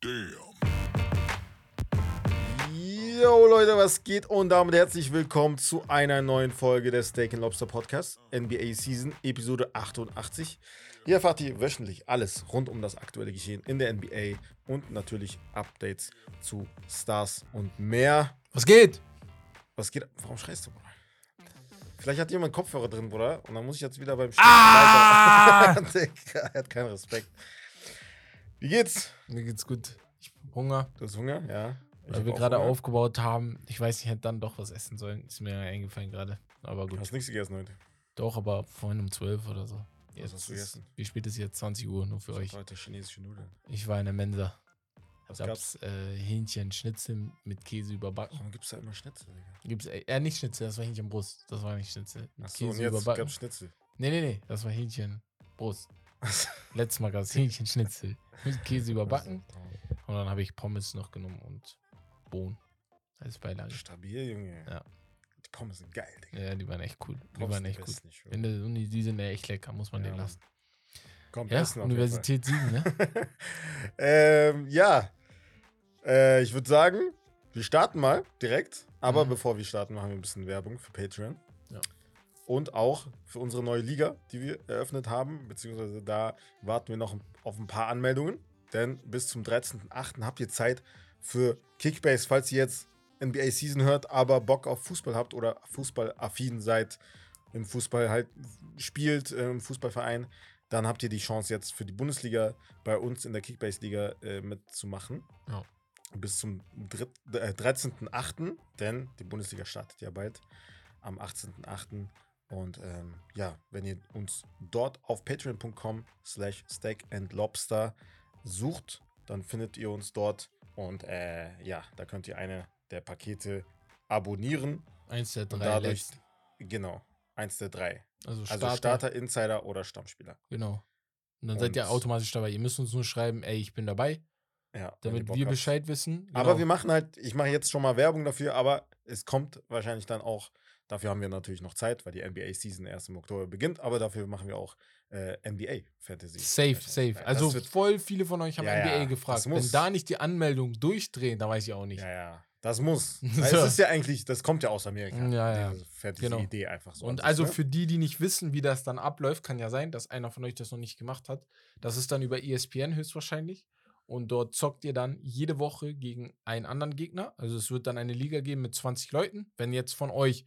Damn. Yo Leute, was geht? Und damit herzlich willkommen zu einer neuen Folge des Steak and Lobster Podcast, NBA Season, Episode 88. Hier erfahrt ihr wöchentlich alles rund um das aktuelle Geschehen in der NBA und natürlich Updates zu Stars und mehr. Was geht? Was geht? Warum schreist du, Bruder? Vielleicht hat jemand Kopfhörer drin, Bruder, und dann muss ich jetzt wieder beim Ah! weiter. Digga, er hat keinen Respekt. Wie geht's? Mir geht's gut. Ich hab Hunger, Du hast Hunger? Ja. Weil wir gerade aufgebaut haben. Ich weiß, ich hätte dann doch was essen sollen. Ist mir eingefallen gerade. Aber Du gut. hast nichts gegessen heute. Doch, aber vorhin um 12 oder so. Was hast du gegessen? Wie spät ist jetzt? 20 Uhr, nur für Ich euch. heute chinesische Nudeln. Ich war in der Mensa. Was Da gab's? äh, Hähnchen, Schnitzel mit Käse überbacken. Warum gibt's da immer Schnitzel, Digga? Gibt's, äh, nicht Schnitzel, das war Hähnchenbrust. Das war nicht Schnitzel. Mit Achso, und jetzt überbacken. gab's Schnitzel. Nee, nee, nee, das war Hähnchenbrust. Letztes Mal gab's Hähnchenschnitzel. Mit Käse überbacken. Und dann habe ich Pommes noch genommen und Bohnen als Beilage. Stabil, Junge. Ja. Die Pommes sind geil, Digga. Ja, die waren echt cool. Die Pommes waren echt gut. schwöre. Wenn die, und die, sind ja echt lecker, muss man Ja, den lassen. Kommt Ja, essen. Universität Siegen, ne? ähm, ja. Äh, ich würde sagen, wir starten mal direkt. Aber Mhm. bevor wir starten, machen wir ein bisschen Werbung für Patreon. Und auch für unsere neue Liga, die wir eröffnet haben. Beziehungsweise da warten wir noch auf ein paar Anmeldungen. Denn bis zum 13.08. habt ihr Zeit für Kickbase, falls ihr jetzt NBA Season hört, aber Bock auf Fußball habt oder fußballaffin seid, im Fußball halt spielt, äh, im Fußballverein, dann habt ihr die Chance jetzt für die Bundesliga bei uns in der Kickbase-Liga äh, mitzumachen. Ja. Bis zum äh, 13.08., denn die Bundesliga startet ja bald am 18.08. Und ähm, ja, wenn ihr uns dort auf patreon.com slash steak and lobster sucht, dann findet ihr uns dort. Und äh, ja, da könnt ihr eine der Pakete abonnieren. Eins der Und drei dadurch, letzten. genau, eins der drei. Also Also Starter. Starter, Insider oder Stammspieler. Genau. Und dann seid ihr Und- automatisch dabei. Ihr müsst uns nur schreiben, ey, ich bin dabei, Ja, damit wir habt. Bescheid wissen. Aber Genau. wir machen halt, ich mache jetzt schon mal Werbung dafür, aber es kommt wahrscheinlich dann auch, dafür haben wir natürlich noch Zeit, weil die NBA-Season erst im Oktober beginnt, aber dafür machen wir auch äh, NBA Fantasy. Safe, Wahrscheinlich. safe. Ja, Also das voll viele von euch haben Ja, NBA ja, gefragt. das Wenn da nicht die Anmeldung durchdrehen, dann weiß ich auch nicht. ja, ja, das muss. Weil So. ist ja eigentlich, das kommt ja aus Amerika. Ja, ja. Diese Fantasy-Idee Genau. einfach so. Und also ne? für die, die nicht wissen, wie das dann abläuft, kann ja sein, dass einer von euch das noch nicht gemacht hat. Das ist dann über ESPN höchstwahrscheinlich. Und dort zockt ihr dann jede Woche gegen einen anderen Gegner. Also es wird dann eine Liga geben mit 20 Leuten. Wenn jetzt von euch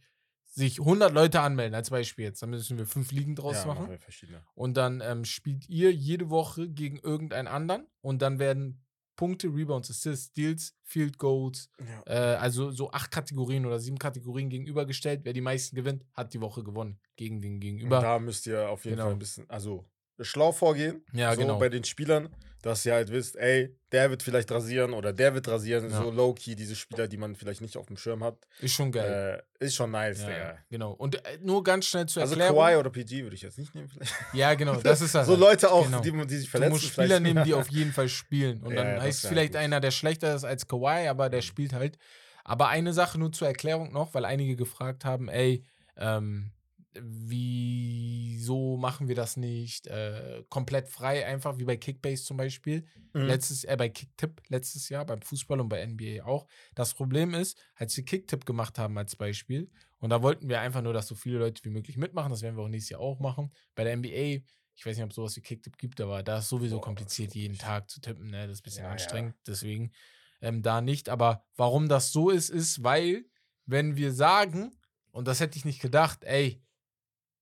sich 100 Leute anmelden, als Beispiel jetzt, dann müssen wir fünf Ligen draus ja, machen. verschiedene. Und dann ähm, spielt ihr jede Woche gegen irgendeinen anderen. Und dann werden Punkte, Rebounds, Assists, Steals, Field Goals, Ja. äh, also so acht Kategorien oder sieben Kategorien gegenübergestellt. Wer die meisten gewinnt, hat die Woche gewonnen gegen den Und Gegenüber. da müsst ihr auf jeden Genau. Fall ein bisschen, also schlau vorgehen. Ja, so genau. bei den Spielern, dass ihr halt wisst, ey, der wird vielleicht rasieren oder der wird rasieren. Ja. So low-key, diese Spieler, die man vielleicht nicht auf dem Schirm hat. Ist schon geil. Äh, ist schon nice, ja, Digga. genau. Und äh, nur ganz schnell zur Also Erklärung. Kawhi oder PG würde ich jetzt nicht nehmen, vielleicht. ja, genau. Das ist das. so Leute auch, Genau. die, die sich Du verletzen. musst Spieler vielleicht. nehmen, die auf jeden Fall spielen. Und Ja, dann heißt vielleicht gut. einer, der schlechter ist als Kawhi, aber der Mhm. spielt halt. Aber eine Sache nur zur Erklärung noch, weil einige gefragt haben, ey, ähm, wieso machen wir das nicht äh, komplett frei, einfach wie bei Kickbase zum Beispiel. Mhm. Letztes, äh, bei Kicktip letztes Jahr, beim Fußball und bei NBA auch. Das Problem ist, als wir Kicktip gemacht haben als Beispiel, und da wollten wir einfach nur, dass so viele Leute wie möglich mitmachen, das werden wir auch nächstes Jahr auch machen. Bei der NBA, ich weiß nicht, ob es sowas wie Kicktip gibt, aber da ist sowieso Boah, kompliziert, jeden. Tag zu tippen, ne? Das ist ein bisschen Ja, ja. anstrengend, deswegen ähm, da nicht. Aber warum das so ist, ist, weil, wenn wir sagen, und das hätte ich nicht gedacht, ey,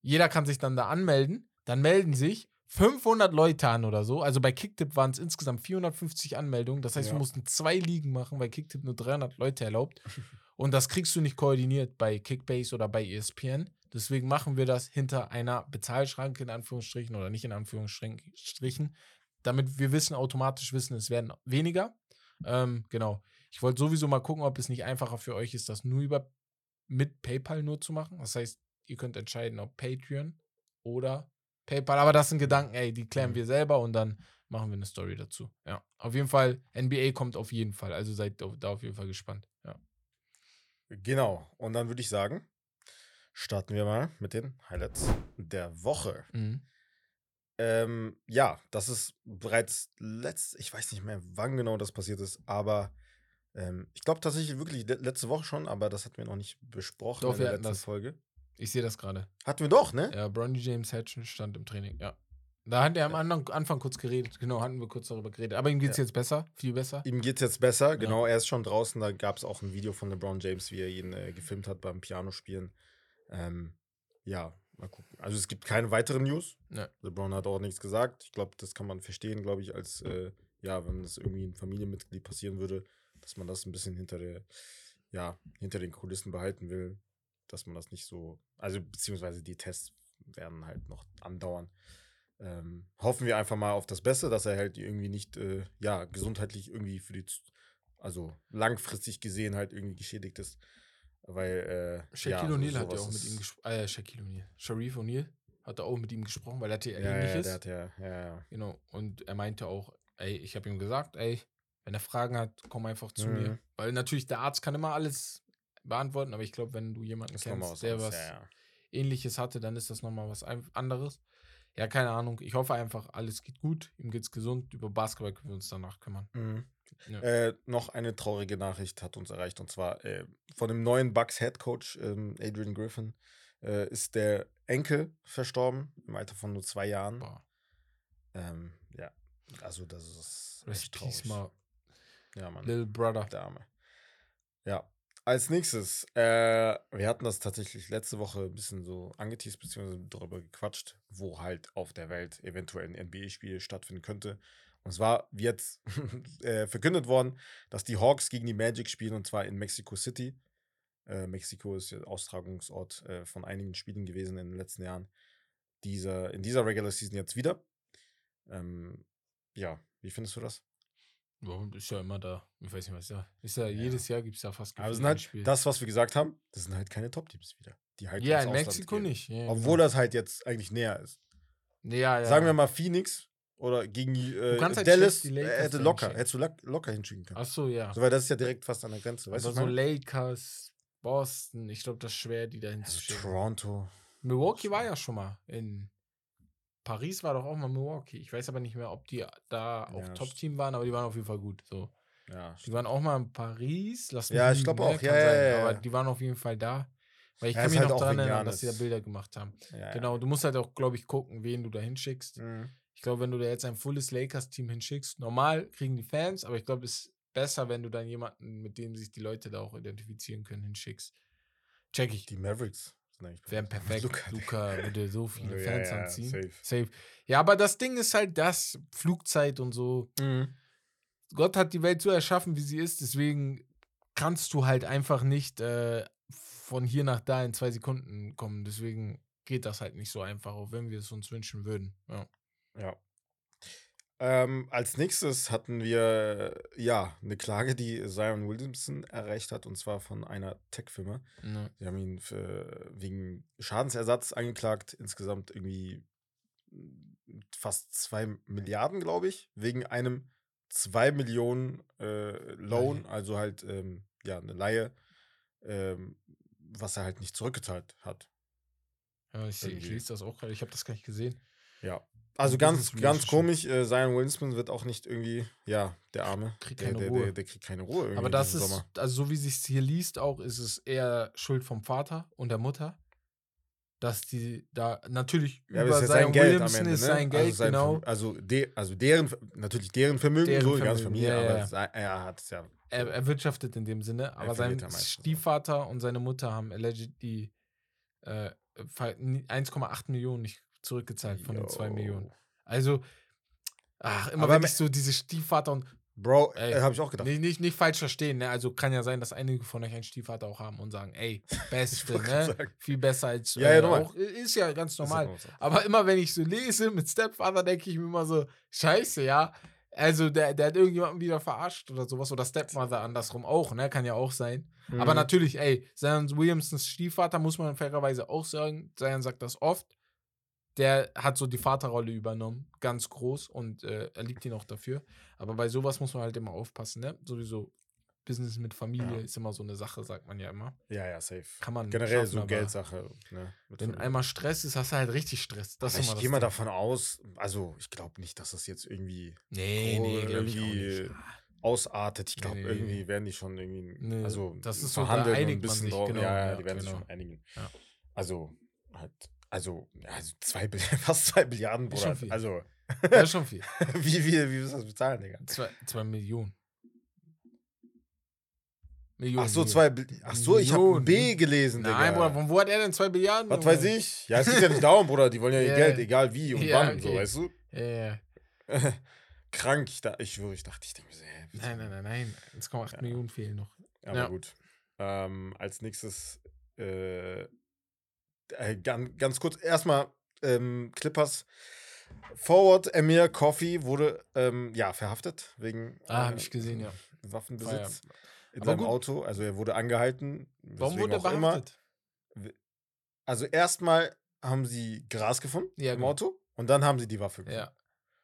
jeder kann sich dann da anmelden, dann melden sich 500 Leute an oder so. Also bei Kicktip waren es insgesamt 450 Anmeldungen. Das heißt, Ja. wir mussten zwei Ligen machen, weil Kicktip nur 300 Leute erlaubt. Und das kriegst du nicht koordiniert bei Kickbase oder bei ESPN. Deswegen machen wir das hinter einer Bezahlschranke in Anführungsstrichen oder nicht in Anführungsstrichen, damit wir wissen, automatisch wissen, es werden weniger. Ähm, genau. Ich wollte sowieso mal gucken, ob es nicht einfacher für euch ist, das nur über mit PayPal nur zu machen. Das heißt, ihr könnt entscheiden, ob Patreon oder PayPal. Aber das sind Gedanken, ey, die klären Mhm. wir selber und dann machen wir eine Story dazu. Ja. Auf jeden Fall, NBA kommt auf jeden Fall. Also seid da auf jeden Fall gespannt. Ja. Genau. Und dann würde ich sagen, starten wir mal mit den Highlights der Woche. Mhm. Ähm, ja, das ist bereits letzt, ich weiß nicht mehr, wann genau das passiert ist, aber ähm, ich glaube tatsächlich wirklich le letzte Woche schon, aber das hatten wir noch nicht besprochen Doch, in der letzten das. Folge. Ich sehe das gerade. Hatten wir doch, ne? Ja, Bronny James Hatchen stand im Training, ja. Da hat er am Anfang, Anfang kurz geredet, genau, hatten wir kurz darüber geredet. Aber ihm geht es Ja. jetzt besser, viel besser. Ihm geht's jetzt besser, genau, er ist schon draußen. Da gab es auch ein Video von LeBron James, wie er ihn äh, gefilmt hat beim Pianospielen. Ähm, ja, mal gucken. Also es gibt keine weiteren News. Ja. LeBron hat auch nichts gesagt. Ich glaube, das kann man verstehen, glaube ich, als äh, ja, wenn das irgendwie ein Familienmitglied passieren würde, dass man das ein bisschen hinter der, ja, hinter den Kulissen behalten will, dass man das nicht so, also beziehungsweise die Tests werden halt noch andauern. Ähm, hoffen wir einfach mal auf das Beste, dass er halt irgendwie nicht, äh, ja, gesundheitlich irgendwie für die, also langfristig gesehen halt irgendwie geschädigt ist. Weil, äh, Shaquille ja, so- O'Neal hat ja auch mit ihm gesprochen. Äh, Shaquille O'Neal. Sharif O'Neal hat er auch mit ihm gesprochen, weil er hatte ja, Ja, ja, ähnliches. der hat ja, ja, ja. Genau. Und er meinte auch, ey, ich habe ihm gesagt, ey, wenn er Fragen hat, komm einfach zu Mhm. mir. Weil natürlich der Arzt kann immer alles beantworten, aber ich glaube, wenn du jemanden nochmal kennst, was der was ja, ja. ähnliches hatte, dann ist das nochmal was anderes. Ja, keine Ahnung. Ich hoffe einfach, alles geht gut, ihm geht's gesund. Über Basketball können wir uns danach kümmern. Mhm. Ja. Äh, noch eine traurige Nachricht hat uns erreicht und zwar äh, von dem neuen Bucks Head Coach ähm, Adrian Griffin äh, ist der Enkel verstorben im Alter von nur zwei Jahren. Ähm, ja, also das ist rest echt traurig. Ja, Mann. little brother. Der Arme. Ja. Als nächstes, äh, wir hatten das tatsächlich letzte Woche ein bisschen so angeteased, beziehungsweise darüber gequatscht, wo halt auf der Welt eventuell ein NBA-Spiel stattfinden könnte. Und zwar wird äh, verkündet worden, dass die Hawks gegen die Magic spielen und zwar in Mexico City. Äh, Mexiko ist ja Austragungsort äh, von einigen Spielen gewesen in den letzten Jahren. Dieser, in dieser Regular Season jetzt wieder. Ähm, ja, wie findest du das? Ja, ist ja immer da. Ich weiß nicht, was ja. Ist ja, jedes Jahr gibt es ja fast Aber sind halt, Spiel. das, was wir gesagt haben, das sind halt keine Top-Teams wieder. Die halt ja, in Ausland Mexiko gehen. nicht. Ja, Obwohl genau. das halt jetzt eigentlich näher ist. Ja, ja. Sagen wir mal Phoenix oder gegen äh, halt Dallas, äh, Lakers hätte da locker, hinschicken. hättest du lock- locker hinschicken können. Ach so, ja. So, weil das ist ja direkt fast an der Grenze. Weißt du, Aber was so? Lakers, Boston, ich glaube, das ist schwer, die da also hinzuschicken. Toronto. Milwaukee war ja schon mal in Paris war doch auch mal Milwaukee. Ich weiß aber nicht mehr, ob die da auch Ja, Top-Team waren, aber die waren auf jeden Fall gut. So. Ja, Die waren auch mal in Paris. Lass Ja, mich ich lügen, glaub ne? auch. Ja, ja, sein, ja, Aber ja. die waren auf jeden Fall da. Weil ich Ja, kann mich halt noch auch daran erinnern, dass sie da. Bilder gemacht haben. ja, Genau, du musst halt auch, glaube ich, gucken, wen du da hinschickst. Ja. Mhm. Ich glaube, wenn du da jetzt ein fulles Lakers-Team hinschickst, normal kriegen die Fans, aber ich glaube, es ist besser, wenn du dann jemanden, mit dem sich die Leute da auch identifizieren können, hinschickst. Check ich. Die Mavericks Wären perfekt. Luca, Digga. würde so viele Ja, Fans ja, anziehen. safe. safe. Ja, aber das Ding ist halt das, Flugzeit und so. Mhm. Gott hat die Welt so erschaffen, wie sie ist, deswegen kannst du halt einfach nicht äh, von hier nach da in zwei Sekunden kommen. Deswegen geht das halt nicht so einfach, auch wenn wir es uns wünschen würden. Ja. Ja. Ähm, als nächstes hatten wir ja eine Klage, die Zion Williamson erreicht hat, und zwar von einer Tech-Firma. Ja. Sie haben ihn für, wegen Schadensersatz angeklagt, insgesamt irgendwie mm, fast zwei Milliarden, glaube ich, wegen einem zwei Millionen äh, Loan, Leihe. also halt ähm, ja eine Laie, ähm, was er halt nicht zurückgezahlt hat. Ja, ich, ich lese das auch gerade. Ich habe das gar nicht gesehen. Ja. Also ganz, ganz komisch, äh, Zion wird auch nicht irgendwie, ja, der Arme. Kriegt der, keine der, Ruhe. Der, der kriegt keine Ruhe Aber das ist, Sommer. also so wie sich hier liest, auch ist es eher Schuld vom Vater und der Mutter, dass die da natürlich Ja, aber über es ist Zion sein Geld am Williamson Ende, ist ne? sein Geld, also sein genau. Also, de, also deren, natürlich deren Vermögen, Deren so, die ganze Familie, ja, aber ja. sei- er hat es ja. Er erwirtschaftet in dem Sinne, aber sein. Stiefvater und seine Mutter haben allegedly äh, ver- 1,8 Millionen nicht zurückgezahlt von den 2 Yo. Millionen. Also, ach, immer Aber wenn ich so diese Stiefvater und Bro, Ey, äh, habe ich auch gedacht. nicht, nicht, nicht falsch verstehen, ne? Also kann ja sein, dass einige von euch einen Stiefvater auch haben und sagen, ey, Beste, ne? Viel besser als Ja, ja, äh, auch. Ist ja ganz normal. so. Aber immer wenn ich so lese mit Stepfather, denke ich mir immer so, scheiße, ja. Also der, der hat irgendjemanden wieder verarscht oder sowas. Oder Stepmother andersrum auch, ne? Kann ja auch sein. Aber Mhm. natürlich, ey, Zion Williamsons Stiefvater muss man fairerweise auch sagen, Zion sagt das oft, der hat so die Vaterrolle übernommen, ganz groß und äh, er liebt ihn auch dafür. Aber bei sowas muss man halt immer aufpassen, ne? Sowieso Business mit Familie Ja. ist immer so eine Sache, sagt man ja immer. Ja, ja, safe. Kann man Generell so Geldsache. Ne, Wenn einmal Stress ist, hast du halt richtig Stress. Das ich gehe mal davon aus, also ich glaube nicht, dass das jetzt irgendwie Nee, nee, ich irgendwie nicht. ausartet. Ich Nee, glaube, nee, nee, irgendwie werden die schon irgendwie, Nee, also das ist so, da verhandeln und ein bisschen sich, drauf. genau, ja, ja, die werden sich genau. schon einigen. Ja. Also, halt, also, also zwei, fast zwei Milliarden, schon Bruder. viel. Also, Das ist schon viel. wie, wie, wie willst du das bezahlen, Digga? Zwei, zwei Millionen. Millionen. Ach so, zwei, ach so, ich habe. B gelesen, Digga. Nein, Bruder, von wo hat er denn zwei Milliarden? Was weiß ich? Ja, es geht ja nicht darum, Bruder. Die wollen ja ihr. Geld, egal wie und Ja, wann, so, okay. weißt du? Ja, ja. Krank. Ich, da, ich schwöre, ich dachte, ich denke mir so, hä, Nein, nein, nein, nein. 1,8 Ja. Millionen fehlen noch. Aber Ja. gut. Ähm, als nächstes, äh, äh, ganz, ganz kurz, erstmal ähm, Clippers. Forward Emir Coffee wurde ähm, ja verhaftet wegen Ah, äh, ich gesehen, ja. Waffenbesitz in Aber seinem gut. Auto. Also er wurde angehalten. Warum wurde er auch immer. behaftet? Also erstmal haben sie Gras gefunden Ja, im genau. Auto und dann haben sie die Waffe gefunden. Ja.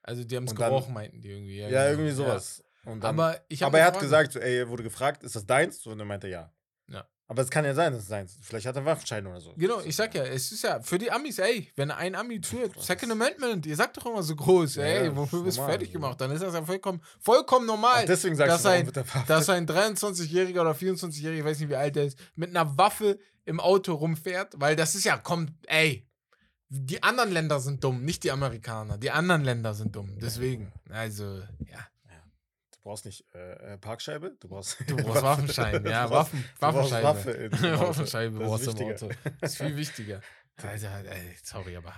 Also die haben es dann- gerochen, meinten die irgendwie. Ja, Ja, genau. irgendwie sowas. Und dann, Aber aber er hat gesagt, so, ey, er wurde gefragt, ist das deins? Und er meinte ja. Ja. Aber es kann ja sein, dass es seins ist. Vielleicht hat er Waffenschein oder so. Genau, ich sag ja, es ist ja für die Amis, ey, wenn ein Ami führt, Second Amendment, ihr sagt doch immer so groß, ey, ja, wofür ist bist du fertig gemacht? Dann ist das ja vollkommen, vollkommen normal, Ach, deswegen sagst dass du, ein- er dass ein 23-Jähriger oder 24-Jähriger, ich weiß nicht, wie alt der ist, mit einer Waffe im Auto rumfährt, weil das ist ja, kommt, ey, die anderen Länder sind dumm, nicht die Amerikaner. Die anderen Länder sind dumm. Deswegen, also, ja. Du brauchst nicht äh, äh, Parkscheibe, du brauchst, Du brauchst Waffenschein, ja, Waffen, du brauchst Waffenscheibe. Waffe. Waffenscheibe Das ist du im wichtiger. Das ist viel wichtiger. Also, ey, sorry, aber.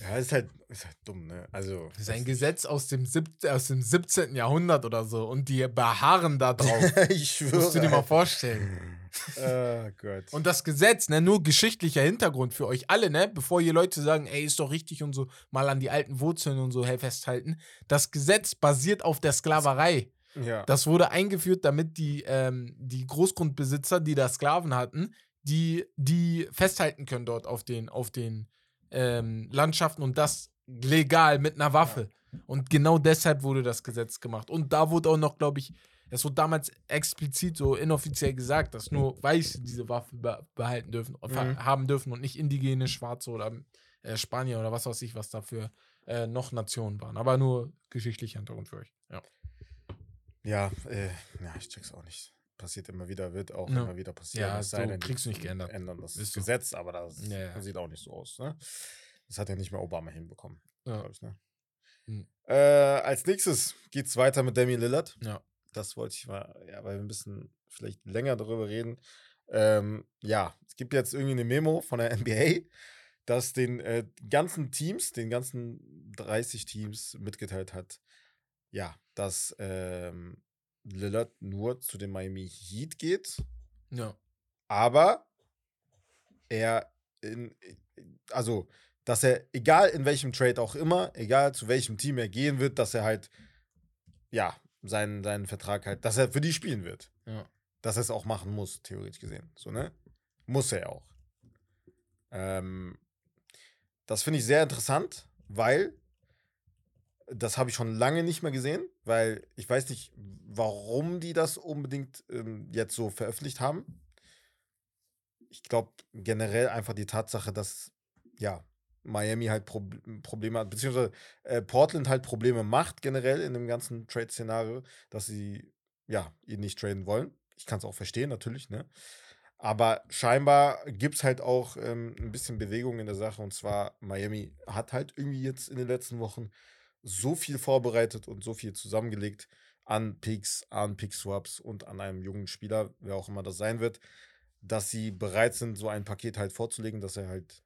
Ja, ist halt, ist halt dumm, ne? Also. Das ist ein Gesetz aus dem, sieb aus dem 17. Jahrhundert oder so und die beharren da drauf. ich schwöre. Musst du dir mal vorstellen. Oh Gott. Und das Gesetz, ne, nur geschichtlicher Hintergrund für euch alle, ne, bevor ihr Leute sagen, ey, ist doch richtig und so, mal an die alten Wurzeln und so hey, festhalten. Das Gesetz basiert auf der Sklaverei. ja. Das wurde eingeführt, damit die, ähm, die Großgrundbesitzer, die da Sklaven hatten, die, die festhalten können dort auf den, auf den ähm, Landschaften und das legal mit einer Waffe. Und genau deshalb wurde das Gesetz gemacht. Und da wurde auch noch, glaube ich, es wurde damals explizit so inoffiziell gesagt, dass nur Weiße diese Waffe be behalten dürfen, Mhm. haben dürfen und nicht indigene, Schwarze oder äh, Spanier oder was weiß ich, was dafür äh, noch Nationen waren. Aber nur geschichtlicher Hintergrund für euch. Ja. Ja, äh, ja, ich check's auch nicht. Passiert immer wieder, wird auch Ja. immer wieder passieren. Ja, es so denn, kriegst du nicht geändert. Ändern das Ist so. Gesetz, aber das Ja, ja. sieht auch nicht so aus. Ne? Das hat ja nicht mehr Obama hinbekommen, glaube ich. Ne? Mhm. Äh, als nächstes geht's weiter mit Damian Lillard. Ja. Das wollte ich mal, ja, weil wir ein bisschen vielleicht länger darüber reden. Ähm, ja, es gibt jetzt irgendwie eine Memo von der NBA, dass den äh, ganzen Teams, den ganzen 30 Teams mitgeteilt hat, ja, dass ähm, Lillard nur zu den Miami Heat geht, Ja. aber er in, also, dass er, egal in welchem Trade auch immer, egal zu welchem Team er gehen wird, dass er halt, ja, seinen, seinen Vertrag halt, dass er für die spielen wird. Ja. Dass er es auch machen muss, theoretisch gesehen. So, ne? Muss er auch. Ähm, das finde ich sehr interessant, weil das habe ich schon lange nicht mehr gesehen, weil ich weiß nicht, warum die das unbedingt ähm, jetzt so veröffentlicht haben. Ich glaube generell einfach die Tatsache, dass ja Miami halt Prob Probleme hat, beziehungsweise äh, Portland halt Probleme macht generell in dem ganzen Trade-Szenario, dass sie ja ihn nicht traden wollen. Ich kann es auch verstehen, natürlich, ne? Aber scheinbar gibt es halt auch ähm, ein bisschen Bewegung in der Sache. Und zwar, Miami hat halt irgendwie jetzt in den letzten Wochen so viel vorbereitet und so viel zusammengelegt an Picks, an Pick-Swaps und an einem jungen Spieler, wer auch immer das sein wird, dass sie bereit sind, so ein Paket halt vorzulegen, dass er halt,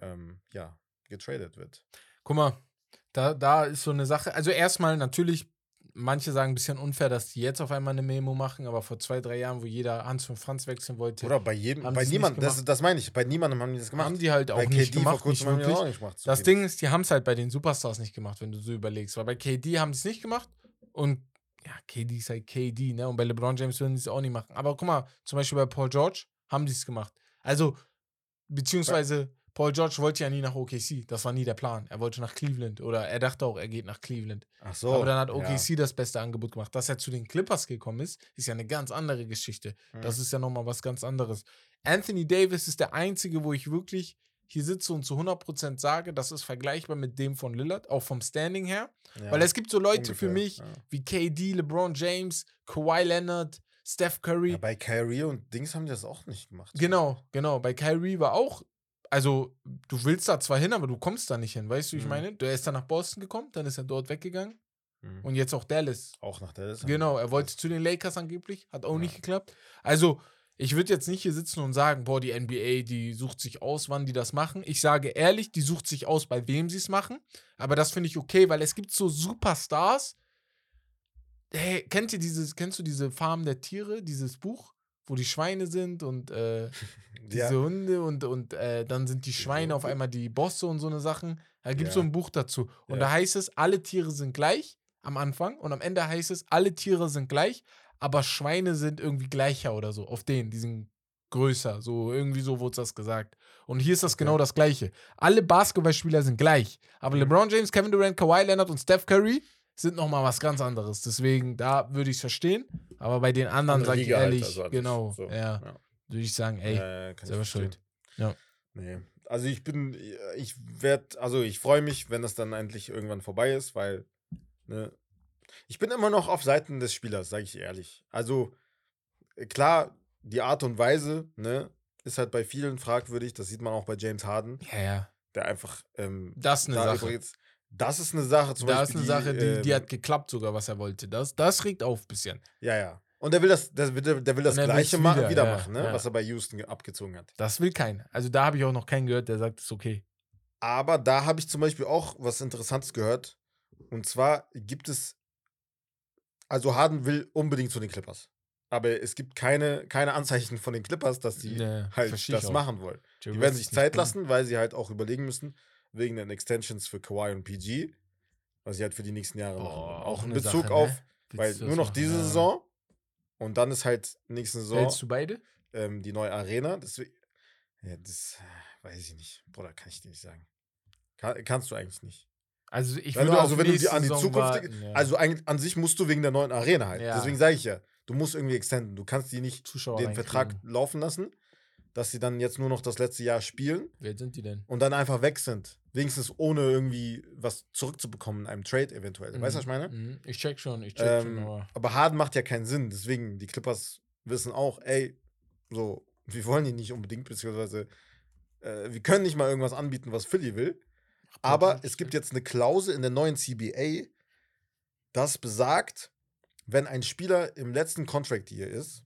ähm, ja, getradet wird. Guck mal, da, da ist so eine Sache. Also erstmal natürlich, manche sagen ein bisschen unfair, dass die jetzt auf einmal eine Memo machen, aber vor zwei, drei Jahren, wo jeder Hans und Franz wechseln wollte, Oder bei jedem, bei niemandem, das, das meine ich, bei niemandem haben die das gemacht. haben die halt auch bei nicht KD gemacht. Nicht haben die auch nicht gemacht. Das. Ding ist, die haben es halt bei den Superstars nicht gemacht, wenn du so überlegst. Weil bei KD haben sie es nicht gemacht und ja, KD ist halt KD, ne? Und bei LeBron James würden sie es auch nicht machen. Aber guck mal, zum Beispiel bei Paul George haben die es gemacht. Also, beziehungsweise Paul George wollte ja nie nach OKC. Das war nie der Plan. Er wollte nach Cleveland oder er dachte auch, er geht nach Cleveland. Ach so. Aber dann hat ja. OKC das beste Angebot gemacht. Dass er zu den Clippers gekommen ist, ist ja eine ganz andere Geschichte. Mhm. Das ist ja nochmal was ganz anderes. Anthony Davis ist der einzige, wo ich wirklich hier sitze und zu 100% sage, das ist vergleichbar mit dem von Lillard, auch vom Standing her. Ja, Weil es gibt so Leute für ungefähr, mich ja. wie KD, LeBron James, Kawhi Leonard, Steph Curry. Ja, bei Kyrie und Dings haben die das auch nicht gemacht. Genau, genau. Bei Kyrie war auch, also du willst da zwar hin, aber du kommst da nicht hin, weißt du, wie ich Mhm. meine? Der ist dann nach Boston gekommen, dann ist er dort weggegangen Mhm. und jetzt auch Dallas. Auch nach Dallas. Genau, er wollte zu den Lakers angeblich, hat auch Ja. nicht geklappt. Also, ich würde jetzt nicht hier sitzen und sagen, boah, die NBA, die sucht sich aus, wann die das machen. Ich sage ehrlich, die sucht sich aus, bei wem sie es machen. Aber das finde ich okay, weil es gibt so Superstars. Hey, kennt ihr dieses, kennst du diese Farm der Tiere, dieses Buch, wo die Schweine sind und äh, diese Ja. Hunde und, und äh, dann sind die Schweine auf einmal die Bosse und so eine Sachen. Da gibt es Ja. so ein Buch dazu. Und Ja. da heißt es, alle Tiere sind gleich am Anfang und am Ende heißt es, alle Tiere sind gleich, aber Schweine sind irgendwie gleicher oder so. Auf denen, die sind größer. So, irgendwie so wurde das gesagt. Und hier ist das genau das Gleiche. Alle Basketballspieler sind gleich. Aber Mhm. LeBron James, Kevin Durant, Kawhi Leonard und Steph Curry sind nochmal was ganz anderes. Deswegen, da würde ich es verstehen. Aber bei den anderen, Andere sage ich halt, ehrlich, also an sich. genau, So, ja, ja. würde ich sagen, ey, ich selber schuld. Ja. Nee. Also ich bin, ich werde, also ich freue mich, wenn das dann endlich irgendwann vorbei ist, weil, ne, ich bin immer noch auf Seiten des Spielers, sage ich ehrlich. Also äh, klar, die Art und Weise, ne, ist halt bei vielen fragwürdig. Das sieht man auch bei James Harden, Ja, ja. der einfach, ähm, Das ist eine Sache. übrigens, das ist eine Sache. Zum Da ist Beispiel eine Sache, die, die ähm, hat geklappt sogar, was er wollte. Das, das regt auf ein bisschen. Ja, ja. Und der will das, der, will- der will das Gleiche will's ma wieder, wieder, ja, machen, ne? ja. was er bei Houston ge- abgezogen hat. Das will keiner. Also da habe ich auch noch keinen gehört, der sagt, es ist okay. Aber da habe ich zum Beispiel auch was Interessantes gehört. Und zwar gibt es, also Harden will unbedingt zu den Clippers. Aber es gibt keine, keine Anzeichen von den Clippers, dass die Nee, halt das machen wollen. Die werden ist sich Zeit gut. lassen, weil sie halt auch überlegen müssen, wegen den Extensions für Kawhi und PG, was sie halt für die nächsten Jahre machen. Boah, wollen. Auch in Bezug Sache, auf, ne? weil nur noch machen? diese Ja. Saison und dann ist halt nächste Saison Hältst du beide? ähm, die neue Arena. Deswegen, ja, das äh, weiß ich nicht. Bruder, kann ich dir nicht sagen. Kann, kannst du eigentlich nicht. Also ich Wenn würde du, also wenn du die an die Saison Zukunft. warten, ja. Also eigentlich, an sich musst du wegen der neuen Arena halt. Ja. Deswegen sage ich ja, du musst irgendwie extenden. Du kannst die nicht Zuschauer den. Vertrag laufen lassen, dass sie dann jetzt nur noch das letzte Jahr spielen Wer sind die denn? und dann einfach weg sind. Wenigstens ohne irgendwie was zurückzubekommen in einem Trade eventuell. Weißt du, was ich meine? Mhm. Ich check schon, ich check schon, Ähm, aber. aber Harden macht ja keinen Sinn. Deswegen, die Clippers wissen auch, ey, so, wir wollen die nicht unbedingt, beziehungsweise äh, wir können nicht mal irgendwas anbieten, was Philly will. Aber es gibt jetzt eine Klausel in der neuen CBA, das besagt, wenn ein Spieler im letzten Contract Year ist,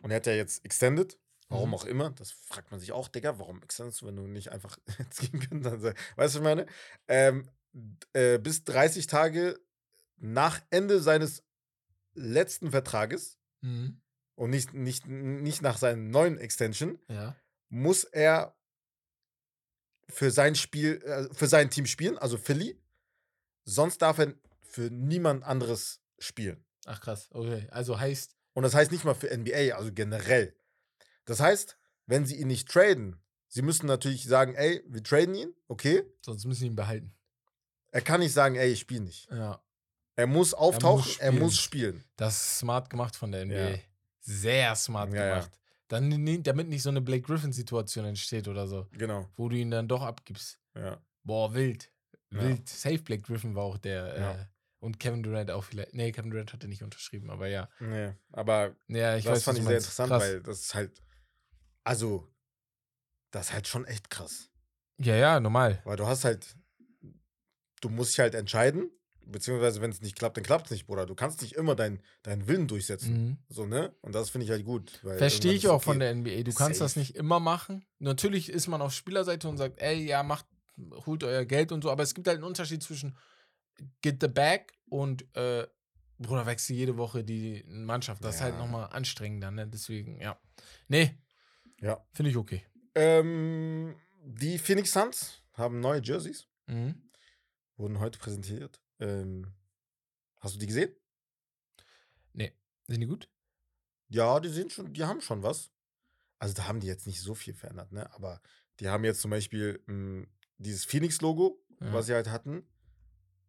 und er hat ja jetzt extended, warum Mhm. auch immer, das fragt man sich auch, Digga, warum extendest du, wenn du nicht einfach jetzt gehen könntest? Also, weißt du, was ich meine? Ähm, äh, bis 30 Tage nach Ende seines letzten Vertrages Mhm. und nicht, nicht, nicht nach seinem neuen Extension, Ja. muss er für sein Spiel, äh, für sein Team spielen, also Philly. Sonst darf er für niemand anderes spielen. Ach krass, okay. Also heißt, Und das heißt nicht mal für NBA, also generell. Das heißt, wenn sie ihn nicht traden, sie müssen natürlich sagen, ey, wir traden ihn, okay. sonst müssen sie ihn behalten. Er kann nicht sagen, ey, ich spiele nicht. Ja. Er muss auftauchen, er spielen. muss spielen. Das ist smart gemacht von der NBA. Ja. Sehr smart Ja, ja. gemacht. Dann, ni- damit nicht so eine Blake Griffin-Situation entsteht oder so, Genau. wo du ihn dann doch abgibst. Ja. Boah, wild. Ja. Wild. Safe Blake Griffin war auch der. Ja. Äh, und Kevin Durant auch vielleicht. Nee, Kevin Durant hatte nicht unterschrieben, aber ja. Nee, aber Ja, ich das weiß, fand ich sehr interessant, Krass. weil das ist halt, also, das ist halt schon echt krass. Ja, ja, normal. Weil du hast halt, du musst dich halt entscheiden, beziehungsweise wenn es nicht klappt, dann klappt es nicht, Bruder. Du kannst nicht immer deinen deinen Willen durchsetzen. Mhm. So, ne? Und das finde ich halt gut. Verstehe ich auch von okay. der NBA. Du kannst das Safe. nicht immer machen. Natürlich ist man auf Spielerseite und sagt, ey, ja, macht, holt euer Geld und so, aber es gibt halt einen Unterschied zwischen get the bag und äh, Bruder, wechsel jede Woche die Mannschaft. Das ist halt Ja. nochmal anstrengender, ne? Deswegen, ja. Nee, Ja. finde ich okay. Ähm, die Phoenix Suns haben neue Jerseys, Mhm. wurden heute präsentiert. Ähm, hast du die gesehen? Nee. Sind die gut? Ja, die sind schon, die haben schon was. Also da haben die jetzt nicht so viel verändert, ne? Aber Die haben jetzt zum Beispiel mh, dieses Phoenix-Logo, Ja. was sie halt hatten.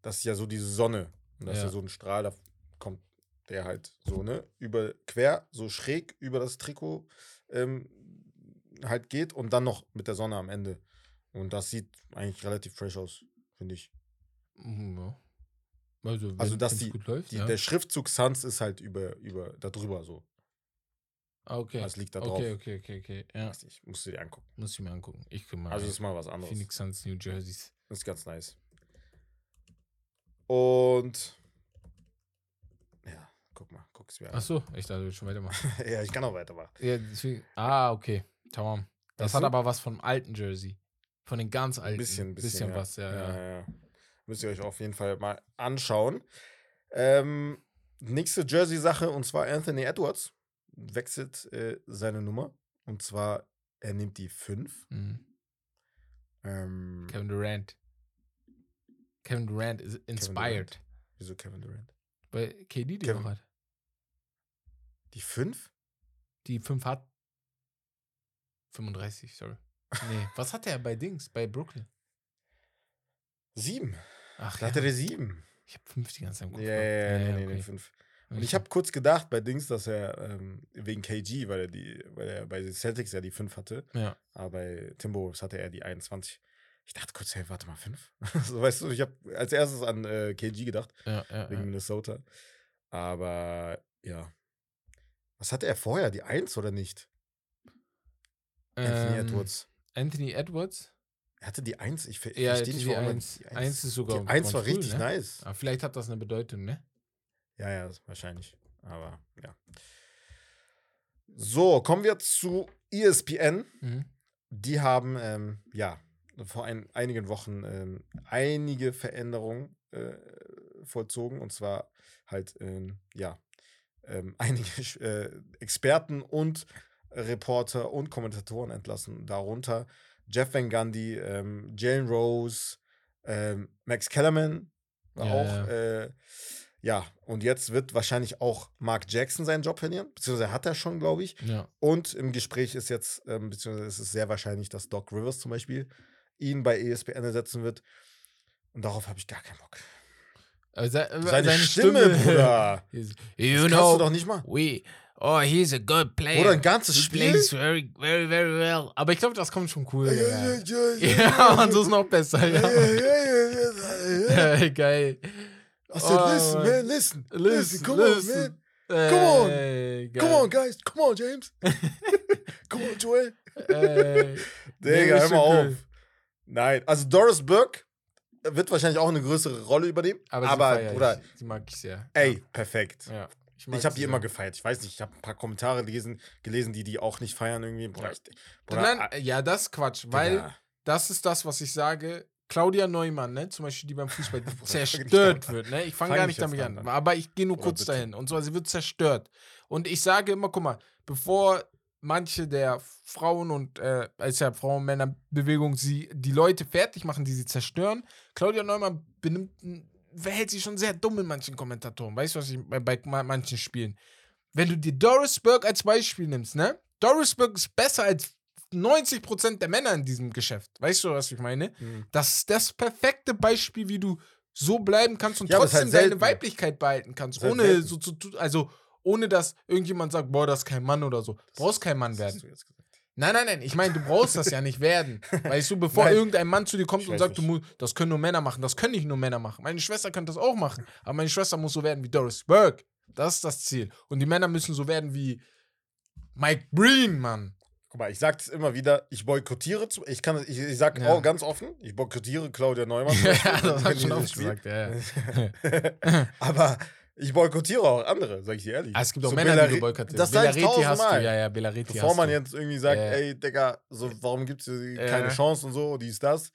Das ist ja so diese Sonne. Und das ist Ja. ja so ein Strahl, da kommt der halt so, ne? Über quer, so schräg über das Trikot ähm, halt geht und dann noch mit der Sonne am Ende. Und das sieht eigentlich relativ fresh aus, finde ich. Mhm, ja. Also, Also, wenn- dass wenn's die- läuft, Die, ja. Der Schriftzug Suns ist halt über, über, da drüber so. Ah, okay. Das liegt da drauf. Okay, okay, okay, okay. Ja, nicht, musst du dir angucken. muss ich mir angucken. Ich guck mal. Also ist mal was anderes. Phoenix Suns, New Jerseys. Das ist ganz nice. Und ja, guck mal, guck's mir an. Achso, ich dachte, du willst schon weitermachen. ja, ich kann auch weitermachen. ja, deswegen, ah, okay. Tamam. Das Weißt hat du? aber was vom alten Jersey. Von den ganz alten. Ein bisschen, bisschen, bisschen ja. was, ja, ja. ja. Müsst ihr euch auf jeden Fall mal anschauen. Ähm, nächste Jersey-Sache und zwar Anthony Edwards wechselt äh, seine Nummer. Und zwar, er nimmt die 5. Mhm. Ähm, Kevin Durant. Kevin Durant ist inspired. wieso Kevin Durant? Weil KD die Kevin- noch hat. Die 5? Die 5 hat. 35, sorry. Nee, was hat er bei Dings? Bei Brooklyn? 7. Ach, Da ja. hatte der 7. ich habe 5 die ganze Zeit im Ja, Kopf. ja, ja, gehabt. nee, nee, 5. Und ich habe kurz gedacht bei Dings, dass er ähm, wegen KG, weil er die, weil er bei den Celtics ja die 5 hatte, Ja. aber bei Timberwolves hatte er die 21. Ich dachte kurz, hey, warte mal, 5? so, weißt du, ich habe als erstes an äh, KG gedacht, Ja, ja, wegen ja. Minnesota. Aber ja. Was hatte er vorher? Die 1 oder nicht? Anthony Ähm, Edwards. Anthony Edwards? Er hatte die 1. Ich, ich Ja, verstehe nicht, warum 1. die 1 ist sogar. Die 1 ganz war cool, richtig ne? nice. Aber vielleicht hat das eine Bedeutung, ne? Ja, ja, wahrscheinlich. Aber ja. So, kommen wir zu ESPN. Mhm. Die haben, ähm, ja, vor ein, einigen Wochen ähm, einige Veränderungen äh, vollzogen. Und zwar halt, ähm, ja, ähm, einige äh, Experten und Reporter und Kommentatoren entlassen. Darunter Jeff Van Gundy, ähm, Jalen Rose, ähm, Max Kellerman war Ja, auch. ja. Äh, ja, und jetzt wird wahrscheinlich auch Mark Jackson seinen Job verlieren, beziehungsweise hat er schon, glaube ich. Ja. Und im Gespräch ist jetzt, ähm, beziehungsweise ist es sehr wahrscheinlich, dass Doc Rivers zum Beispiel ihn bei ESPN ersetzen wird. Und darauf habe ich gar keinen Bock. Se Seine, Stimme, Bruder. Is- Das you kannst know, du doch nicht mal. we. Oh, he's a good player. Oder ein ganzes He Spiel? plays very, very, very well. Aber ich glaube, das kommt schon cool. Ja, Ja, man, so ist noch besser. Ja, Ja. ja. Geil. I said, Oh, listen, man, listen. Listen, Listen, come on, listen. man. Come on. Ey, geil. Come on, guys. Come on, James. come on, Joel. Ey. Digga, hör mal auf. Nein, also Doris Burke wird wahrscheinlich auch eine größere Rolle übernehmen. Aber, Aber, sie ich. Die mag ich sehr. ey, perfekt. Ja. Ja. Ich habe die immer sehr. gefeiert. Ich weiß nicht, ich habe ein paar Kommentare gelesen, gelesen, die die auch nicht feiern irgendwie. Ja. ich, Bruder, Nein, ah, ja, das ist Quatsch, weil Digga. das ist das, was ich sage. Claudia Neumann, ne, zum Beispiel, die beim Fußball zerstört an. wird, ne? Ich fange Fang gar nicht damit an. damit Aber ich gehe nur Oder kurz bitte. dahin. Und zwar, sie wird zerstört. Und ich sage immer, guck mal, bevor manche der Frauen und äh, als ja Frauen-Männer-Bewegung sie die Leute fertig machen, die sie zerstören, Claudia Neumann benimmt, verhält sich schon sehr dumm in manchen Kommentatoren. Weißt du, was ich bei, bei ma- manchen Spielen? Wenn du dir Doris Burke als Beispiel nimmst, ne? Doris Burke ist besser als 90% der Männer in diesem Geschäft. Weißt du, was ich meine? Mhm. Das ist das perfekte Beispiel, wie du so bleiben kannst und Ja, trotzdem halt deine. Weiblichkeit behalten kannst. Halt Ohne selten. so zu also ohne dass irgendjemand sagt, boah, das ist kein Mann oder so. Du brauchst kein Mann werden. Nein, nein, nein. Ich meine, du brauchst das ja nicht werden. Weißt du, bevor Nein. irgendein Mann zu dir kommt Ich und sagt, du musst, das können nur Männer machen. Das können nicht nur Männer machen. Meine Schwester könnte das auch machen. Aber meine Schwester muss so werden wie Doris Burke. Das ist das Ziel. Und die Männer müssen so werden wie Mike Breen, Mann. Guck mal, ich sag es immer wieder, ich boykottiere, zu, ich kann, ich, ich sag Ja. auch ganz offen, ich boykottiere Claudia Neumann. ja, das ich die schon das oft gesagt. Ja. Aber ich boykottiere auch andere, sag ich dir ehrlich. Ah, es gibt auch So Männer, die Bellari- du boykottierst. Das Bellariti hast du, ja, ja, Bellariti Bevor man jetzt irgendwie sagt, Ja. ey, Digga, so, warum gibt es keine Ja. Chance und so, dies, das.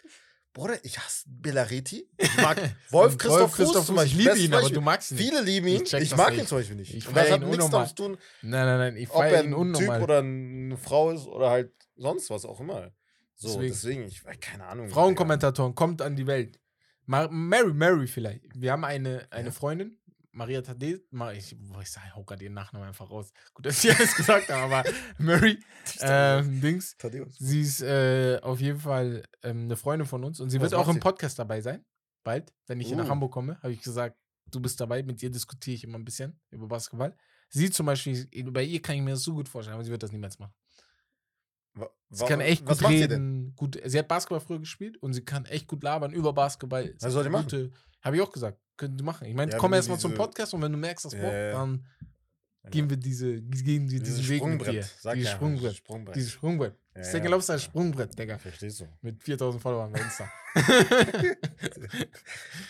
Bruder, ich hasse Bellariti. Ich mag Wolf Christoph Fuß zum Fuß, Beispiel. Ich liebe ihn, aber Beispiel. du magst ihn nicht. Viele lieben ihn. Ich Ich, mag nicht. ihn zum Beispiel nicht. Ich Und das hat nichts damit zu tun, Nein, nein, nein, ich ob er ein Typ unnormal. oder eine Frau ist oder halt sonst was auch immer. So, Deswegen. deswegen, ich keine Ahnung. Frauenkommentatoren, kommt an die Welt. Ma Mary, Mary vielleicht. Wir haben eine, eine Ja. Freundin, Maria Tade, Ma- ich, boah, ich sag, hau gerade ihren Nachnamen einfach raus. Gut, dass ich alles gesagt habe, aber Mary, ähm, Dings, Thaddeus. sie ist äh, auf jeden Fall ähm, eine Freundin von uns und sie Was wird auch im sie? Podcast dabei sein. Bald, wenn ich hier nach Uh. Hamburg komme, habe ich gesagt, du bist dabei, mit ihr diskutiere ich immer ein bisschen über Basketball. Sie zum Beispiel, bei ihr kann ich mir das so gut vorstellen, aber sie wird das niemals machen. Sie kann echt gut macht sie reden. Gut, sie hat Basketball früher gespielt und sie kann echt gut labern über Basketball. Was soll die machen? Habe ich auch gesagt. Können die machen. Ich meine, Ja, komm erstmal zum Podcast und wenn du merkst, das Bock, ja. dann gehen wir diese, gehen wir diesen Weg mit dir. Sprungbrett. Sag Dieses ja, Sprungbrett. Sprungbrett. Dieses Sprungbrett. Ja, Das Ding ja. glaubst du als Sprungbrett, Digga. Verstehst du? Mit 4000 Followern bei Insta.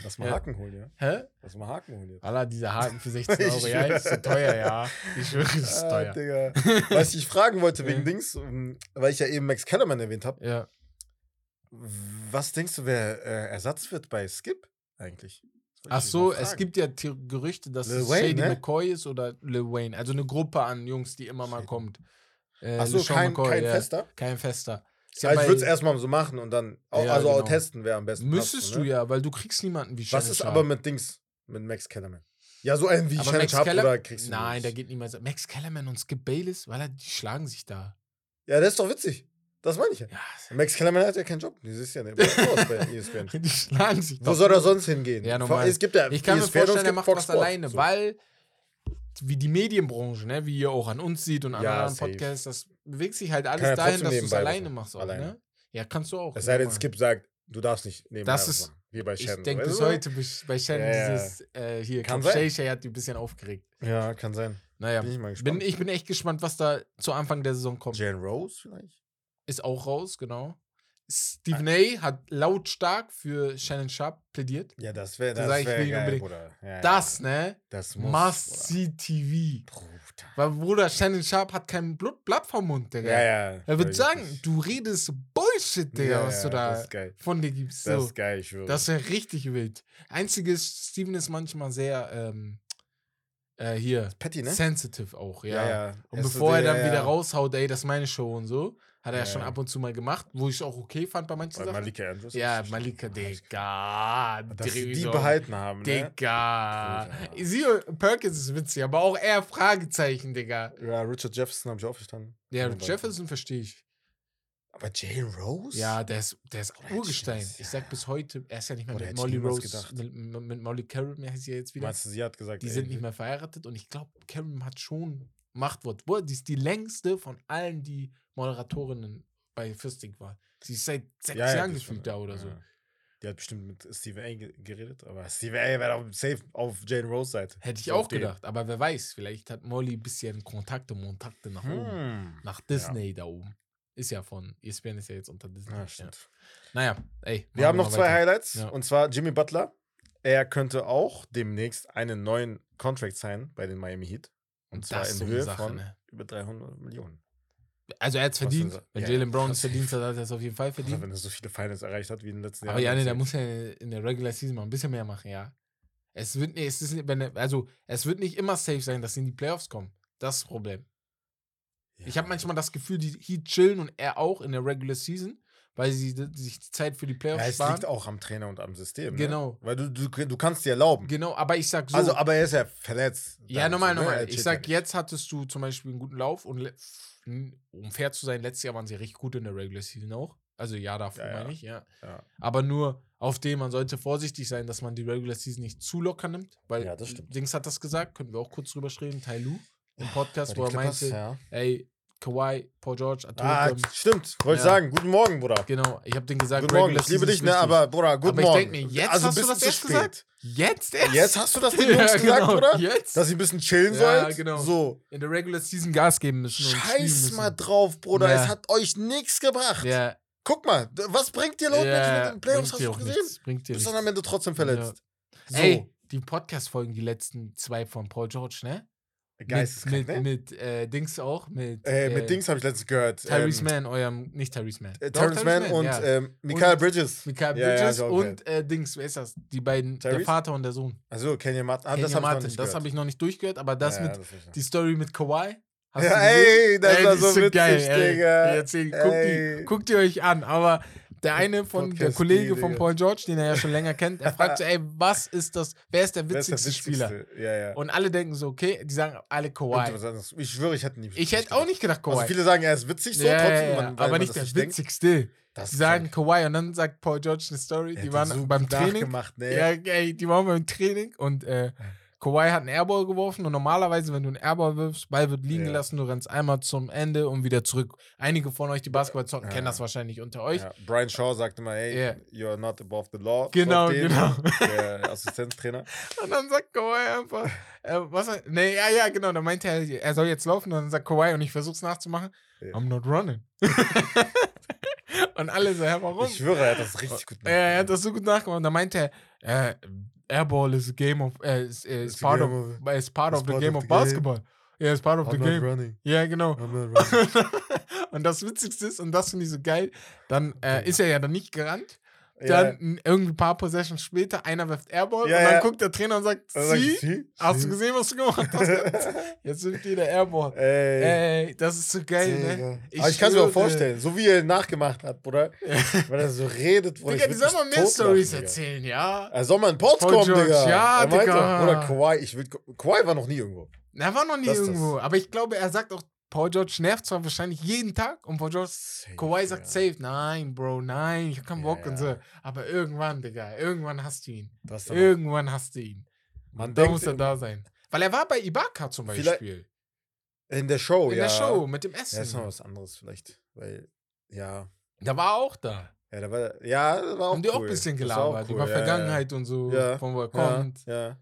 Lass mal Ja. Haken holen, ja? Hä? Lass mal Haken holen jetzt. Alla, diese Haken für 16 Ich Euro. Ja, ist so teuer, ja. Ich schwöre, es ist Ah, teuer. Digga. Was ich fragen wollte wegen. Dings, um, weil ich ja eben Max Kellerman erwähnt habe. Ja. Was denkst du, wer äh, Ersatz wird bei Skip eigentlich? Das Ach so, es gibt ja The Gerüchte, dass Lil es Wayne, Shady ne? McCoy ist oder Lil Wayne. Also eine Gruppe an Jungs, die immer mal Shady. kommt. Äh, Ach so, LeSean kein, McCoy, kein ja. Fester? Kein Fester. Ist Ja, ja ich würde es erstmal so machen und dann, auch, Ja, also auch genau. testen, wer am besten Müsstest passt, du ne? ja, weil du kriegst niemanden wie Was Shannon ist Sharp. aber mit Dings, mit Max Kellerman? Ja, so einen wie Aber Shannon Sharp oder kriegst du Nein, der geht niemals. Max Kellerman und Skip Bayless, weil er, die schlagen sich da. Ja, der ist doch witzig. Das meine ich ja. Ja, Max Kellerman hat ja keinen Job. Das ist ja nicht bei E ESPN. die schlagen sich Wo soll er sonst hingehen? Ja, normal. Es gibt ja Ich kann mir ESPN und es vorstellen, er macht Fox was Sports. alleine, So. weil wie die Medienbranche, ne, wie ihr auch an uns sieht und an Ja, anderen. Podcasts, das bewegt sich halt alles dahin, dass du es alleine machst auch, Alleine. ne? Ja, kannst du auch. Es sei denn. Skip sagt, du darfst nicht nebenbei Das ist- machen. Wie bei Ich Shannon. denke weißt bis heute bei Shannon Ja, dieses äh, hier, Kann. Shay Shay hat die ein bisschen aufgeregt. Ja, kann sein. Naja, Bin ich mal bin, gespannt. ich bin echt gespannt, was da zu Anfang der Saison kommt. Jane Rose vielleicht? Ist auch raus, genau. Stephen A. hat lautstark für Shannon Sharp plädiert. Ja, das wäre Da das ich wär geil. Bruder. Ja, Das, ja. ne? Das muss. Must see TV. Bruder. Weil, Bruder, Shannon Sharp hat kein Blut, Blatt vom Mund, Digga. Ja, ja. Er wird sagen, du redest Bullshit, Digga, Ja, was du da Das ist geil. von dir gibst. Das So. ist geil, ich schwöre. Das wäre richtig wild. Einziges, Steven ist manchmal sehr, ähm, äh, hier, Patty, ne? sensitive auch, ja. Ja, ja. Und Es bevor er dann wieder raushaut, ey, das ist meine Show und so, hat er ja Ja, schon ja. ab und zu mal gemacht, wo ich auch okay fand bei manchen Bei Sachen. Malika Andrews. ja, Malika, Digga. Dass sie die behalten haben, ne? Digga. Bruder. Sio Perkins ist witzig, aber auch eher Fragezeichen, Digga. Ja, Richard Jefferson habe ich auch verstanden. Ja, Aber- Jefferson verstehe ich. Aber Jane Rose? Ja, der ist, der ist Oder Urgestein. Ich sag ja. bis heute, er ist ja nicht mehr Oder mit Molly Rose, gedacht. mit, mit Molly Cameron, wie heißt sie jetzt wieder? Meinst du, sie hat gesagt, Die ey, sind nicht mehr verheiratet und ich glaube, Cameron hat schon Machtwort. Boah, die ist die längste von allen, die Moderatorinnen bei Fisting war. Sie ist seit sechs Ja, ja, Jahren das gefühlt da oder ja. so. Die hat bestimmt mit Steve A. ge- geredet, aber Steve A. wäre doch safe auf Jane Rose Seite. Hätte ich So auch auf den. gedacht, aber wer weiß, vielleicht hat Molly ein bisschen Kontakte, Montakte nach oben. Hm. Nach Disney da oben. Ist ja von, ESPN ist ja jetzt unter Disney. Ja, ja. stimmt. Naja, ey. Wir haben noch zwei weiter. Highlights. Ja. Und zwar Jimmy Butler. Er könnte auch demnächst einen neuen Contract sein bei den Miami Heat. Und, Und zwar das in so Höhe Sache, von ne? über 300 Millionen. Also er hat es verdient. so- Wenn Ja, Jalen ja, Brown es verdient hat, hat er es auf jeden Fall verdient. wenn er so viele Finals erreicht hat wie in den letzten Aber Jahren. ja, nee, der dann muss ja in der Regular Season mal ein bisschen mehr machen, ja. Es wird, nee, es ist, nicht- wenn also es wird nicht immer safe sein, dass sie in die Playoffs kommen. Das ist das Problem. Ja. Ich habe manchmal das Gefühl, die Heat chillen und er auch in der Regular Season, weil sie sich die Zeit für die Playoffs Ja, es sparen. liegt auch am Trainer und am System. Genau. Ne? Weil du, du, du kannst dir erlauben. Genau, aber ich sag so. Also, aber er ist ja verletzt. ja, so, ne? normal. Er Ich sag, jetzt hattest du zum Beispiel einen guten Lauf und um fair zu sein, letztes Jahr waren sie richtig gut in der Regular Season auch. Also ja, davor Ja, meine ich, ja. Ja. Aber nur auf dem, man sollte vorsichtig sein, dass man die Regular Season nicht zu locker nimmt, weil Ja, das stimmt. Dings hat das gesagt, können wir auch kurz drüber reden, Tai Lu im Podcast, wo er meinte, ey, Kawhi, Paul George, Ah, Atom, stimmt. Wollte ich Ja. sagen. Guten Morgen, Bruder. genau, ich habe den gesagt, Guten Morgen. Ich liebe dich, ne? Aber, Bruder, guten Aber ich Morgen. denk mir, jetzt also hast du das erst spät. gesagt? Jetzt erst? Jetzt hast du das den Ja, Jungs gesagt, genau, oder? Jetzt? Dass sie ein bisschen chillen Ja, sollen? genau. So. in der Regular Season Gas geben müssen. Scheiß müssen. mal drauf, Bruder. Ja. Es hat euch nichts gebracht. Ja, Guck mal, was bringt dir Load ja, in den Playoffs? bringt Hast du gesehen? Bringt dir Du bist dann am Ende trotzdem verletzt. So. Ey, die Podcast-Folgen, die letzten zwei von Paul George, ne? Geisteskrank, mit, ne? mit, mit äh, Dings auch, mit, Äh, äh, mit Dings habe ich letztens gehört. Tyrese ähm, Mann, eurem, nicht Tyrese Mann. Äh, Doch, Terrence Mann und ja. ähm, Mikael Und Bridges. Mikael Ja, ja, Bridges hab ich auch und äh, Dings, wer ist das? Die beiden, der Tyrese? Vater und der Sohn. Also Kenya Martin. Ah, Kenya das habe ich noch Martin, nicht das habe ich noch nicht durchgehört, aber das ja, mit, ja, das die Story mit Kawhi. Hast ja, ey, das Ey, war die so witzig, geil, ey. Digga. Ich erzähl, guckt, die, Ey. guckt ihr euch an, aber Der eine von, der Podcast Kollege G, von. Paul George, den er ja schon länger kennt, er fragt so, ey, was ist das, wer ist der Wer ist der witzigste Spieler? witzigste? Ja, ja. Und alle denken so, okay, die sagen alle Und Kawhi. anderes. Ich schwöre, ich hätte nie. Ich hätte auch nicht gedacht Kawhi. Also viele sagen, er ist witzig so, Ja, trotzdem, man, aber nicht der nicht denkt. witzigste. Das Die sagen. Kawhi und dann sagt Paul George eine Story, die waren beim Training. ne? Ja, ey, die waren beim Training und äh, Kawhi hat einen Airball geworfen und normalerweise, wenn du einen Airball wirfst, Ball wird liegen Ja. gelassen, du rennst einmal zum Ende und wieder zurück. Einige von euch, die Basketball zocken, Ja. kennen das wahrscheinlich unter euch. Ja, Brian Shaw sagt immer, hey, Ja. you're not above the law. Genau, genau. Der Assistenztrainer. Und dann sagt Kawhi einfach, äh, was, nee, ja, ja, genau, dann meinte er, er soll jetzt laufen und dann sagt Kawhi und ich versuch's nachzumachen, Ja. I'm not running. und alle so, hä, warum? Ich schwöre, er hat das richtig gut Ja, er hat das so gut nachgemacht. Und dann meinte er, äh, Airball is a game of, äh, is, is It's a part, of, game is part of the part game of of the game. basketball. Yeah, it's part of the I'm not game. running. Ja, genau. I'm not running. und das Witzigste ist, und das finde ich so geil, dann äh, ist er ja dann nicht gerannt. Ja, Dann n- irgendwie ein paar Possessions später, einer wirft Airball Ja, und dann ja. guckt der Trainer und sagt, sie, "Sie? hast Sie?" du gesehen, was du gemacht hast? Jetzt wirft jeder Airball. Ey. Ey, das ist so geil, ne? Digga. Aber ich kann es mir auch vorstellen, so wie er nachgemacht hat, Bruder. Weil er so redet, Bruder. Digga, ich die soll mal mehr Stories erzählen, ja? Er soll mal in Ports Paul kommen, George, Digga. ja, er Digga. Bruder, Kawhi, ich will, Kawhi war noch nie irgendwo. Er war noch nie Das irgendwo. Aber ich glaube, er sagt auch, Paul George nervt zwar wahrscheinlich jeden Tag und Paul George, Kawhi sagt safe, nein, Bro, nein, ich hab keinen Ja, Bock und ja. so. Aber irgendwann, Digga, irgendwann hast du ihn. Irgendwann hast du ihn. man Da muss er da sein. Weil er war bei Ibaka zum Beispiel. in der Show, In ja. der Show mit dem Ja, ist noch Essen. was anderes vielleicht. Weil, ja. Da war auch da. Ja, da war, ja, war auch Haben die cool. auch ein bisschen auch gelabert cool, über ja, Vergangenheit und so, Ja. von wo er Ja, kommt. ja.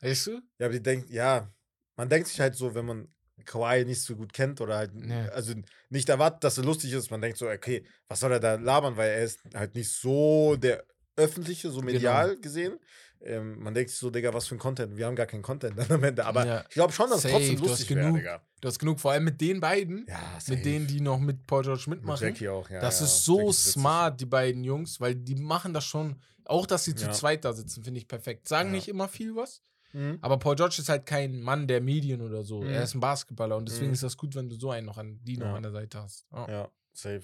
Weißt du? Ja, aber die denkt, ja, man denkt sich halt so, wenn man Kawhi nicht so gut kennt oder halt, Nee. also nicht erwartet, dass er lustig ist, man denkt so, okay, was soll er da labern, weil er ist halt nicht so der öffentliche, so medial Genau. gesehen. Ähm, man denkt sich so, Digga, was für ein Content. Wir haben gar keinen Content dann am Ende. Aber Ja. ich glaube schon, dass es Safe, trotzdem du hast lustig wäre. Digga. Du hast genug, vor allem mit den beiden, Ja, mit denen, die noch mit Paul George mit mitmachen. Jackie auch, ja. das ja. ist so smart, die beiden Jungs, weil die machen das schon, auch dass sie zu zweit da sitzen, finde ich perfekt. Sagen nicht immer viel was, Mhm. aber Paul George ist halt kein Mann der Medien oder so. Mhm. Er ist ein Basketballer und deswegen Mhm. ist das gut, wenn du so einen noch an, die noch Ja. an der Seite hast. Ja. Ja, safe.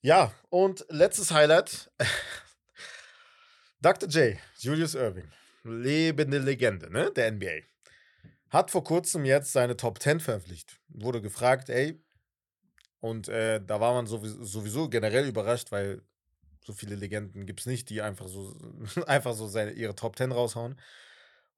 Ja, und letztes Highlight. Dr. J, Julius Irving, lebende Legende ne, der NBA, hat vor kurzem jetzt seine Top 10 veröffentlicht. Wurde gefragt, ey, und äh, da war man sowieso, sowieso generell überrascht, weil so viele Legenden gibt es nicht, die einfach so, einfach so seine, ihre Top 10 raushauen.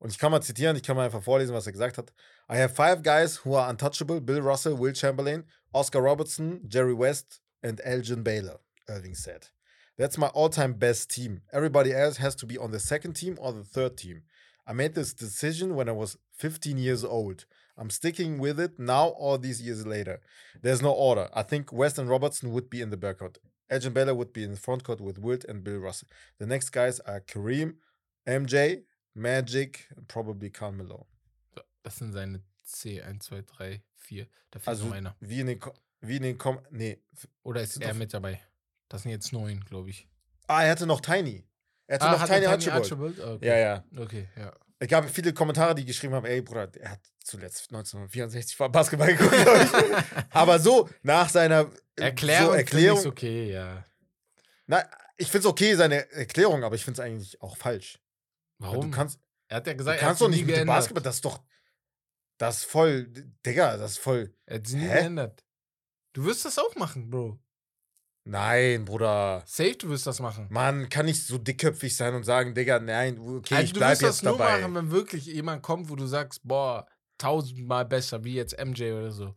Und ich kann mal zitieren, ich kann mal einfach vorlesen, was er gesagt hat. I have five guys who are untouchable: Bill Russell, Will Chamberlain, Oscar Robertson, Jerry West, and Elgin Baylor. Irving said, "That's my all-time best team. Everybody else has to be on the second team or the third team. I made this decision when I was 15 years old. I'm sticking with it now, all these years later. There's no order. I think West and Robertson would be in the backcourt. Elgin Baylor would be in the frontcourt with Wilt and Bill Russell. The next guys are Kareem, MJ, Magic, probably Carmelo. So, Das sind seine C, 1, 2, 3, 4. Da fehlt Also noch einer. wie in den, Ko- wie in den Kom nee. Oder ist er mit dabei? Das sind jetzt neun, glaube ich. Ah, er hatte noch Tiny. Er hatte Ah, noch hat er Tiny Tiny Archibald. Archibald? Okay. Ja, ja. Okay, ja. Es gab viele Kommentare, die geschrieben haben, ey Bruder, er hat zuletzt 1964 Basketball geguckt, glaub ich. Aber so, nach seiner äh, Erklärung, so Erklärung ich's okay, ja. na, ich finde es okay, seine Erklärung, aber ich finde es eigentlich auch falsch. Warum? Du kannst, er hat ja du gesagt, er hat kannst doch nicht mit dem. Basketball, das ist doch, das ist voll, Digga, das ist voll, Er hat sie nie Hä? geändert. Du wirst das auch machen, Bro. nein, Bruder. Safe, du wirst das machen. Man kann nicht so dickköpfig sein und sagen, Digga, nein, okay, also ich du bleib wirst das jetzt nur dabei. machen, wenn wirklich jemand kommt, wo du sagst, boah, tausendmal besser, wie jetzt MJ oder so.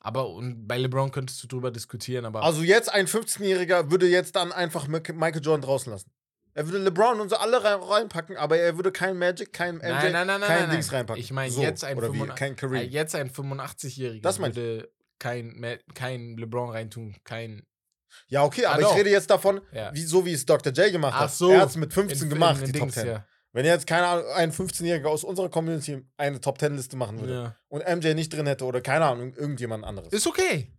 Aber und bei LeBron könntest du drüber diskutieren, aber Also jetzt ein 15-Jähriger würde jetzt dann einfach Michael Jordan draußen lassen. Er würde LeBron und so alle rein, reinpacken, aber er würde kein Magic, kein MJ, Nein, nein, nein, kein nein, Dings reinpacken. Ich meine, so, jetzt ein oder wie, 85 kein äh, Kareem. jetzt ein 85-Jähriger Das meinte würde kein, kein LeBron reintun, kein Ja, okay, Ah, aber doch. ich rede jetzt davon, Ja. wie, so wie es Dr. J gemacht Ach hat. so. Er hat es mit 15 in- gemacht, in die Dings, Top 10. ja. Wenn jetzt, keine ein 15-Jähriger aus unserer Community eine Top 10-Liste machen würde Ja. und MJ nicht drin hätte oder keine Ahnung, irgendjemand anderes. Ist okay.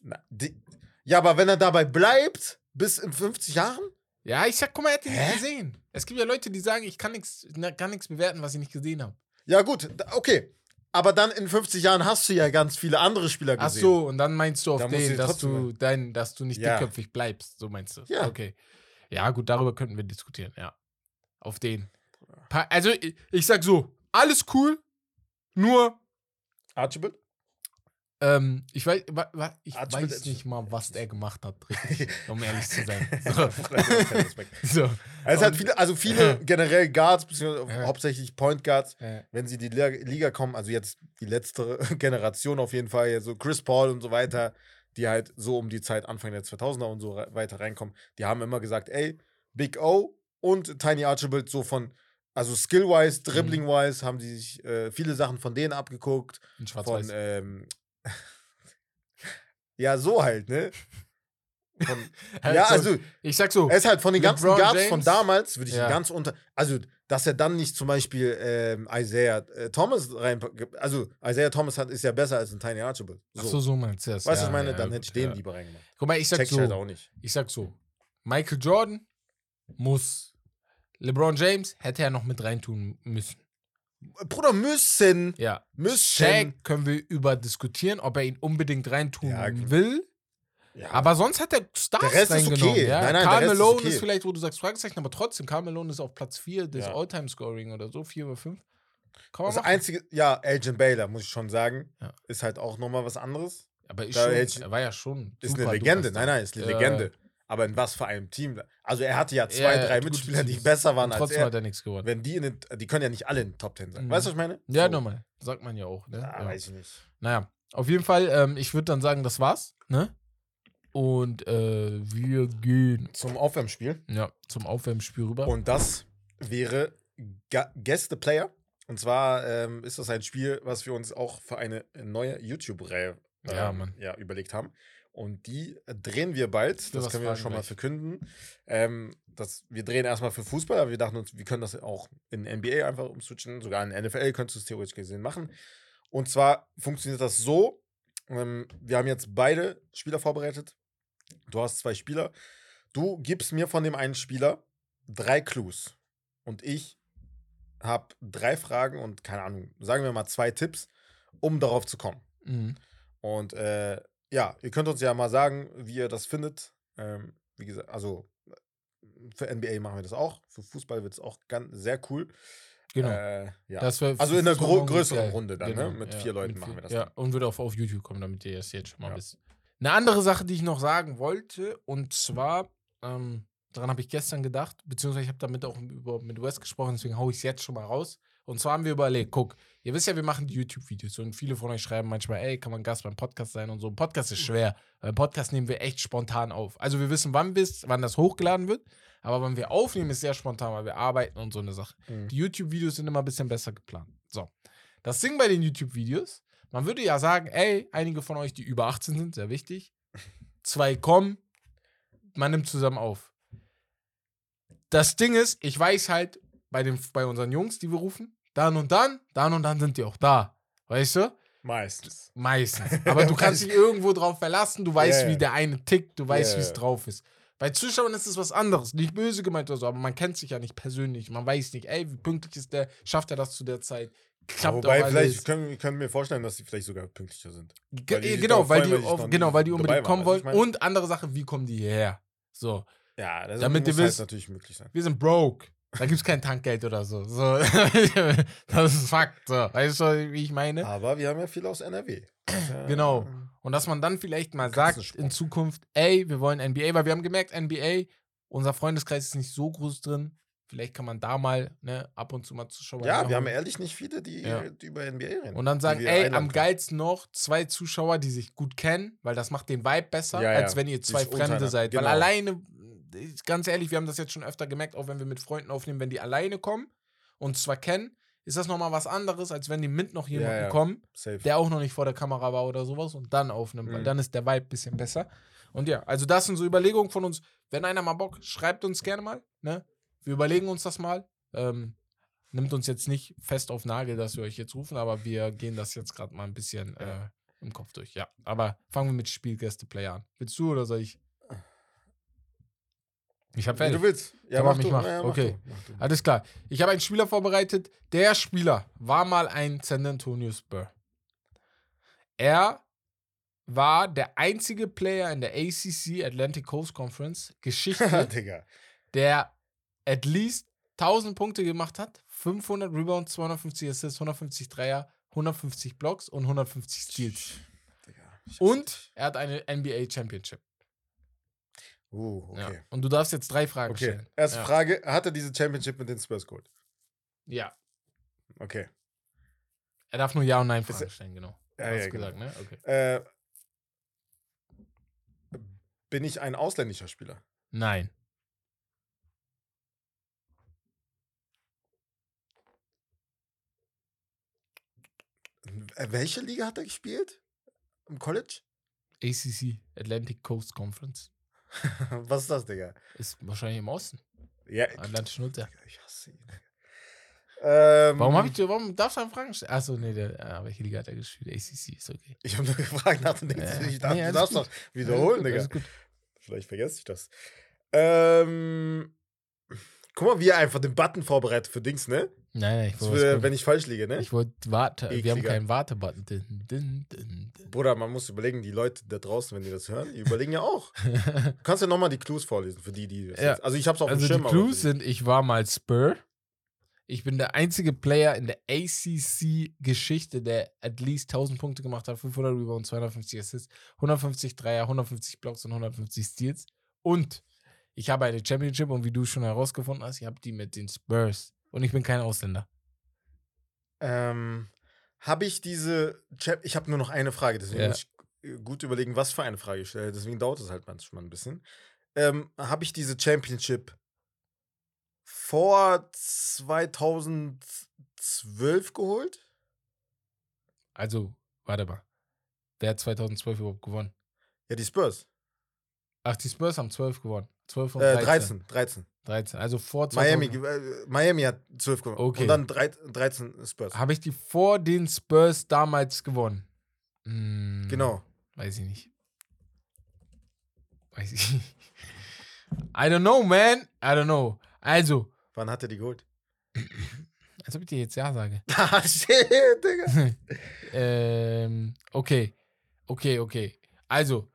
Na, die, ja, aber wenn er dabei bleibt, bis in 50 Jahren? Ja, ich sag, guck mal, er hat ihn nicht gesehen. Es gibt ja Leute, die sagen, ich kann nichts kann nichts bewerten, was ich nicht gesehen habe. Ja, gut, okay. aber dann in 50 Jahren hast du ja ganz viele andere Spieler gesehen. Ach so, und dann meinst du auf Da musst du den, dass trotzdem du, dein, dass du nicht Ja. dickköpfig bleibst. So meinst du. Ja. Okay. Ja, gut, darüber könnten wir diskutieren, ja. Auf den. Pa also, ich, ich sag so, alles cool, nur, Archibald? Ähm, ich weiß, ich weiß nicht mal, was der gemacht hat, richtig, um ehrlich zu sein. So. Es hat Und- viele, also viele generell Guards, beziehungsweise hauptsächlich Point Guards, wenn sie die Liga, kommen, also jetzt die letzte Generation auf jeden Fall, so Chris Paul und so weiter, die halt so um die Zeit Anfang der 2000er und so weiter reinkommen, die haben immer gesagt, ey, Big O und Tiny Archibald so von, also skill-wise, dribbling-wise, haben die sich äh, viele Sachen von denen abgeguckt, in von, Schwarz-Weiß. ähm, ja, so halt, ne? Von, Halt ja, so, also ich sag so, ist halt von den ganzen Guards von damals, würde ich Ja. ganz unter. Also, dass er dann nicht zum Beispiel ähm, Isaiah äh, Thomas rein. Also, Isaiah Thomas hat, ist ja besser als ein Tiny Archibald. ach So. so, so meinst du das. weißt du, was ja, ich meine? ja, dann hätte ich den lieber reingemacht. Guck mal, ich sag Check ich so, halt auch nicht. ich sag so, Michael Jordan muss, LeBron James hätte er noch mit reintun müssen. Bruder, müssen. Ja. Müssen. Shaq können wir über diskutieren, ob er ihn unbedingt reintun Ja, will. Ja, Aber sonst hat er Stars Der Rest ist okay. Ja? Nein, nein, Karl der Rest ist Malone okay. ist vielleicht, wo du sagst Fragezeichen, aber trotzdem, Karl Malone ist auf Platz 4 des Ja. All-Time-Scoring oder so, 4 oder 5. Kann man das machen. einzige, ja, Elgin Baylor, muss ich schon sagen, Ja. ist halt auch nochmal was anderes. aber ist da schon, er war ja schon Ist eine Legende. Nein, nein, ist eine. Legende. Aber in was für einem Team? Also, er hatte ja zwei, Ja, ja, drei gut, Mitspieler, die besser waren Und als trotzdem er. hat er nichts gewonnen. Wenn die in den, die können ja nicht alle in den Top Ten sein. Mhm. Weißt du, was ich meine? Ja, So. nochmal. Sagt man ja auch. Ne? Ah, ja. weiß ich nicht. Naja, auf jeden Fall, ähm, ich würde dann sagen, das war's. Ne? Und äh, wir gehen Zum Aufwärmspiel. ja, zum Aufwärmspiel rüber. Und das wäre Guess the Player. Und zwar ähm, ist das ein Spiel, was wir uns auch für eine neue YouTube-Reihe ähm, Ja, ja, überlegt haben. Und die drehen wir bald. Das können wir schon mal verkünden. Ähm, das, wir drehen erstmal für Fußball, aber wir dachten uns, wir können das auch in NBA einfach umswitchen. Sogar in NFL könntest du es theoretisch gesehen machen. Und zwar funktioniert das so: ähm, Wir haben jetzt beide Spieler vorbereitet. Du hast zwei Spieler. Du gibst mir von dem einen Spieler drei Clues. Und ich habe drei Fragen und keine Ahnung, sagen wir mal zwei Tipps, um darauf zu kommen. Mhm. Und äh, ja, ihr könnt uns ja mal sagen, wie ihr das findet. Ähm, wie gesagt, also für NBA machen wir das auch. Für Fußball wird es auch ganz sehr cool. Genau. Äh, ja. Das Also in einer grö größeren. Runde dann, Genau, ne? Mit ja, vier Leuten mit machen wir das. Ja, dann. und wird auch auf YouTube kommen, damit ihr es jetzt schon mal Ja. wisst. Eine andere Sache, die ich noch sagen wollte, und zwar, ähm, daran habe ich gestern gedacht, beziehungsweise ich habe damit auch über, mit Wes gesprochen, deswegen haue ich es jetzt schon mal raus. Und zwar haben wir überlegt, guck, ihr wisst ja, wir machen die YouTube-Videos und viele von euch schreiben manchmal, ey, kann man Gast beim Podcast sein und so. Ein Podcast ist schwer, weil Podcast nehmen wir echt spontan auf. Also wir wissen, wann bis, wann das hochgeladen wird, aber wann wir aufnehmen, ist sehr spontan, weil wir arbeiten und so eine Sache. Mhm. Die YouTube-Videos sind immer ein bisschen besser geplant. So. Das Ding bei den YouTube-Videos, man würde ja sagen, ey, einige von euch, die über 18 sind, sehr wichtig. Zwei kommen, man nimmt zusammen auf. Das Ding ist, ich weiß halt bei, den, bei unseren Jungs, die wir rufen, dann und dann, dann und dann sind die auch da. Weißt du? Meistens. Meistens. Aber du kannst dich irgendwo drauf verlassen, du weißt, ja. wie der eine tickt, du weißt, Ja, wie es drauf ist. Bei Zuschauern ist es was anderes. Nicht böse gemeint oder so, aber man kennt sich ja nicht persönlich. Man weiß nicht, ey, wie pünktlich ist der, schafft er das zu der Zeit? Klappt Wobei, vielleicht alles. können, wir- können wir vorstellen, dass sie vielleicht sogar pünktlicher sind. Weil die sich genau, weil freuen, die, weil die auf, genau, weil die unbedingt kommen wollen. meine? Und andere Sache, wie kommen die hierher? So, Ja, das Damit muss ihr halt wisst- natürlich möglich sein. wir sind broke. Da gibt es kein Tankgeld oder so. so. das ist Fakt. So. Weißt du, wie ich meine? Aber wir haben ja viel aus NRW. Genau. Und dass man dann vielleicht mal sagt in Zukunft, ey, wir wollen NBA, weil wir haben gemerkt, NBA, unser Freundeskreis ist nicht so groß drin. Vielleicht kann man da mal ne, ab und zu mal Zuschauer Ja, wir haben ehrlich nicht viele, die, Ja. die über NBA reden. Und dann sagen, ey, am geilsten noch zwei Zuschauer, die sich gut kennen, weil das macht den Vibe besser, Ja, ja. als wenn ihr zwei Fremde seid. Weil genau. alleine, ich- ganz ehrlich, wir haben das jetzt schon öfter gemerkt, auch wenn wir mit Freunden aufnehmen, wenn die alleine kommen und zwar kennen, ist das nochmal was anderes, als wenn die mit noch jemanden ja. kommen, Safe. der auch noch nicht vor der Kamera war oder sowas und dann aufnimmt, weil Mhm. dann ist der Vibe ein bisschen besser. Und ja, also das sind so Überlegungen von uns. Wenn einer mal Bock, schreibt uns gerne mal. Ne? Wir überlegen uns das mal. Ähm, nimmt uns jetzt nicht fest auf Nagel, dass wir euch jetzt rufen, aber wir gehen das jetzt gerade mal ein bisschen äh, im Kopf durch. Ja, aber fangen wir mit Spielgäste-Player an. Willst du oder soll ich? Ich habe Wie fertig. du willst. Ja, Kann mach mich du. machen. Ja, mach Okay. Du. Mach du. Alles klar. Ich habe einen Spieler vorbereitet. Der Spieler war mal ein San Antonio Spur. Er war der einzige Player in der ACC Atlantic Coast Conference Geschichte, der at least 1000 Punkte gemacht hat, 500 Rebounds, 250 Assists, 150 Dreier, 150 Blocks und 150 Steals. Digga. Und er hat eine NBA Championship. Uh, okay. Ja. Und du darfst jetzt drei Fragen Okay. stellen. Erste ja. Frage: Hat er diese Championship mit den Spurs geholt? Ja. Okay. Er darf nur Ja und Nein Fragen stellen, genau. Ja, Hast ja, du gesagt, genau. ne? Okay. Äh, bin ich ein ausländischer Spieler? Nein. Äh, Welche Liga hat er gespielt? Im College? ACC, Atlantic Coast Conference. Was ist das, Digga? Ist wahrscheinlich im Osten. Ja, Atlantischen Ozean. Digga, ich hasse ihn. Digga. Ähm, Warum habe ich dir, warum darfst du eine Frage stellen? Achso, nee, der, äh, welche Liga hat er gespielt? ACC, ist okay. Ich habe nur gefragt nach dem Ding. Ja. Ich dachte, Nee, du darfst doch wiederholen, Alles Digga. gut, gut. Vielleicht vergesse ich das. Ähm, guck mal, wie er einfach den Button vorbereitet für Dings, ne? Nein, nein, ich Das was wenn ich falsch liege, ne? Ich wollte warten. Wir haben keinen Wartebutton. Din, din, din. Bruder, man muss überlegen, die Leute da draußen, wenn die das hören, die überlegen ja auch. Du kannst ja nochmal die Clues vorlesen für die, die das Ja. jetzt. Also ich hab's auf also dem die Schirm. aber Clues sind, ich war mal Spur. Ich bin der einzige Player in der ACC-Geschichte, der at least 1000 Punkte gemacht hat, 500 Rebounds, 250 Assists, 150 Dreier, 150 Blocks und 150 Steals. Und ich habe eine Championship und wie du schon herausgefunden hast, ich habe die mit den Spurs. Und ich bin kein Ausländer. Ähm, habe ich diese. Ich habe nur noch eine Frage, deswegen Ja. muss ich äh, gut überlegen, was für eine Frage ich stelle. Deswegen dauert es halt manchmal ein bisschen. Ähm, habe ich diese Championship vor 2012 geholt? Also, warte mal. Wer hat 2012 überhaupt gewonnen? Ja, die Spurs. Ach, die Spurs haben 12 gewonnen. 12 und Äh, 13. 13. 13. 13. Also vor 2000. Miami, äh, Miami hat 12 gewonnen. Okay. Und dann drei- 13 Spurs. Habe ich die vor den Spurs damals gewonnen? Hm, Genau. Weiß ich nicht. Weiß ich nicht. I don't know, man. I don't know. Also, Wann hat er die geholt? als ob ich dir jetzt Ja sage. Ah, shit, Digga. ähm, okay. Okay, okay. Also,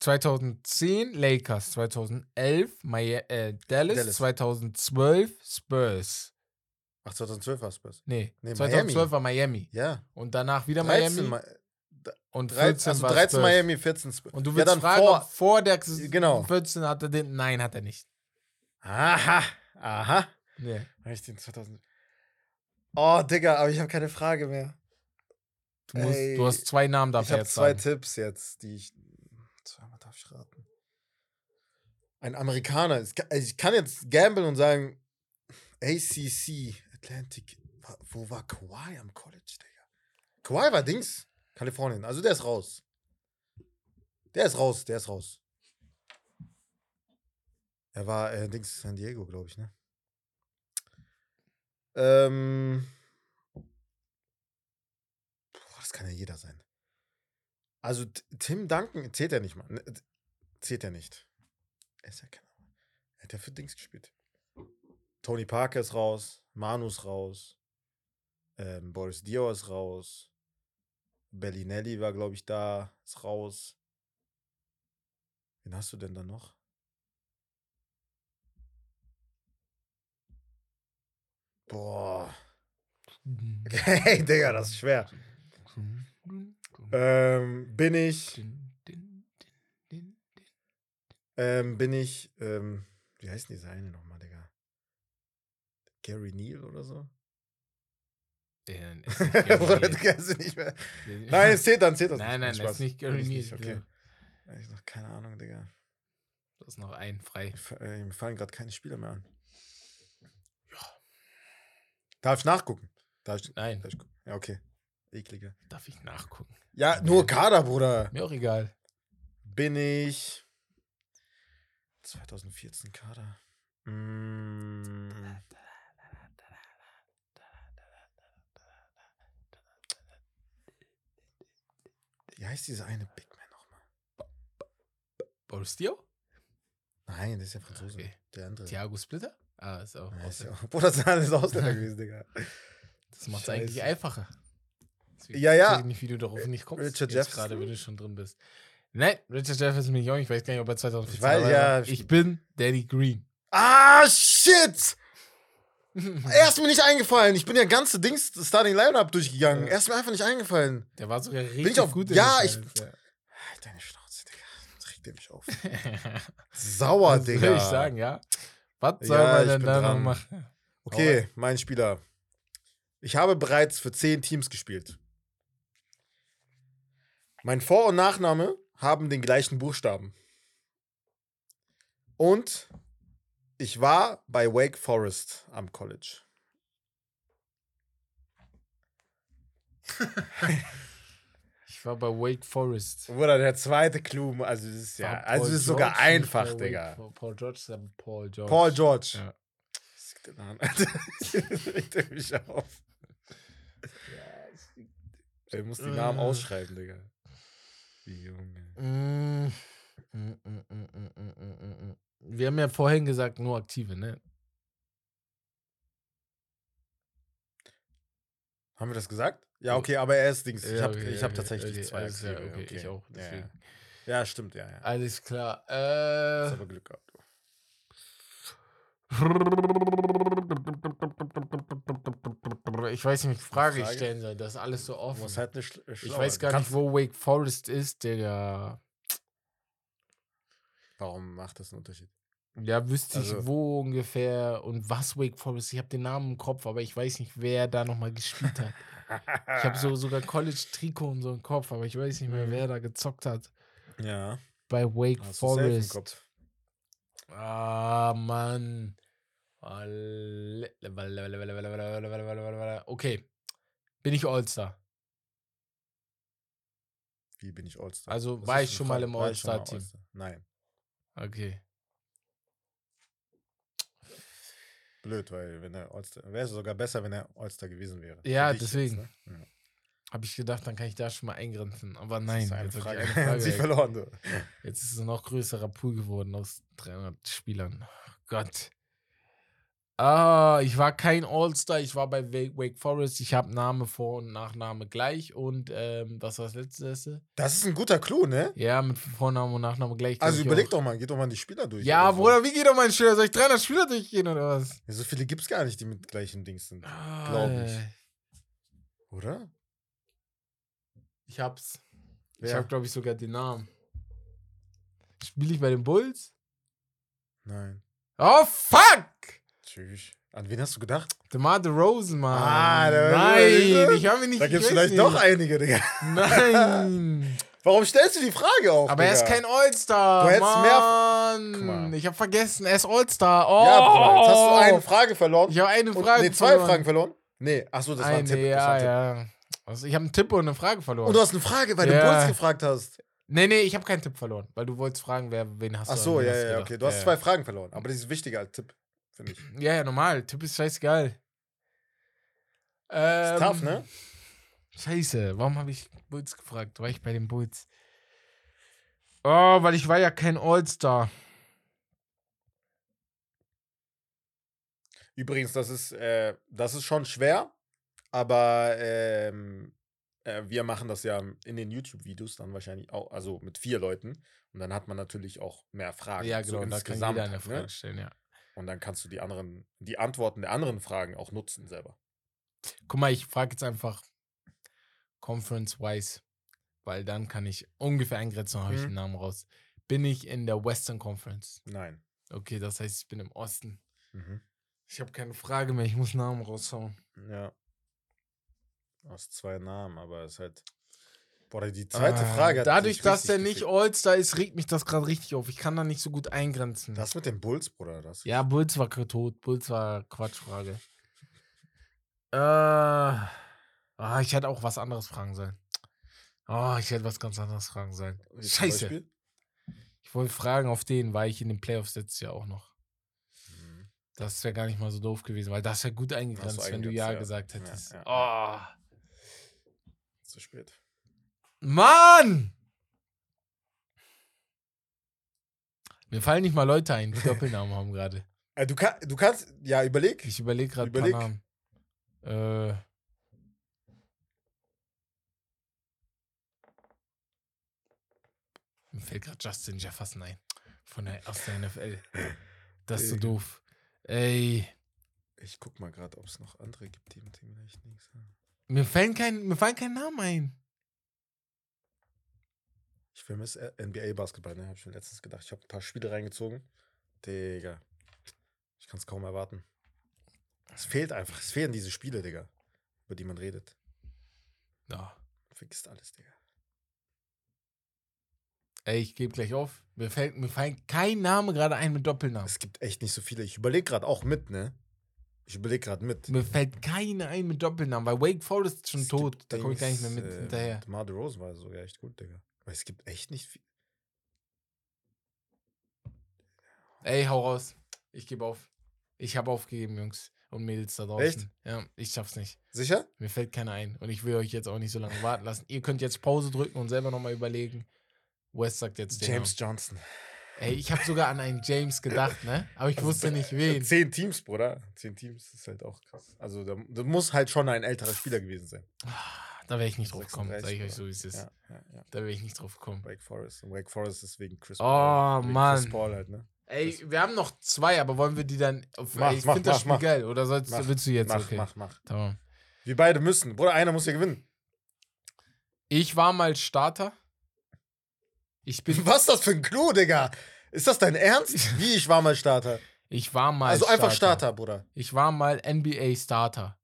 2010 Lakers, 2011 Mia äh, Dallas, Dallas. 2012 Spurs. Ach, 2012 war Spurs. Nee, Nee, 2012 war Miami. Ja. Und danach wieder 13, Miami. Und 13, 14 also war 13 Spurs. Miami, 14 Spurs. Und du ja, willst dann fragen, vor. vor der Genau. 14 hat er den. Nein, hat er nicht. Aha, aha. Nee. Ich den 2000. Oh, Digga, aber ich habe keine Frage mehr. Du, musst, Ey, du hast zwei Namen Ich dafür habe jetzt zwei sagen. Tipps jetzt, die ich. Ich raten. Ein Amerikaner. Also Ich kann jetzt gamblen und sagen: ACC, Atlantic. Wo war Kawhi am College, Digga? Kawhi war Dings, Kalifornien. Also der ist raus. Der ist raus, der ist raus. Er war äh, Dings San Diego, glaube ich, ne? Ähm. Boah, das kann ja jeder sein. Also Tim Duncan zählt er nicht mal. Zählt er nicht. Er ist ja kein. Er hat ja für Dings gespielt. Tony Parker ist raus. Manu ist raus. Ähm, Boris Diaw ist raus. Bellinelli war, glaube ich, da. Ist raus. Wen hast du denn da noch? Boah. Hey, Digga, das ist schwer. Ähm, bin ich, ähm, bin ich, ähm, wie heißt denn dieser eine nochmal, Digga? Gary Neal oder so? Oder du kennst ihn nicht mehr. Nein, es zählt dann, zählt das Nein, nein, nicht. das ist nicht Gary Neal. nicht, Okay. ja. Ich noch keine Ahnung, Digga. Das ist noch ein frei. Äh, Mir fallen gerade keine Spieler mehr an. Ja. Darf ich nachgucken? Darf ich, Nein, darf ich? Ja, okay. Eklige. darf ich nachgucken. Ja, nur Kader, Bruder. Mir auch egal. Bin ich 2014 Kader. Mm. Wie heißt dieser eine Big Man nochmal? Boris Dio? Nein. Das ist ja Franzose. Okay. Der andere. Thiago Splitter? Ah, ist auch. Ja, ist ja auch- Bruder, das ist alles Ausländer gewesen, Digga. Das macht es eigentlich einfacher. Deswegen Ja, ja. nicht, wie du darauf nicht kommst. Richard Jefferson? gerade, wenn du schon drin bist. Nein, Richard Jefferson bin ich auch nicht. Ich weiß gar nicht, ob er 2014 Ich weiß, ja, war. Ich bin Danny Green. Ah, shit! Er ist mir nicht eingefallen. Ich bin ja ganze Dings Starting Lineup durchgegangen. Ja. Er ist mir einfach nicht eingefallen. Der war sogar richtig ich auf- gut ja, ich- Finals, Halt deine Schnauze, Digga. Das regt dir mich auf. ja. Sauer, Was Digga. soll ich sagen, ja? Was soll Ja, man denn bin da noch machen? Okay, mein Spieler. Ich habe bereits für zehn Teams gespielt. Mein Vor- und Nachname haben den gleichen Buchstaben. Und ich war bei Wake Forest am College. Ich war bei Wake Forest. Oder der zweite Clou, also das ist ja, also das ist sogar George einfach, Wake Digga. For- Paul George ist aber Paul George. Paul George. Ja. Das liegt in. Das regt mich auf. Er muss die Namen Äh. ausschreiben, Digga. Junge. Mm, mm, mm, wir haben ja vorhin gesagt, nur aktive, ne? Haben wir das gesagt? Ja, okay, aber er ist Dings. ich habe okay, hab tatsächlich okay, zwei. Klar, okay, ich auch. Deswegen. Ja, ja. ja, stimmt, ja, ja. Alles klar. Äh, das aber Glück gehabt ich weiß nicht, Frage ich Frage? stellen soll. Das ist alles so offen. halt ich weiß gar nicht, wo Wake Forest ist, Digga. Warum macht das einen Unterschied? Ja, wüsste ich Also- wo ungefähr und was Wake Forest. Ich habe den Namen im Kopf, aber ich weiß nicht, wer da nochmal gespielt hat. Ich habe so sogar College-Trikot und so im Kopf, aber ich weiß nicht mehr, Mhm. wer da gezockt hat. Ja, Bei Wake hast Forest. Ah, Mann. Okay. Bin ich All-Star? Wie bin ich All-Star? Also war ich schon mal im All-Star-Team? All-Star? Nein. Okay. Blöd, weil wenn er All-Star, wäre es sogar besser, wenn er All-Star gewesen wäre. Ja, deswegen. ne? Ja. Habe ich gedacht, dann kann ich da schon mal eingrenzen. Aber Das nein, ist eine Frage. eine Frage Sie verloren, du. jetzt ist es ein noch größerer Pool geworden aus 300 Spielern. Oh Gott. Ah, ich war kein All-Star, ich war bei Wake, Forest. Ich habe Name, Vor- und Nachname gleich. Und ähm, was war das letzte? Das ist ein guter Clou, ne? Ja, mit Vorname und Nachname gleich. Also ich überleg auch. doch mal, geht doch mal die Spieler durch. Ja, oder so. Bruder, wie geht doch mein Spieler? Soll ich 300 Spieler durchgehen oder was? Ja, so viele gibt es gar nicht, die mit gleichen Dings sind. Glaub ich. Ah, Oder? Ich hab's. Ich Wer? hab, glaube ich, sogar den Namen. Spiele ich bei den Bulls? Nein. Oh, fuck! Tschüss. An wen hast du gedacht? DeMar DeRozan, Mann. Ah, der- Nein, ich habe ihn nicht Da gibt es vielleicht doch nicht. einige, Digga. Nein. Warum stellst du die Frage auch? Aber er ist Digga? kein All-Star. Du hättest mehr- Mann. Ich habe vergessen, er ist All-Star. Oh. Ja, Bruder, jetzt hast du eine Frage verloren. Ich habe eine Und- Frage nee, zwei verloren. Fragen verloren. Nee, achso, das war ein eine, Tipp. Das war ja, ein Tipp. ja. Also ich habe einen Tipp und eine Frage verloren. Und du hast eine Frage, weil Ja. du Bulls gefragt hast. nee, nee, ich habe keinen Tipp verloren, weil du wolltest fragen, wer wen hast Ach du so, an wen ja, du ja, okay. Du hast ja, zwei Fragen verloren. Aber das ist wichtiger als Tipp, finde ich. Ja, ja, normal. Tipp ist scheißegal. Ähm, Ist tough, ne? Scheiße, warum habe ich Bulls gefragt? War ich bei den Bulls? Oh, weil ich war ja kein All-Star. Übrigens, das ist, äh, das ist schon schwer, aber ähm, äh, wir machen das ja in den YouTube-Videos dann wahrscheinlich auch, also mit vier Leuten. Und dann hat man natürlich auch mehr Fragen. Ja, genau, da kann jeder eine Frage Ne? stellen, ja. Und dann kannst du die anderen, die Antworten der anderen Fragen auch nutzen selber. Guck mal, ich frage jetzt einfach Conference-wise, weil dann kann ich ungefähr eingrenzen, habe ich Mhm. den Namen raus. Bin ich in der Western Conference? Nein. Okay, das heißt, ich bin im Osten. Mhm. Ich habe keine Frage mehr, ich muss Namen raushauen. Ja. Aus zwei Namen, aber es ist halt. Boah, die zweite Ah, Frage hat Dadurch, dass der nicht. All-Star ist, regt mich das gerade richtig auf. Ich kann da nicht so gut eingrenzen. Das mit dem Bulls, Bruder, das. ja, Bulls war tot. Bulls war Quatschfrage. Äh, ah, ich hätte auch was anderes fragen sollen. Oh, ich hätte was ganz anderes fragen sollen. Wie zum Scheiße. Ich wollte fragen auf den, weil ich in den Playoffs letztes Jahr auch noch. Mhm. Das wäre gar nicht mal so doof gewesen, weil das wäre gut eingegrenzt, wenn du eingegrenzt, Ja ja. gesagt Ja, hättest. ja, Oh. Zu spät. Mann! Mir fallen nicht mal Leute ein, die Doppelnamen haben gerade. Äh, du, kann, du kannst, ja, überleg. Ich überlege gerade Überleg. Namen. Äh. Mir fällt gerade Justin Jefferson ein. Von der, aus der NFL. Das ist so doof. Ey. Ich guck mal gerade, ob es noch andere gibt, die mit dem vielleicht nichts haben. Mir fallen kein, mir fallen kein Namen ein. Ich vermisse NBA-Basketball, ne? Hab ich mir letztens gedacht. Ich habe ein paar Spiele reingezogen. Digga. Ich kann es kaum erwarten. Es fehlt einfach. Es fehlen diese Spiele, Digga. Über die man redet. Ja. Vergisst alles, Digga. Ey, ich gebe gleich auf. Mir fällt, mir fallen kein Name gerade ein mit Doppelnamen. Es gibt echt nicht so viele. Ich überlege gerade auch mit, ne? Ich überlege gerade mit. Mir fällt keine ein mit Doppelnamen, weil Wake Forest ist schon Es tot. Da komme ich gar nicht mehr mit äh, hinterher. DeMar DeRozan war sogar echt gut, Digga. Aber es gibt echt nicht viel. Ey, hau raus. Ich gebe auf. Ich habe aufgegeben, Jungs und Mädels da draußen. Echt? Ja, ich schaff's nicht. Sicher? Mir fällt keiner ein. Und ich will euch jetzt auch nicht so lange warten lassen. Ihr könnt jetzt Pause drücken und selber nochmal überlegen. West sagt jetzt den James Johnson. Namen. Ey, ich habe sogar an einen James gedacht, ne? Aber ich Also, wusste nicht wen. Zehn Teams, Bruder. Zehn Teams ist halt auch krass. Also, da, da muss halt schon ein älterer Spieler gewesen sein. Da wäre ich nicht drauf gekommen, 36, sag ich euch so, wie es ist. Ja, ja, ja. Da wäre ich nicht drauf gekommen. Wake Forest. Und Wake Forest ist wegen Chris Oh, Paul. Wegen Mann. Chris Paul halt, ne? Ey, wir haben noch zwei, aber wollen wir die dann. Auf, Mach, ey, ich finde das Spiel mach. geil. Oder sollst, Mach, willst du jetzt? mach, okay. mach, mach. Tamam. Wir beide müssen. Bruder, einer muss ja gewinnen. Ich war mal Starter. Ich bin. Was ist das für ein Clou, Digga? Ist das dein Ernst? Wie, ich war mal Starter. Ich war mal. Also einfach Starter, Bruder. Ich war mal NBA Starter.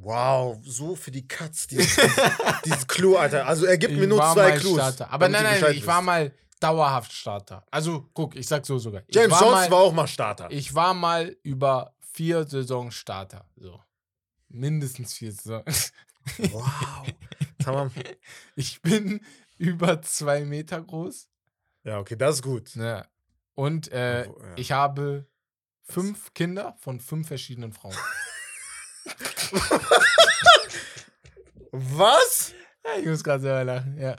Wow, so für die Katz, dieses, dieses Clou, Alter. Also er gibt mir Ich nur war zwei mal Clues. Starter. Aber nein, nein, ich war mal dauerhaft Starter. Also, guck, ich sag so sogar. Ich James war Johnson mal, war auch mal Starter. Ich war mal über vier Saisons Starter. So. Mindestens vier Saisons. Wow. Tamam. Ich bin über zwei Meter groß. Ja, okay, das ist gut. Ja. Und äh, Wo- ja. ich habe fünf Kinder von fünf verschiedenen Frauen. Was? Ja, ich muss gerade selber lachen, ja.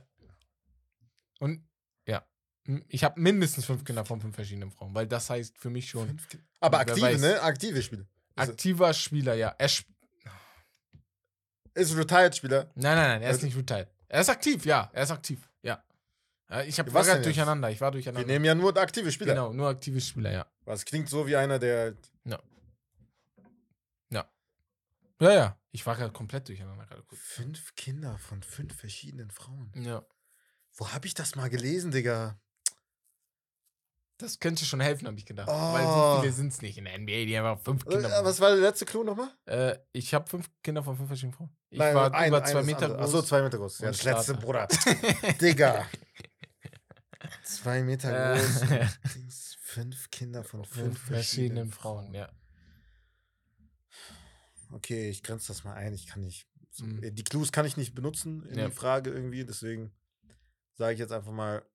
Und ja, M- ich habe mindestens fünf Kinder von fünf verschiedenen Frauen, weil das heißt für mich schon Aber aktive, weiß. ne? Aktive Spiele. Also, aktiver Spieler, ja. Er sp ist Retired Spieler. nein, nein, nein, er ist Also- nicht retired. Er ist aktiv, ja, er ist aktiv, ja. Ich hab, war gerade durcheinander, ich war Wir durcheinander. nehmen ja nur aktive Spieler. Genau, nur aktive Spieler, ja. Was klingt so wie einer, der. Ja, ja, ich war gerade komplett durcheinander gerade kurz. Fünf Kinder von fünf verschiedenen Frauen. Ja, Wo hab ich das mal gelesen, Digga? das könnte schon helfen, habe ich gedacht. Oh. Weil so viele sind es nicht in der NBA, die haben fünf Äh, Kinder. Was war der letzte Clou nochmal? Äh, ich habe fünf Kinder von fünf verschiedenen Frauen. Ich Nein, war ein- über zwei Meter andere. groß. Achso, zwei Meter groß. Ja, das letzte, Starter. Bruder. Digga. Zwei Meter Äh. groß. fünf Kinder von fünf, fünf verschiedenen Frauen, ja. Okay, ich grenze das mal ein. Ich kann nicht. So, Mhm. äh, Die Clues kann ich nicht benutzen in Ja. die Frage irgendwie. Deswegen sage ich jetzt einfach mal,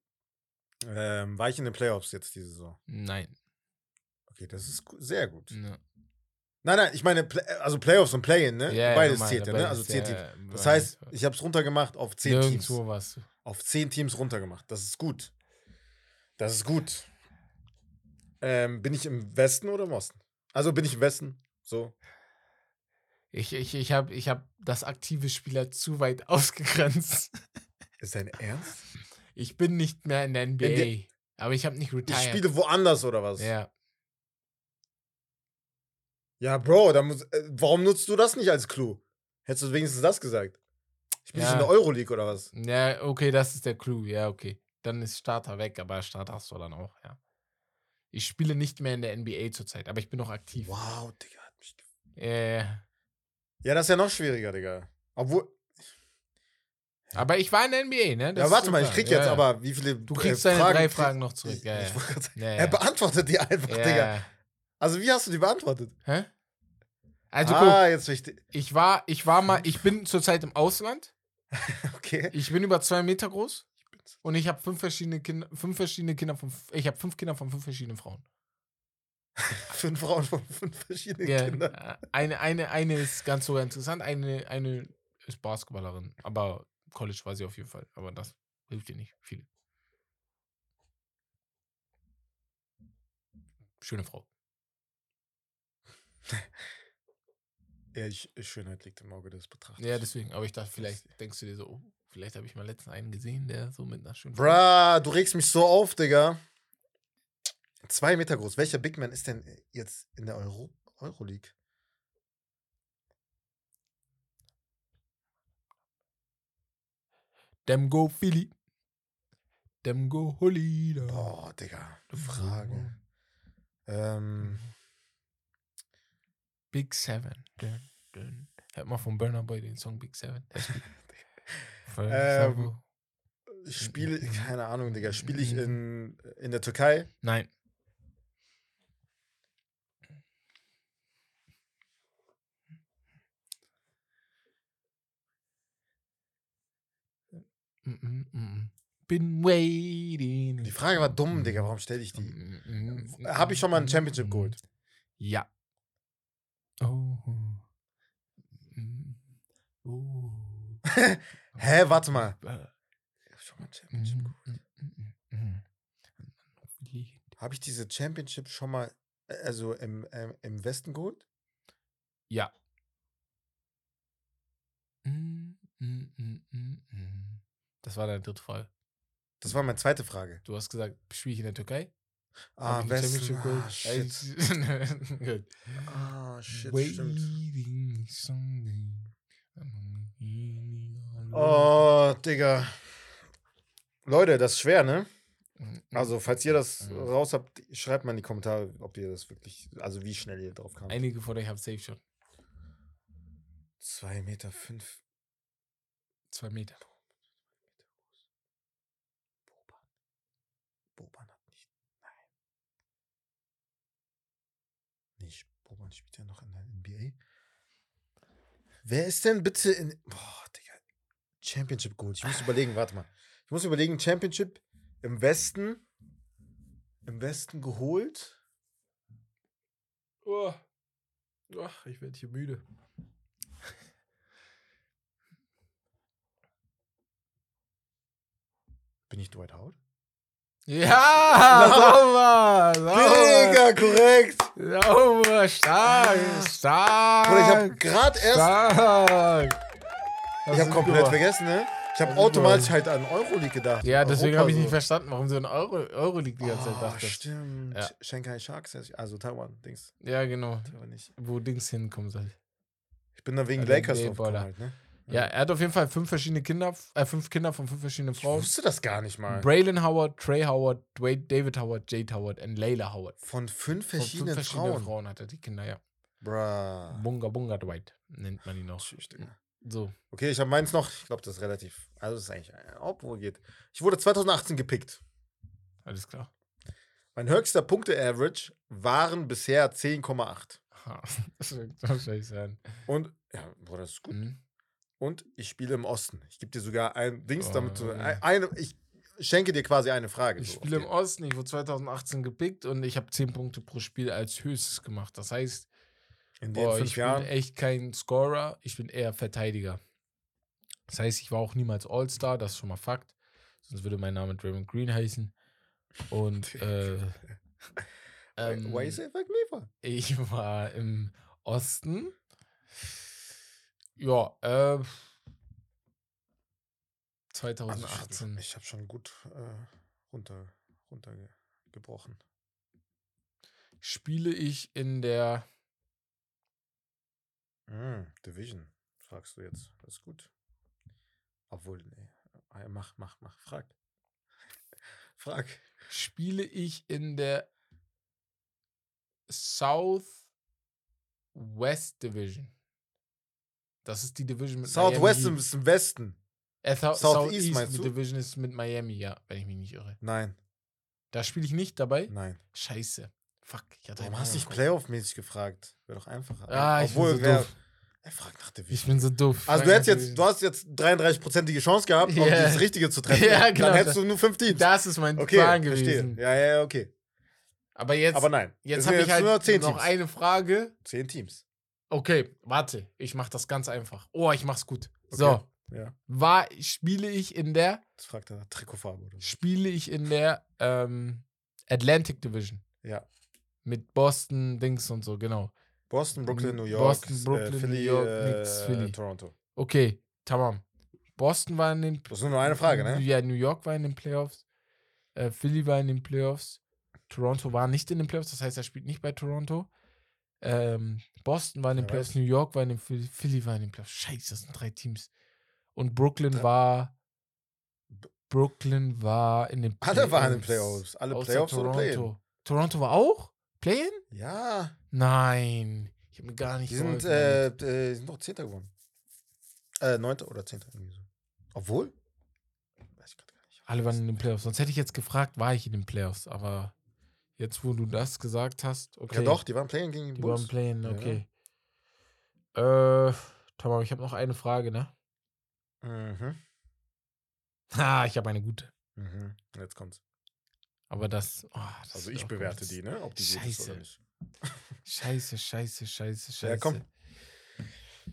ähm, war ich in den Playoffs jetzt diese Saison? Nein. Okay, das ist sehr gut. Ja. Nein, nein, ich meine, Play also Playoffs und Play-In, ne? Ja, Beides normal, zählt ja, ne? Also zehn Teams. Das heißt, ich habe es runtergemacht auf zehn Teams. Was. Auf zehn Teams runtergemacht. Das ist gut. Das ist gut. Ähm, bin ich im Westen oder im Osten? Also bin ich im Westen? So. Ich, ich, ich habe ich hab das aktive Spieler zu weit ausgegrenzt. Ist dein Ernst? Ich bin nicht mehr in der NBA. der- aber ich habe nicht Ich retired. spiele woanders oder was? Ja. Ja, Bro, dann muss, äh, warum nutzt du das nicht als Clou? Hättest du wenigstens das gesagt? Spielst Ja. du in der Euroleague oder was? Ja, okay, das ist der Clou. Ja, okay. Dann ist Starter weg, aber Starter hast du dann auch, ja. Ich spiele nicht mehr in der NBA zurzeit, aber ich bin noch aktiv. Wow, Digga. Hat mich ge- Äh, ja, das ist ja noch schwieriger, Digga. Obwohl. aber ich war in der NBA, ne? Das ja, warte mal, ich krieg jetzt ja. aber wie viele. Du äh, kriegst deine Fragen drei Fragen noch zurück. Ich, ja, ich gerade sagen, Er beantwortet die einfach, Digga. Also, wie hast du die beantwortet? Hä? Also guck, ah, jetzt verstehe ich war, ich war mal, ich bin zurzeit im Ausland. Okay. Ich bin über zwei Meter groß und ich habe fünf verschiedene Kinder, fünf verschiedene Kinder von, ich habe fünf Kinder von fünf verschiedenen Frauen. Fünf Frauen von fünf verschiedenen Ja, Kindern. äh, eine, eine, eine ist ganz so interessant, eine, eine ist Basketballerin, aber College war sie auf jeden Fall, aber das hilft dir nicht viel. Schöne Frau. Ja, ich, Schönheit liegt im Auge des Betrachters. Ja, deswegen. Aber ich dachte, vielleicht denkst du dir so, oh, vielleicht habe ich mal letztens einen gesehen, der so mit einer schönen Frau. Bruh, du regst mich so auf, Digga. Zwei Meter groß. Welcher Big Man ist denn jetzt in der Euro Euroleague? Dem go Philly. Dem go Holida. Boah, Digga. Frage. Ähm, Big Seven. Dun, dun. Hört mal von Burner Boy den Song Big Seven. Ähm, spiele, keine Ahnung, Digga. Spiele ich in, in der Türkei? Nein. Mm, mm, mm. Been waiting. Die Frage war dumm, Digga. Warum stelle ich die? Habe ich schon mal ein Championship geholt? Ja. Oh. Mm. Oh. Hä, warte mal. Äh, schon mal ein Championship mm, geholt. mm, mm, mm. Habe ich diese Championship schon mal, äh, also im, ähm, im Westen geholt? Ja. Mm, mm, mm, mm, mm. Das war deine dritte Frage. Das war meine zweite Frage. Du hast gesagt, spiele ich in der Türkei? Ah, Westen. Ah, geholt? shit. Ah, shit, stimmt. Waiting someday. Oh, Digga. Leute, das ist schwer, ne? Also, falls ihr das Mhm. raus habt, schreibt mal in die Kommentare, ob ihr das wirklich, also wie schnell ihr drauf kamt. Einige von euch haben safe schon. Zwei Meter fünf. Zwei Meter. Boban hat nicht. Nein. Nicht. Boban spielt ja noch in der NBA. Wer ist denn bitte in. Boah, Digga. Championship geholt. Ich muss überlegen, warte mal. Ich muss überlegen, Championship im Westen. Im Westen geholt. Oh. Ach, ich werde hier müde. Bin ich Dwight Howard? Ja, sauber, sauber, Digga, korrekt! sauber, stark, stark. Bruder, ich habe gerade erst. stark. Ich habe komplett vergessen, ne? Ich habe automatisch super. halt an Euroleague gedacht. Ja, deswegen habe ich nicht so. verstanden, warum du in Euro, Euroleague die ganze Zeit Oh, dachtest. stimmt. Ja. Shanghai Sharks, also Taiwan, Dings. Ja, genau. Wo Dings hinkommen soll. Ich bin da wegen der Lakers NBA drauf gekommen Baller. halt, ne? Ja, er hat auf jeden Fall fünf verschiedene Kinder, äh, fünf Kinder von fünf verschiedenen Ich Frauen. wusste das gar nicht mal. Braylon Howard, Trey Howard, Dwayne, David Howard, Jade Howard und Layla Howard. Von fünf Von verschiedenen fünf verschiedenen Frauen. Frauen hat er die Kinder, ja. Bruh. Bunga Bunga Dwight nennt man ihn noch. So. Okay, ich habe meins noch. Ich glaube, das ist relativ. Also, das ist eigentlich. äh, Obwohl geht. Ich wurde 2018 gepickt. Alles klar. Mein höchster Punkte-Average waren bisher 10,8. Ha, Das wird wahrscheinlich sein. Und, ja, Bruder, das ist gut. Mhm. Und ich spiele im Osten. Ich gebe dir sogar ein Dings, Oh, damit du. ja. ein- Eine, ich schenke dir quasi eine Frage. Ich so, spiele im Osten, ich wurde 2018 gepickt und ich habe 10 Punkte pro Spiel als höchstes gemacht. Das heißt, boah, ich Jahren. bin echt kein Scorer, ich bin eher Verteidiger. Das heißt, ich war auch niemals All-Star, das ist schon mal Fakt. Sonst würde mein Name Draymond Green heißen. Und äh, ähm, Why say it like me for? ich war im Osten. Ja, äh, Also ich 2018. habe ich hab schon gut äh, runter, runtergebrochen. spiele ich in der Mm, Division, fragst du jetzt. Das ist gut. Obwohl, nee. Ah, Mach, mach, mach. Frag. Frag. spiele ich in der South West Division. Das ist die Division mit Southwest Miami. ist im Westen. Äh, Thou- Southeast meinst die du? Division ist mit Miami, ja, wenn ich mich nicht irre. Nein, Da spiele ich nicht dabei. nein. Scheiße. Fuck. Ich hatte Warum hast du anderen Playoff-mäßig gefragt? Wäre doch einfacher. Ah, ich bin so doof. Er fragt nach. Division. Ich bin so doof. Also du hättest jetzt, du hast jetzt 33%ige Chance gehabt, um Ja. das Richtige zu treffen. Ja, genau. Dann hättest du nur fünf Teams. Das ist mein okay, Plan verstehe. gewesen. Ja, ja, ja, okay. Aber jetzt, Aber nein. jetzt habe ich halt noch eine Frage. Zehn Teams. Okay, warte. Ich mache das ganz einfach. Oh, ich mach's gut. So. Okay. Ja, War, spiele ich in der, das fragt er nach Trikotfarbe oder so. spiele ich in der ähm, Atlantic Division. Ja. Mit Boston, Dings und so, genau. Boston, Brooklyn, New York, Boston, Brooklyn, äh, Philly, New York, äh, Knicks, Philly. Toronto. Okay, tamam. Boston war in den Das ist nur noch eine Frage, ne? Ja, New York war in den Playoffs. Äh, Philly war in den Playoffs. Toronto war nicht in den Playoffs, das heißt, er spielt nicht bei Toronto. Ähm, Boston war in den Wer Playoffs. New York war in den Philly, Philly war in den Playoffs. Scheiße, das sind drei Teams. Und Brooklyn Drei- war. Brooklyn war in den Alle waren in den Playoffs. Alle Playoffs oder Play-In. Toronto. Toronto war auch? Play-In? Ja, Nein. Ich habe mir gar nicht die sind, äh, äh, sind doch Zehnter geworden. Äh, Neunter oder Zehnter irgendwie so. Obwohl? Weiß ich gerade gar nicht. Alle waren in den Playoffs. Sonst hätte ich jetzt gefragt, war ich in den Playoffs. Aber jetzt, wo du das gesagt hast, okay. Ja doch, die waren Playing gegen die Die Bulls. waren Play-In, Ja. okay. Äh, Tamam, ich habe noch eine Frage, ne? Mhm. Ha, ich habe eine gute. Mhm. Jetzt kommt's. Aber das. Oh, das Also ich bewerte gut. die, ne? Ob die gut ist oder Scheiße. nicht. Scheiße, scheiße, scheiße, scheiße. Ja, komm.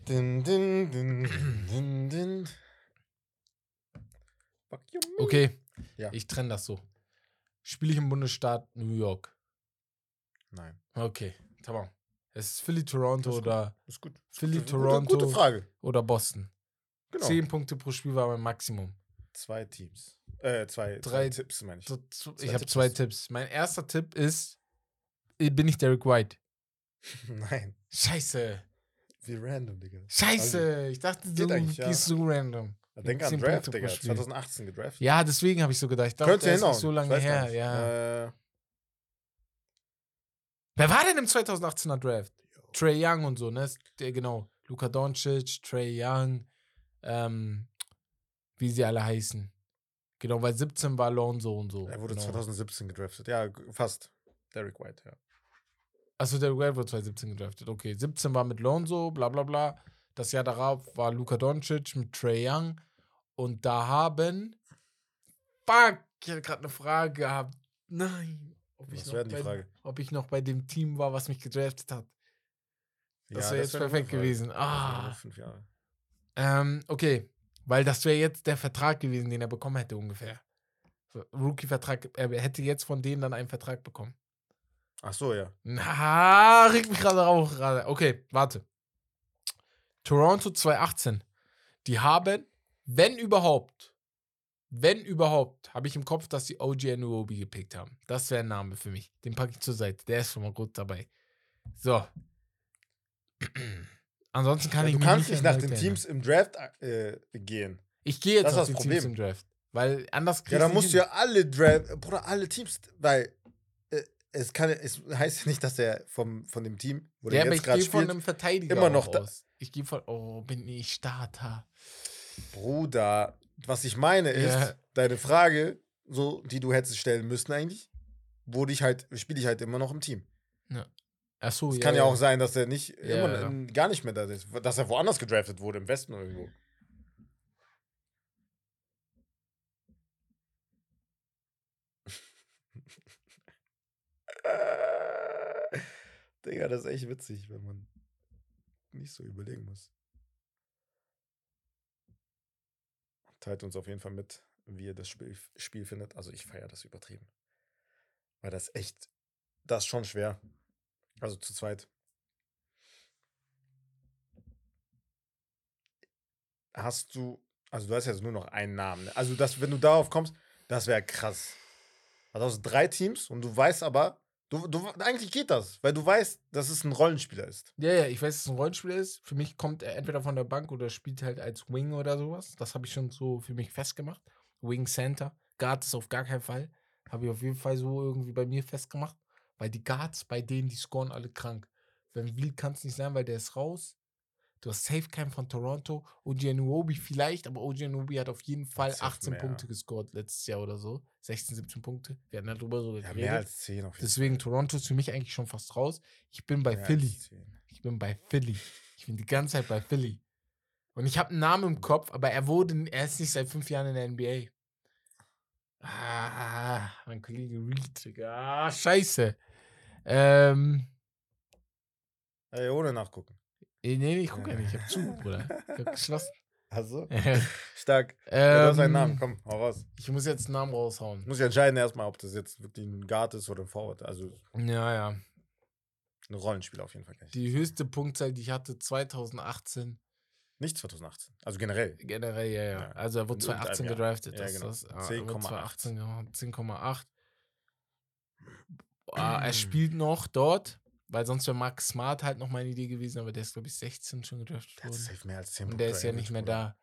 Din, din, din, din, din. Okay, Ja. ich trenne das so. Spiele ich im Bundesstaat New York? Nein, Okay, tamam. Es ist Philly, Toronto ist oder, ist gut. Philly, Gute- Toronto. Gute Frage. oder Boston. Genau. Zehn Punkte pro Spiel war mein Maximum. Zwei Teams. Äh, zwei, Drei- zwei Tipps, meine ich. Zwei ich habe zwei Tipps. Mein erster Tipp ist, äh, bin ich Derek White? Nein. Scheiße. Wie random, Digga. Scheiße. ich dachte, du eigentlich, ja. gehst so random. Denk an Draft, Digga. Spiel. 2018 gedraftet. Ja, deswegen habe ich so gedacht. Ich dachte, der ist so lange her. Ja. Äh, Wer war denn im 2018er Draft? Trey Young und so, ne? Genau. Luka Doncic, Trey Young, ähm, wie sie alle heißen. Genau, weil 17 war Lonzo und so. er wurde genau. 2017 gedraftet. Ja, fast. Derek White, ja. Achso, der White wurde 2017 gedraftet. Okay, 17 war mit Lonzo, bla bla bla. Das Jahr darauf war Luka Doncic mit Trey Young. Und da haben. Fuck, ich hatte gerade eine Frage gehabt. Nein. Ob ich, Was noch wäre die bei, Frage? ob ich noch bei dem Team war, was mich gedraftet hat. Das Ja, wäre jetzt wär perfekt gewesen. Ah. Fünf Jahre. Ähm, okay. Weil das wäre jetzt der Vertrag gewesen, den er bekommen hätte, ungefähr. Rookie-Vertrag. Er hätte jetzt von denen dann einen Vertrag bekommen. Ach so, ja. Na, regt mich gerade auf gerade. Okay, warte. Toronto 2018. Die haben, wenn überhaupt, wenn überhaupt, habe ich im Kopf, dass die OG Anuobi gepickt haben. Das wäre ein Name für mich. Den packe ich zur Seite. Der ist schon mal gut dabei. So. Ansonsten kann Ja, ich du mich kannst nicht nach den erinnern. Teams im Draft äh, gehen. Ich gehe jetzt Das auf das die Teams Problem. im Draft. Weil anders Ja, kriegst dann du musst du ja alle Draft, Bruder, alle Teams, weil äh, es kann, es heißt ja nicht, dass er vom, von dem Team, wo Ja, der jetzt gerade spielt, einem Verteidiger immer noch auch da- aus. Ich gehe von, oh, bin ich Starter. Bruder, was ich meine ist, Ja. deine Frage, so, die du hättest stellen müssen eigentlich, wurde ich halt, spiele ich halt immer noch im Team. Achso, Es ja. kann ja auch sein, dass er nicht, Ja, immer, ja. gar nicht mehr da ist, dass er woanders gedraftet wurde, im Westen irgendwo. Digga, das ist echt witzig, wenn man nicht so überlegen muss. Teilt uns auf jeden Fall mit, wie ihr das Spiel, Spiel findet. Also ich feiere das übertrieben. Weil das echt, das ist schon schwer. Also zu zweit. Hast du, also du hast jetzt nur noch einen Namen. ne? Also das, wenn du darauf kommst, das wäre krass. Also aus drei Teams und du weißt aber, du, du, eigentlich geht das, weil du weißt, dass es ein Rollenspieler ist. Ja, ja, ich weiß, dass es ein Rollenspieler ist. Für mich kommt er entweder von der Bank oder spielt halt als Wing oder sowas. Das habe ich schon so für mich festgemacht. Wing Center. Guard ist auf gar keinen Fall. Habe ich auf jeden Fall so irgendwie bei mir festgemacht. Weil die Guards, bei denen, die scoren alle krank. Wenn Wild kann es nicht sein, weil der ist raus. Du hast Safe Cam von Toronto. OG Anuobi vielleicht, aber OG Anuobi hat auf jeden Fall safe 18 mehr. Punkte gescored letztes Jahr oder so. 16, 17 Punkte. Wir hatten darüber so Ja, geredet. mehr als zehn auf jeden Deswegen Toronto ist für mich eigentlich schon fast raus. Ich bin bei Mehr Philly. 10. Ich bin bei Philly. Ich bin die ganze Zeit bei Philly. Und ich habe einen Namen im Kopf, aber er wurde, er ist nicht seit fünf Jahren in der NBA. Ah, mein Kollege Reed. Ah, scheiße. Ähm, Ey, ohne nachgucken. Nee, nee, ich gucke ja nicht. Ich hab zu, Bruder. Ich hab geschlossen. Also, ähm, stark. Ja, du hast einen Namen, komm, hau raus. Ich muss jetzt einen Namen raushauen. Muss ich entscheiden erstmal, ob das jetzt wirklich ein Guard ist oder ein Forward. Also, Ja, ja. Ein Rollenspiel auf jeden Fall. Die höchste Punktzahl, die ich hatte, 2018. Nicht 2018. Also generell. Generell, ja, ja. Ja. Also er wurde In irgendeinem 2018 Jahr. gedraftet. Ja, genau. das, ah, er wurde 10,8. 2018 gemacht, 10,8. Ah, er spielt noch dort, weil sonst wäre Max Smart halt noch meine Idee gewesen, aber der ist, glaube ich, 16 schon gedraftet Der hat worden. safe mehr als 10 Und Punkte der ist ja nicht mehr da.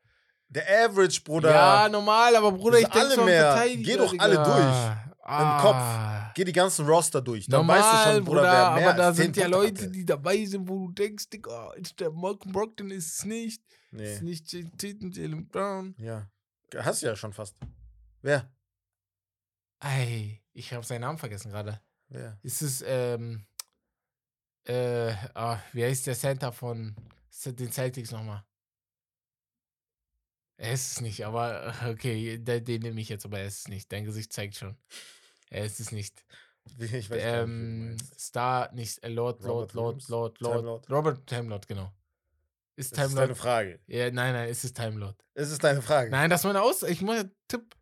Der Average, Bruder. Ja, normal, aber Bruder, Das ich denke alle an mehr. Geh doch alle durch. Ah. Geh die ganzen Roster durch. Dann Normal, weißt du schon, Bruder, Bruder, wer mehr aber da als 10 sind ja Leute, hatte. die dabei sind, wo du denkst, Digga, ist der Malcolm Brogdon ist es nicht. Ist Nee. nicht Jay Tatum, Jalen Brown. Ja. Hast du ja schon fast. Wer? Ey, ich habe seinen Namen vergessen gerade. Wer? Ist es, ähm, äh, ah, wie heißt der Center von den Celtics nochmal? Er ist es nicht, aber okay, den, den nehme ich jetzt, aber er ist es nicht. Dein Gesicht zeigt schon. Er ist es nicht. Ich weiß nicht, Ähm, meinst. Star, nicht äh, Lord, Lord, Lord? Lord, Lord, Lord? Robert Time Lord, genau. Ist Das Time ist deine. Frage. Ja, nein, nein, ist es Time Lord. Ist es deine Frage? Nein, das ist meine Aus. Ich mache Tipp.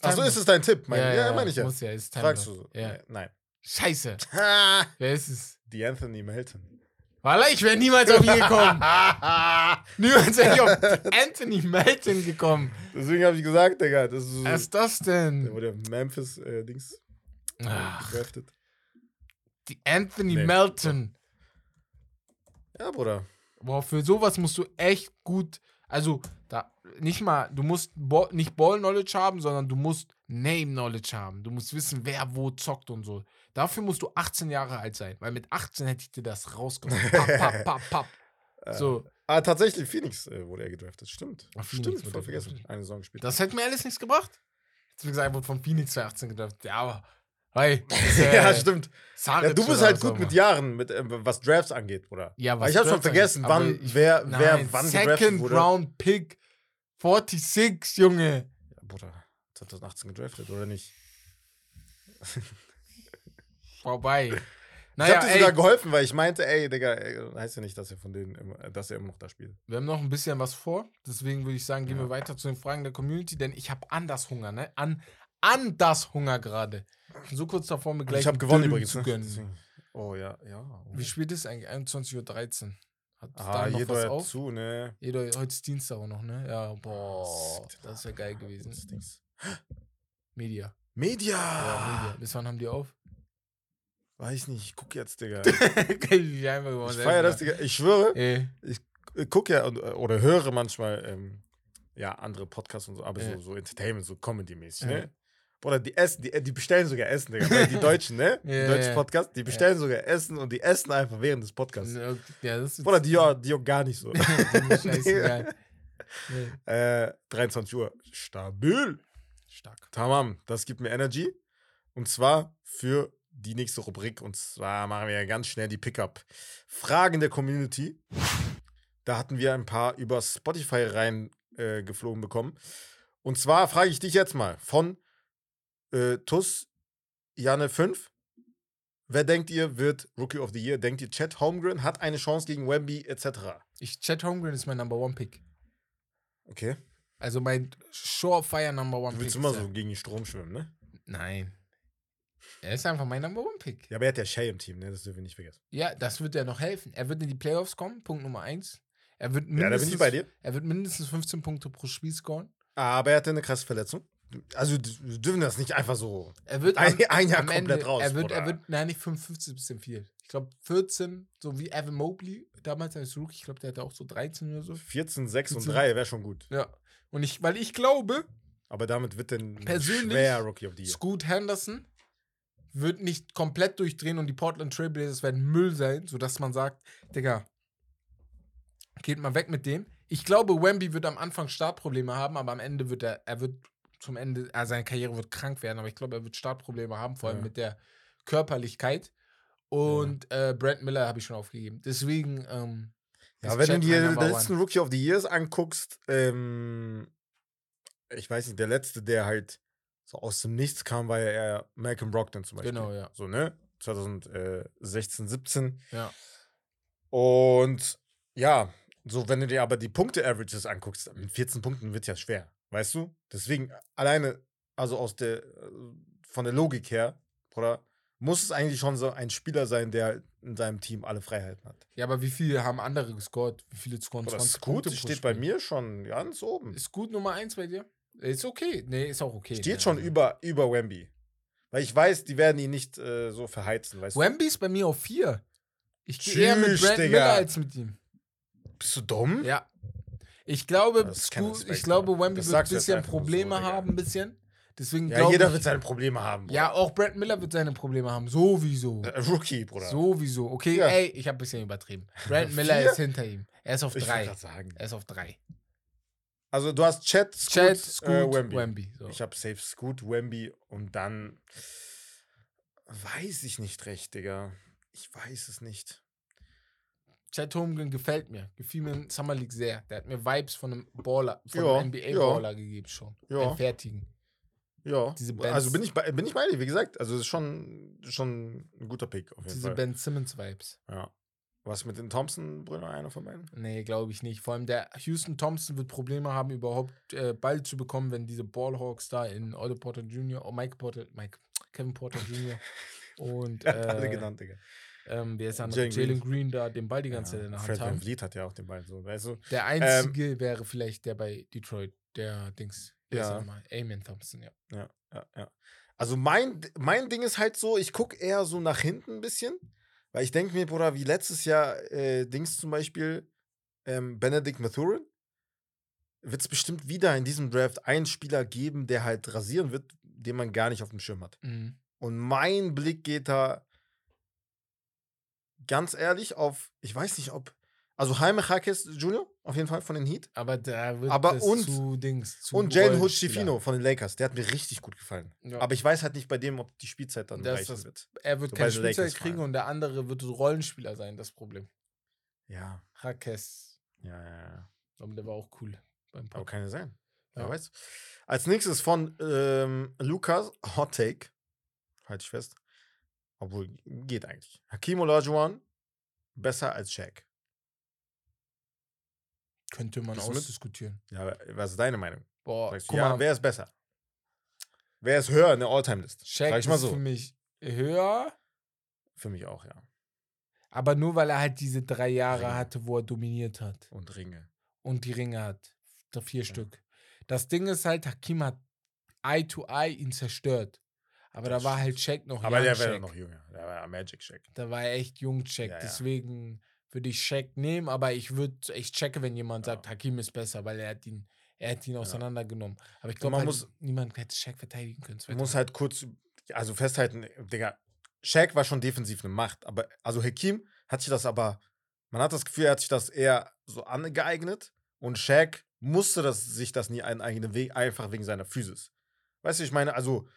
Achso, ist es dein Tipp? Mein, ja, ja, meine ich ja. Muss ja, ist Time Fragst du so? Ja. Nein. Scheiße. Wer ist es? Die Anthony Melton. Walla, ich wäre niemals auf ihn gekommen. niemals wäre ich auf Anthony Melton gekommen. Deswegen habe ich gesagt, Digga, das ist so. Was ist das Der denn? wurde Memphis äh, Dings äh, Ach, gedraftet. die Anthony Nee. Melton. Ja, Bruder. Boah, für sowas musst du echt gut. Also, da nicht mal, du musst Ball, nicht Ball-Knowledge haben, sondern du musst Name-Knowledge haben. Du musst wissen, wer wo zockt und so. Dafür musst du 18 Jahre alt sein, weil mit 18 hätte ich dir das rausgenommen. Papp, papp, papp, papp. So, Ah, tatsächlich, Phoenix äh, wurde er gedraftet. Stimmt. Ah, Phoenix Stimmt, voll er vergessen. gedraftet. Eine Saison gespielt. das hätte mir alles nichts gebracht. Jetzt wie gesagt, er wurde von Phoenix 2018 gedacht. Ja, aber, hey, ist, äh, ja, stimmt. Saric Ja, du bist oder halt was gut mit. Jahren, mit, äh, was Drafts angeht, Bruder. Ja, Weil ich habe schon vergessen, wann, aber ich- wer, wer Nein, wann gedraftet Second wurde. Round Pick 46, Junge. Ja, Bruder, 2018 gedraftet, oder nicht? Vorbei. ich Naja, hab dir ey, sogar geholfen, weil ich meinte, ey, Digga, ey, heißt ja nicht, dass er von denen immer, dass er immer noch da spielt. wir haben noch ein bisschen was vor. Deswegen würde ich sagen, gehen Ja. wir weiter zu den Fragen der Community, denn ich habe anders Hunger, ne? An, anders Hunger gerade. Ich bin so kurz davor, mir gleich ich habe gewonnen übrigens. zu Ne? gönnen. Oh ja, ja. Oh. Wie spät ist es eigentlich? 21.13 Uhr. Hat Ah, da noch jeder was auf? zu, ne? Jeder, heute ist Dienstag auch noch, ne? Ja, boah, Shit. das wäre geil gewesen. Das Dings. Media. Media! Ja, Media. Bis wann haben die auf? Weiß nicht, ich guck jetzt, Digga. Ich feier das, Digga. Ich schwöre, Ey, ich gucke ja oder höre manchmal ähm, ja, andere Podcasts und so, aber so, so Entertainment, so Comedy-mäßig, ne? Bruder, die essen, die, die bestellen sogar Essen, Digga. Weil die Deutschen, ne? Die deutschen ja. Podcast, die bestellen sogar Essen und die essen einfach während des Podcasts. ja, das ist Bruder, die ja, die gar nicht so. Scheißegal. Äh, 23 Uhr. Stabil. Stark. Tamam, das gibt mir Energy. Und zwar für die nächste Rubrik. Und zwar machen wir ganz schnell die Pickup. Fragen der Community. Da hatten wir ein paar über Spotify rein äh, bekommen. Und zwar frage ich dich jetzt mal von äh, TUS Janne 5. Wer denkt ihr wird Rookie of the Year? Denkt ihr, Chet Holmgren hat eine Chance gegen Wemby etc.? Ich, Chad Holmgren ist mein Number One Pick. Okay. Also mein Surefire Number One Du Pick. willst immer ist so gegen den Strom schwimmen, ne? Nein. Er ist einfach mein Number One Pick. Ja, aber er hat ja Shay im Team, ne? Das dürfen wir nicht vergessen. Ja, das wird er noch helfen. Er wird in die Playoffs kommen, Punkt Nummer eins. Er wird Ja, da bin mindestens, ich bei dir. Er wird mindestens 15 Punkte pro Spiel scoren. Aber er hatte eine krasse Verletzung. Also, wir dürfen das nicht einfach so. Er wird Ein- am, ein Jahr komplett Ende, raus, Er wird, er wird, nein, nicht 55 ist ein bisschen viel. Ich glaube 14, so wie Evan Mobley damals als Rookie. Ich glaube, der hatte auch so 13 oder so. 14, 6 und 14. 3 wäre schon gut. Ja. Und ich, weil ich glaube, Aber damit wird dann Persönlich schwer Rookie of the Year. Scoot Henderson wird nicht komplett durchdrehen und die Portland Trailblazers werden Müll sein, sodass man sagt, Digga, geht mal weg mit dem. Ich glaube, Wemby wird am Anfang Startprobleme haben, aber am Ende wird er, er wird zum Ende, also seine Karriere wird krank werden, aber ich glaube, er wird Startprobleme haben, vor allem Ja. mit der Körperlichkeit. Und äh, Brent Miller habe ich schon aufgegeben. Deswegen, ähm, Ja, wenn du dir den letzten. Rookie of the Years anguckst, ähm, ich weiß nicht, der letzte, der halt so aus dem Nichts kam, war ja eher Malcolm Brogdon zum Beispiel. Genau, ja. So, ne? 2016, 17. Ja. Und ja, so, wenn du dir aber die Punkte-Averages anguckst, mit 14 Punkten wird ja schwer, weißt du? Deswegen alleine, also aus der, äh, von der Logik her, oder muss es eigentlich schon so ein Spieler sein, der in seinem Team alle Freiheiten hat. Ja, aber wie viele haben andere gescored? Wie viele scoren Oder 20 Scoot Punkte steht bei mir schon ganz oben. Ist gut Nummer 1 bei dir? Ist okay. Nee, ist auch okay. Steht schon über, über Wemby. Weil ich weiß, die werden ihn nicht äh, so verheizen, weißt Wemby ist bei mir auf 4. Ich gehe eher mit Brandon Digga. Miller als mit ihm. du? Bist du dumm? Ja. Ich glaube, Respekt, ich glaube. Wemby wird ein du bisschen so, Probleme Digga. haben, ein bisschen. Deswegen Ja, jeder ich, wird seine Probleme haben. Bruder. Ja, auch Brad Miller wird seine Probleme haben. Sowieso. Äh, Rookie, Bruder. Sowieso. Okay, Ja. ey, ich habe ein bisschen übertrieben. Brad Miller ist hinter ihm. Er ist auf ich drei. gerade sagen. Er ist auf drei. Also du hast Chat, Scoot, Chad, Scoot, äh, Wemby. Wemby. So. Ich habe Safe Scoot, Wemby und dann weiß ich nicht recht, Digga. Ich weiß es nicht. Chad Holmgren gefällt mir. Gefiel mir in Summer League sehr. Der hat mir Vibes von einem Baller, von Ja, einem NBA-Baller gegeben schon. Ja. Einen fertigen. Ja, Diese also bin ich, bei, bin ich bei dir, wie gesagt. Also es ist schon, schon ein guter Pick auf jeden Diese Fall. Ben Simmons-Vibes. Ja. Was mit den Thompson-Brüdern, einer von beiden? Nee, glaube ich nicht. Vor allem der Houston Thompson wird Probleme haben, überhaupt äh, Ball zu bekommen, wenn diese Ballhawks da in Otto Porter Jr., oh, Mike Porter, Mike, Kevin Porter Jr. und hat alle äh, genannt, Digga. ähm, wer ist der Jalen? Jalen Green da den Ball die ganze Zeit in der Hand Fred haben. Vliet hat ja auch den Ball so, weißt du? Der einzige wäre vielleicht der bei Detroit, der Dings. Heißt Ja. nochmal? Amen Thompson, ja. Ja, ja, ja. Also mein, mein Ding ist halt so, ich gucke eher so nach hinten ein bisschen, weil ich denke mir, Bruder, wie letztes Jahr äh, Dings zum Beispiel, ähm, Benedict Mathurin, wird es bestimmt wieder in diesem Draft einen Spieler geben, der halt rasieren wird, den man gar nicht auf dem Schirm hat. Mhm. Und mein Blick geht da ganz ehrlich auf, ich weiß nicht, ob, also Jaime Jaquez Jr., auf jeden Fall von den Heat. Aber da wird Aber es und- zu Dings. Zu Und Jalen. Hood-Schifino von den Lakers, der hat mir richtig gut gefallen. Ja. Aber ich weiß halt nicht bei dem, ob die Spielzeit dann Das- reichen das- wird. er wird so keine Lakers Spielzeit vor kriegen allem. und der andere wird Rollenspieler sein, das Problem. Ja, Rakes. ja, ja, ja. Aber der war auch cool beim Aber Pop. kann ja sein. Wer Ja. weiß. Als nächstes von ähm, Lukas Hot Take. Halte ich fest. Obwohl, geht eigentlich. Hakim Olajuwon besser als Shaq. Könnte man ausdiskutieren. Ja, aber was ist deine Meinung? Boah, Sagst guck ja, mal, wer ist besser? Wer ist höher in der All-Time-List? Shaq Sag ich mal ist so. für mich höher, Für mich auch, ja. aber nur weil er halt diese drei Jahre Ringe. hatte, wo er dominiert hat Und Ringe. und die Ringe hat. Vier Stück. Das Ding ist halt, Hakim hat Eye to Eye ihn zerstört. Aber Das da war halt Shaq noch Aber young der wäre Shaq. noch jünger. Der war Magic Shaq. Da war er echt jung Shaq. Ja, ja. Deswegen würde ich Shaq nehmen, aber ich würde echt checken, wenn jemand Ja. sagt, Hakim ist besser, weil er hat ihn, er hat ihn auseinandergenommen. Aber ich glaube, man halt, muss- niemand hätte Shaq verteidigen können. Man muss halt kurz, also festhalten, Digga, Shaq war schon defensiv eine Macht, aber, also Hakim hat sich das aber, man hat das Gefühl, er hat sich das eher so angeeignet und Shaq musste das, sich das nie einen eigenen Weg, einfach wegen seiner Physis. Weißt du, ich meine, also,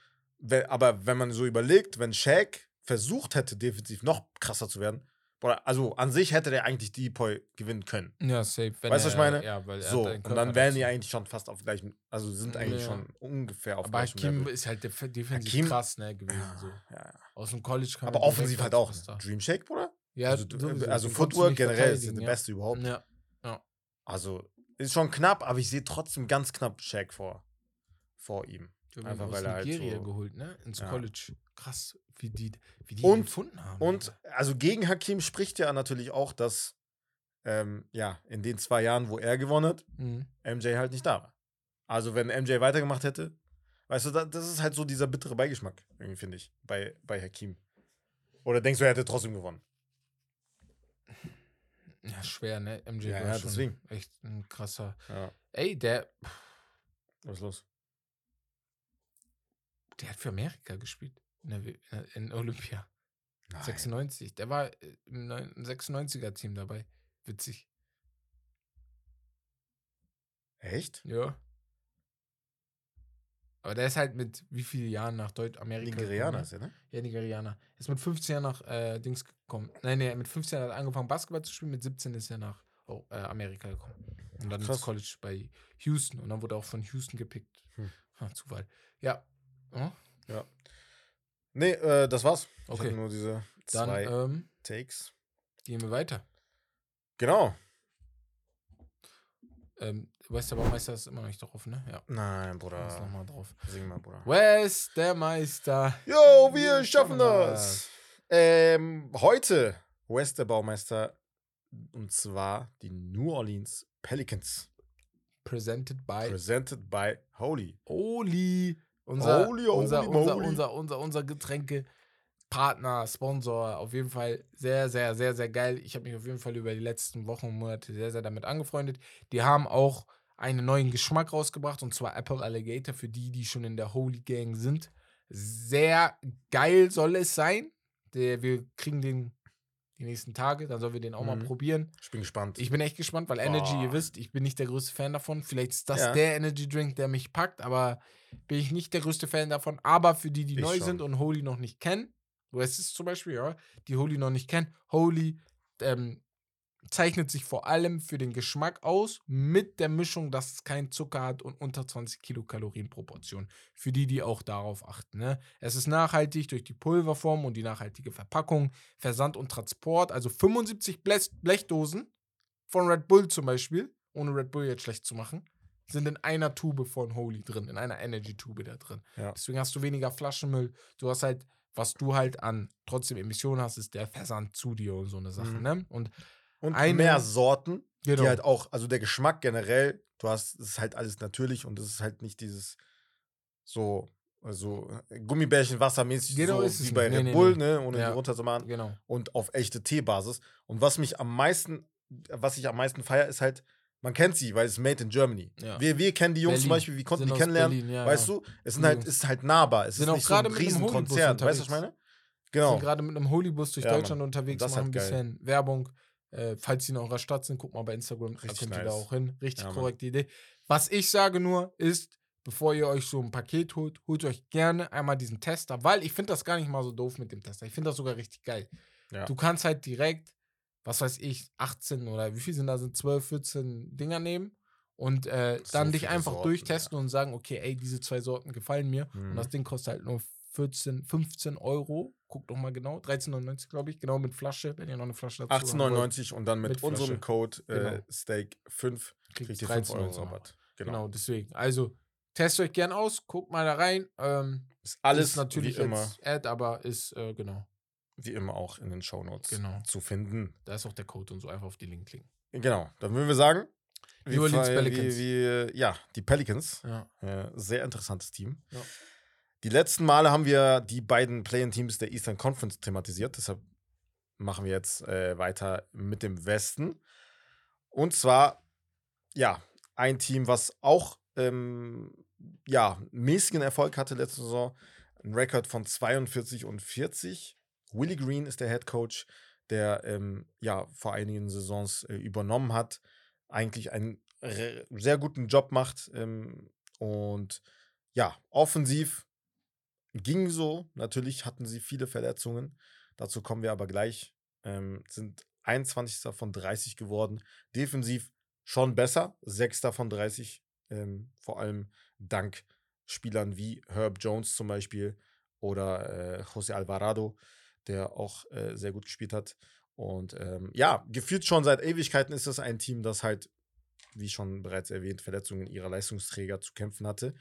aber wenn man so überlegt, wenn Shaq versucht hätte, defensiv noch krasser zu werden, oder, also an sich hätte der eigentlich die Poi gewinnen können. Ja, safe. wenn Weißt du, was ich meine? Ja, weil er So, und dann wären die dazu. eigentlich schon fast auf gleichem, also sind eigentlich Ja. schon ungefähr auf Aber gleichem Hakim Level. ist halt def defensiv Hakim- krass, ne, gewesen. Ja, So. ja, ja. Aus dem College kam Aber er offensiv halt auch. Superstar. Dream Shake, Bruder? Ja, also du, also Footwork generell ist der beste überhaupt. Ja. Also ist schon knapp, aber ich sehe trotzdem ganz knapp Shaq vor, vor ihm. Einfach weil er halt Nigeria so- geholt, ne? Ins Ja. College. Krass, wie die, wie die Und- gefunden haben. Und also gegen Hakim spricht ja natürlich auch, dass ähm, ja, in den zwei Jahren, wo er gewonnen hat, Mhm. MJ halt nicht da war. Also wenn MJ weitergemacht hätte, weißt du, da, das ist halt so dieser bittere Beigeschmack, irgendwie finde ich, bei, bei Hakim. Oder denkst du, er hätte trotzdem gewonnen? Ja, schwer, ne? MJ Ja, war ja, deswegen. echt ein krasser. Ja, Ey, der, was ist los? der hat für Amerika gespielt. In, der, äh, in Olympia. Nein. 96. Der war äh, im neun- 96er-Team dabei. Witzig. Echt? Ja. Aber der ist halt mit wie viele Jahren nach Deutsch-Amerika Nigerianer gekommen, ist er, ne? ne? Ja, Nigerianer. Ist mit 15 Jahren nach äh, Dings gekommen. Nein, nee, mit 15 hat er angefangen Basketball zu spielen, mit 17 ist er nach oh, äh, Amerika gekommen. Und dann ins Krass. College bei Houston. Und dann wurde er auch von Houston gepickt. Hm. Ha, Zufall. Ja. Oh, Nee, äh, das war's. Okay. nur diese dann zwei ähm, Takes. gehen wir weiter. Genau. Ähm, weißt der Baumeister ist immer noch nicht drauf, ne? Ja. Nein, Ist Bruder. nochmal drauf. Sing mal, Bruder. Wes, der Meister. Yo, wir schaffen das. Ähm, heute West der Baumeister und zwar die New Orleans Pelicans. Presented by Presented by Holy. Oli. Unser, Holy, unser, holy unser, unser, unser, unser Getränkepartner, Sponsor. Auf jeden Fall sehr, sehr, sehr, sehr geil. Ich habe mich auf jeden Fall über die letzten Wochen und Monate sehr, sehr damit angefreundet. Die haben auch einen neuen Geschmack rausgebracht und zwar Apple Alligator für die, die schon in der Holy Gang sind. Sehr geil soll es sein. Der, wir kriegen den die nächsten Tage, dann sollen wir den auch mal Mhm. probieren. Ich bin gespannt. Ich bin echt gespannt, weil Energy, ihr Boah. wisst, ich bin nicht der größte Fan davon. Vielleicht ist das Ja. der Energy Drink, der mich packt, aber bin ich nicht der größte Fan davon. Aber für die, die Ich neu schon. sind und Holy noch nicht kennen, du weißt es zum Beispiel, ja, die Holy noch nicht kennen, Holy ähm, zeichnet sich vor allem für den Geschmack aus, mit der Mischung, dass es keinen Zucker hat und unter 20 Kilokalorien Proportion. Für die, die auch darauf achten. Ne? Es ist nachhaltig durch die Pulverform und die nachhaltige Verpackung, Versand und Transport. Also 75 Blech Blechdosen von Red Bull zum Beispiel, ohne Red Bull jetzt schlecht zu machen, sind in einer Tube von Holy drin, in einer Energy-Tube da drin. Ja. Deswegen hast du weniger Flaschenmüll. Du hast halt, was du halt an trotzdem Emissionen hast, ist der Versand zu dir und so eine Sache. Mhm. Ne? Und und eine- mehr Sorten, genau, die halt auch, also der Geschmack generell, du hast, es ist halt alles natürlich und es ist halt nicht dieses so, also Gummibärchen wassermäßig Genau so ist wie bei. Nee, Red nee, Bull, nee. ne, ohne Ja. die runterzumachen genau. und auf echte Teebasis. Und was mich am meisten, was ich am meisten feiere, ist halt, man kennt sie, weil es ist made in Germany. Ja. Wir, wir kennen die Jungs zum Berlin. Beispiel, wir konnten Sind die kennenlernen. Berlin, ja, weißt ja. du, es sind halt, ist halt nahbar. Es Sind ist auch nicht so ein. Hollywood Weißt du, was ich meine? Genau. Sind gerade mit einem Holybus durch. Deutschland unterwegs, machen ein halt geil. bisschen Werbung. Äh, falls sie in eurer Stadt sind, guckt mal bei Instagram, da Richtig könnt ihr da nice. auch hin. Richtig Ja, Mann. korrekte Idee. Was ich sage nur ist, bevor ihr euch so ein Paket holt, holt euch gerne einmal diesen Tester, weil ich finde das gar nicht mal so doof mit dem Tester. Ich finde das sogar richtig geil. Ja. Du kannst halt direkt, was weiß ich, 18 oder wie viel sind da, sind 12, 14 Dinger nehmen und äh, So dann dich viele einfach Sorten, durchtesten und sagen, okay, ey, diese zwei Sorten gefallen mir. Und Mhm. das Ding kostet halt nur 14, 15 Euro. Guckt doch mal genau. 13,99 glaube ich. Genau mit Flasche, wenn ihr noch eine Flasche dazu haben wollt. 18,99 und dann mit, Mit unserem. Code äh, Genau. Steak 5 Kriegt kriegt ihr 5 Euro 13,99 Rabatt. Genau. Genau. deswegen. Also, testet euch gern aus. Guckt mal da rein. Ähm, Ist alles ist natürlich wie immer, Ad, aber ist, äh, genau. wie immer auch in den Shownotes Genau. zu finden. Da ist auch der Code und so. Einfach auf die Link klicken. Genau, dann würden wir sagen, New Orleans Pelicans. Wie, wie, ja, die Pelicans. Ja. Äh, sehr interessantes Team. Ja. Die letzten Male haben wir die beiden Play-in-Teams der Eastern Conference thematisiert. Deshalb machen wir jetzt äh, weiter mit dem Westen. Und zwar, ja, ein Team, was auch ähm, ja, mäßigen Erfolg hatte letzte Saison. Ein Rekord von 42 und 40. Willie Green ist der Head Coach, der ähm, ja vor einigen Saisons äh, übernommen hat. Eigentlich einen sehr guten Job macht. Ähm, und ja, offensiv ging so. Natürlich hatten sie viele Verletzungen. Dazu kommen wir aber gleich. Ähm, sind 21. von 30 geworden. Defensiv schon besser. 6. von 30. Ähm, vor allem dank Spielern wie Herb Jones zum Beispiel oder äh, José Alvarado, der auch äh, sehr gut gespielt hat. Und ähm, ja, gefühlt schon seit Ewigkeiten ist das ein Team, das halt, wie schon bereits erwähnt, Verletzungen ihrer Leistungsträger zu kämpfen hatte.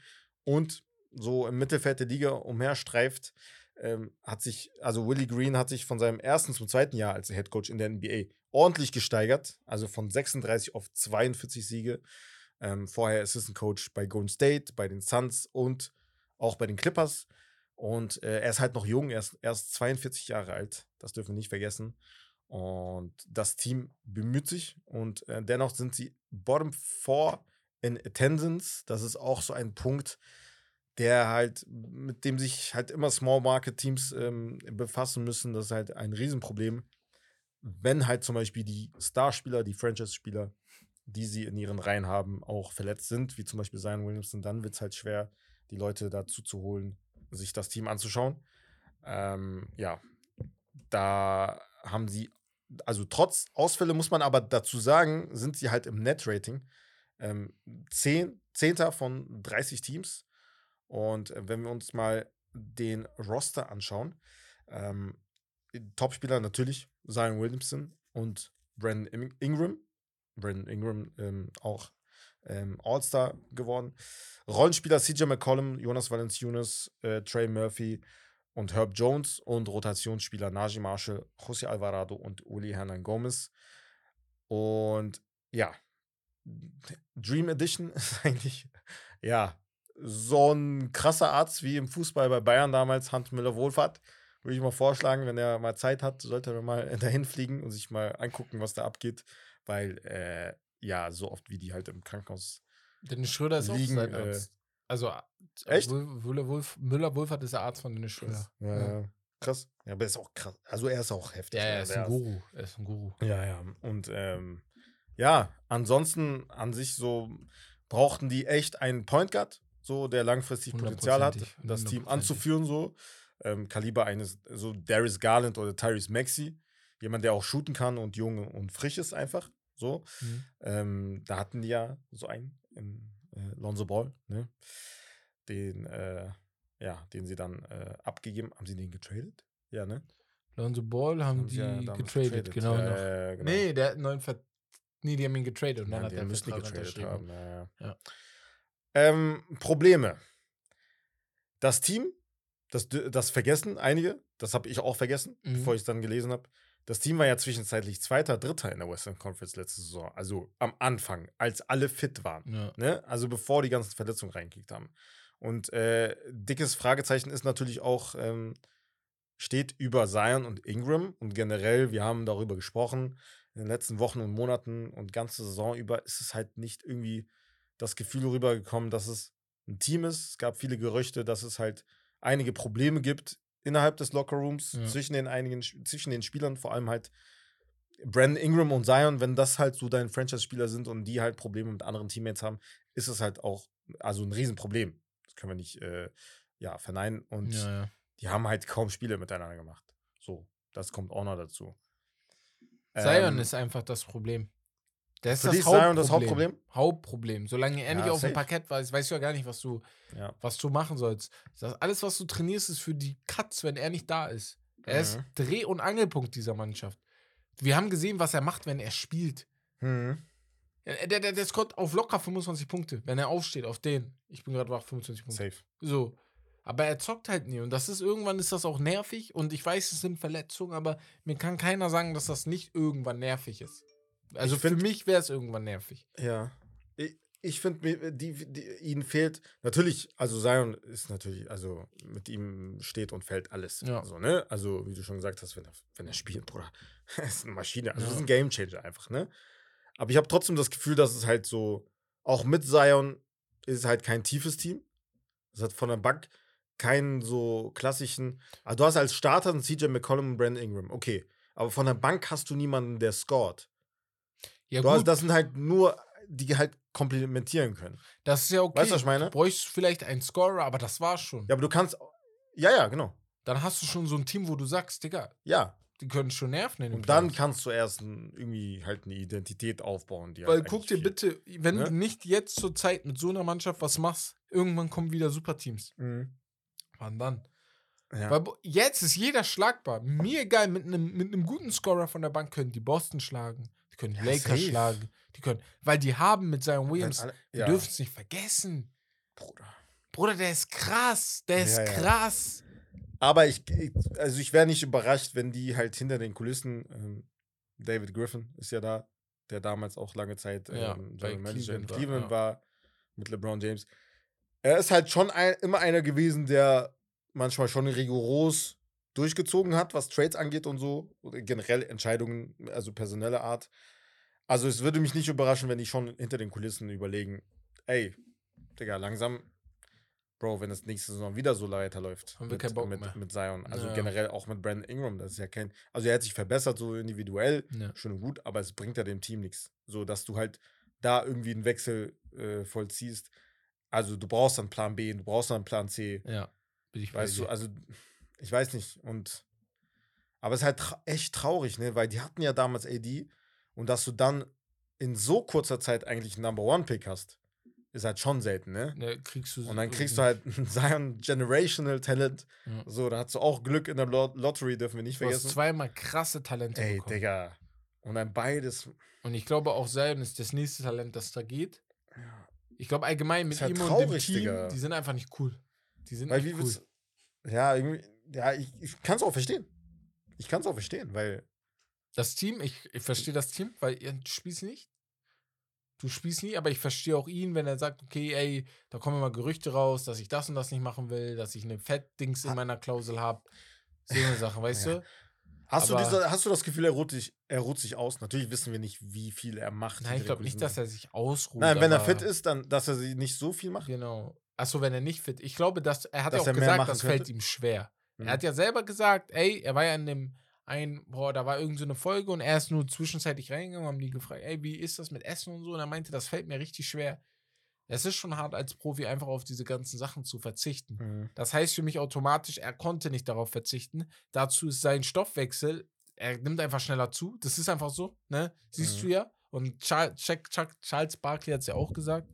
Und so im Mittelfeld der Liga umherstreift, ähm, hat sich, also Willie Green hat sich von seinem ersten zum zweiten Jahr als Head Coach in der NBA ordentlich gesteigert. Also von 36 auf 42 Siege. Ähm, vorher Assistant Coach bei Golden State, bei den Suns und auch bei den Clippers. Und äh, er ist halt noch jung, er ist erst 42 Jahre alt. Das dürfen wir nicht vergessen. Und das Team bemüht sich und äh, dennoch sind sie Bottom 4 in Attendance. Das ist auch so ein Punkt, der halt, mit dem sich halt immer Small Market Teams ähm, befassen müssen. Das ist halt ein Riesenproblem. Wenn halt zum Beispiel die Starspieler, die Franchise-Spieler, die sie in ihren Reihen haben, auch verletzt sind, wie zum Beispiel Zion Williamson, dann wird es halt schwer, die Leute dazu zu holen, sich das Team anzuschauen. Ähm, ja, da haben sie, also trotz Ausfälle muss man aber dazu sagen, sind sie halt im Net-Rating ähm, 10, 10. von 30 Teams. Und äh, wenn wir uns mal den Roster anschauen, ähm, Topspieler natürlich Zion Williamson und Brandon Ingram. Brandon Ingram ähm, auch ähm, All-Star geworden. Rollenspieler CJ McCollum, Jonas Valanciunas, äh, Trey Murphy und Herb Jones und Rotationsspieler Najee Marshall, José Alvarado und Uli Hernan Gomez. Und ja, Dream Edition ist eigentlich, ja, so ein krasser Arzt wie im Fußball bei Bayern damals, Hans Müller-Wohlfahrt. Würde ich mal vorschlagen, wenn er mal Zeit hat, sollte er mal dahin fliegen und sich mal angucken, was da abgeht. Weil, äh, ja, so oft wie die halt im Krankenhaus Dennis Schröder ist liegen, auch sein äh, Arzt. Also, Echt? Müller-Wohlfahrt Müller Wohlfahrt ist der Arzt von Dennis Schröder. Ja, ja. krass. Ja, aber er ist auch krass. Also er ist auch heftig. Ja, ne? er ist ein Guru. Er ist ein Guru. Ja, ja. Und ähm, ja, ansonsten an sich so brauchten die echt einen Point Guard, so der langfristig Potenzial hat, das Team anzuführen, so. Ähm, Kaliber eines, so Darius Garland oder Tyrese Maxey. Jemand, der auch shooten kann und jung und frisch ist, einfach. So. Mhm. Ähm, da hatten die ja so einen in äh, Lonzo Ball, ne? Den, äh, ja, den sie dann äh, abgegeben. Haben sie den getradet? Ja, ne? Lonzo Ball haben, Haben sie die ja damals getradet, genau ja, genau. Nee, der hat einen neuen Ver Nee, die haben ihn getradet und dann Ja, hat er müssen getradet haben. Ja, ja. Ähm, Probleme. Das Team, das, das vergessen einige, das habe ich auch vergessen, Mhm. bevor ich es dann gelesen habe. Das Team war ja zwischenzeitlich Zweiter, Dritter in der Western Conference letzte Saison. Also am Anfang, als alle fit waren. Ja. Ne? Also bevor die ganzen Verletzungen reingekickt haben. Und äh, dickes Fragezeichen ist natürlich auch, ähm, steht über Zion und Ingram. Und generell, wir haben darüber gesprochen, in den letzten Wochen und Monaten und ganze Saison über ist es halt nicht irgendwie das Gefühl rübergekommen, dass es ein Team ist. Es gab viele Gerüchte, dass es halt einige Probleme gibt innerhalb des Lockerrooms Ja. zwischen den einigen zwischen den Spielern, vor allem halt Brandon Ingram und Zion, wenn das halt so deine Franchise-Spieler sind und die halt Probleme mit anderen Teammates haben, ist es halt auch also ein Riesenproblem. Das können wir nicht äh, ja, verneinen. Und Ja, ja. die haben halt kaum Spiele miteinander gemacht. So, das kommt auch noch dazu. Zion Ähm, ist einfach das Problem. Das ist für das ist Zion das Hauptproblem? Hauptproblem. Solange er nicht Ja, auf dem. Parkett war, weißt du ja gar nicht, was du, ja. was du machen sollst. Das alles, was du trainierst, ist für die Cuts, wenn er nicht da ist. Er ist Mhm. Dreh- und Angelpunkt dieser Mannschaft. Wir haben gesehen, was er macht, wenn er spielt. Mhm. Der, der, der, scoret auf locker 25 Punkte, wenn er aufsteht, auf den. Ich bin gerade wach, 25 Punkte. Safe. So. Aber er zockt halt nie. Und das ist irgendwann ist das auch nervig. Und ich weiß, es sind Verletzungen, aber mir kann keiner sagen, dass das nicht irgendwann nervig ist. Also Ich für find- mich wäre es irgendwann nervig. Ja. Ich, ich finde, die, die, ihnen fehlt natürlich, also Zion ist natürlich, also mit ihm steht und fällt alles. Ja. So, ne? Also, wie du schon gesagt hast, wenn er, wenn er spielt, Bruder, er ist eine Maschine. Also, Ja. ist ein Gamechanger einfach, ne? Aber ich habe trotzdem das Gefühl, dass es halt so, auch mit Zion ist es halt kein tiefes Team. Es hat von der Bank keinen so klassischen. Also, du hast als Starter einen CJ McCollum und Brandon Ingram, okay. Aber von der Bank hast du niemanden, der scored. Ja, Du gut, hast, das sind halt nur, die halt komplementieren können. das ist ja okay. Weißt du, was ich meine? Du bräuchst vielleicht einen Scorer, aber das war's schon. Ja, aber du kannst. Ja, ja, genau. Dann hast du schon so ein Team, wo du sagst, Digga, Ja. die können schon nerven in den Und dann kannst du erst ein, irgendwie halt eine Identität aufbauen. Die Weil halt guck dir bitte, wenn ne? du nicht jetzt zur Zeit mit so einer Mannschaft was machst, irgendwann kommen wieder Superteams. Mhm. Wann dann? Ja. Weil jetzt ist jeder schlagbar. Mir egal, mit einem mit einem guten Scorer von der Bank können die Boston schlagen, die können Ja, Lakers safe. schlagen, die können, weil die haben mit Zion Williams, alle- wir ja. dürfen es nicht vergessen. Bruder. Bruder, der ist krass, der ist Ja, krass. Aber ich, also ich wäre nicht überrascht, wenn die halt hinter den Kulissen, ähm, David Griffin ist ja da, der damals auch lange Zeit ähm, Ja, General Manager in Cleveland war, mit LeBron James. Er ist halt schon ein, immer einer gewesen, der manchmal schon rigoros durchgezogen hat, was Trades angeht und so. Oder generell Entscheidungen, also personelle Art. Also es würde mich nicht überraschen, wenn die schon hinter den Kulissen überlegen, ey, Digga, langsam, Bro, wenn es nächste Saison wieder so weiterläuft. Haben wir mit, keinen Bock mit, mehr. mit Zion. Also Ja. generell auch mit Brandon Ingram. Das ist ja kein. Also er hat sich verbessert, so individuell, Ja. schön und gut, aber es bringt ja dem Team nichts. So, dass du halt da irgendwie einen Wechsel äh, vollziehst. Also du brauchst dann Plan B, du brauchst dann Plan C. Ja, bin ich bei Weißt du, dir. also ich weiß nicht. Und aber es ist halt tra echt traurig, ne? Weil die hatten ja damals AD und dass du dann in so kurzer Zeit eigentlich einen Number One Pick hast, ist halt schon selten, ne? Ne, kriegst du Und dann kriegst du halt einen Zion Generational Talent. Ja. So, da hast du auch Glück in der Lot Lottery, dürfen wir nicht du hast vergessen. zweimal krasse Talente Ey, bekommen. Digga. Und dann beides. Und ich glaube auch Zion ist das nächste Talent, das da geht. Ich glaube allgemein mit Ist halt ihm und dem traurig, Team, Digga. die sind einfach nicht cool. Die sind Weil nicht cool. Ja, irgendwie. Ja, ich, ich kann es auch verstehen. Ich kann es auch verstehen, weil. Das Team, ich, ich verstehe das Team, weil ihr spielst nicht. Du spielst nie, aber ich verstehe auch ihn, wenn er sagt, okay, ey, da kommen immer Gerüchte raus, dass ich das und das nicht machen will, dass ich eine Fettdings in meiner Klausel habe. So eine Sache, weißt Ja. du? Hast du, diese, hast du das Gefühl, er ruht, sich, er ruht sich aus? Natürlich wissen wir nicht, wie viel er macht. Nein, ich glaube nicht, dass er sich ausruht. Nein, wenn er fit ist, dann, dass er sie nicht so viel macht. Genau. Achso, wenn er nicht fit. Ich glaube, dass er hat Dass ja auch gesagt, das fällt könnte? ihm schwer. Mhm. Er hat ja selber gesagt, ey, er war ja in dem ein, boah, da war irgend so eine Folge und er ist nur zwischenzeitlich reingegangen, haben die gefragt, ey, wie ist das mit Essen und so? Und er meinte, das fällt mir richtig schwer. Es ist schon hart als Profi einfach auf diese ganzen Sachen zu verzichten. Mhm. Das heißt für mich automatisch, er konnte nicht darauf verzichten. Dazu ist sein Stoffwechsel, er nimmt einfach schneller zu. Das ist einfach so, ne? Siehst Mhm. du ja. Und Charles, Chuck, Chuck, Charles Barkley hat es ja auch gesagt.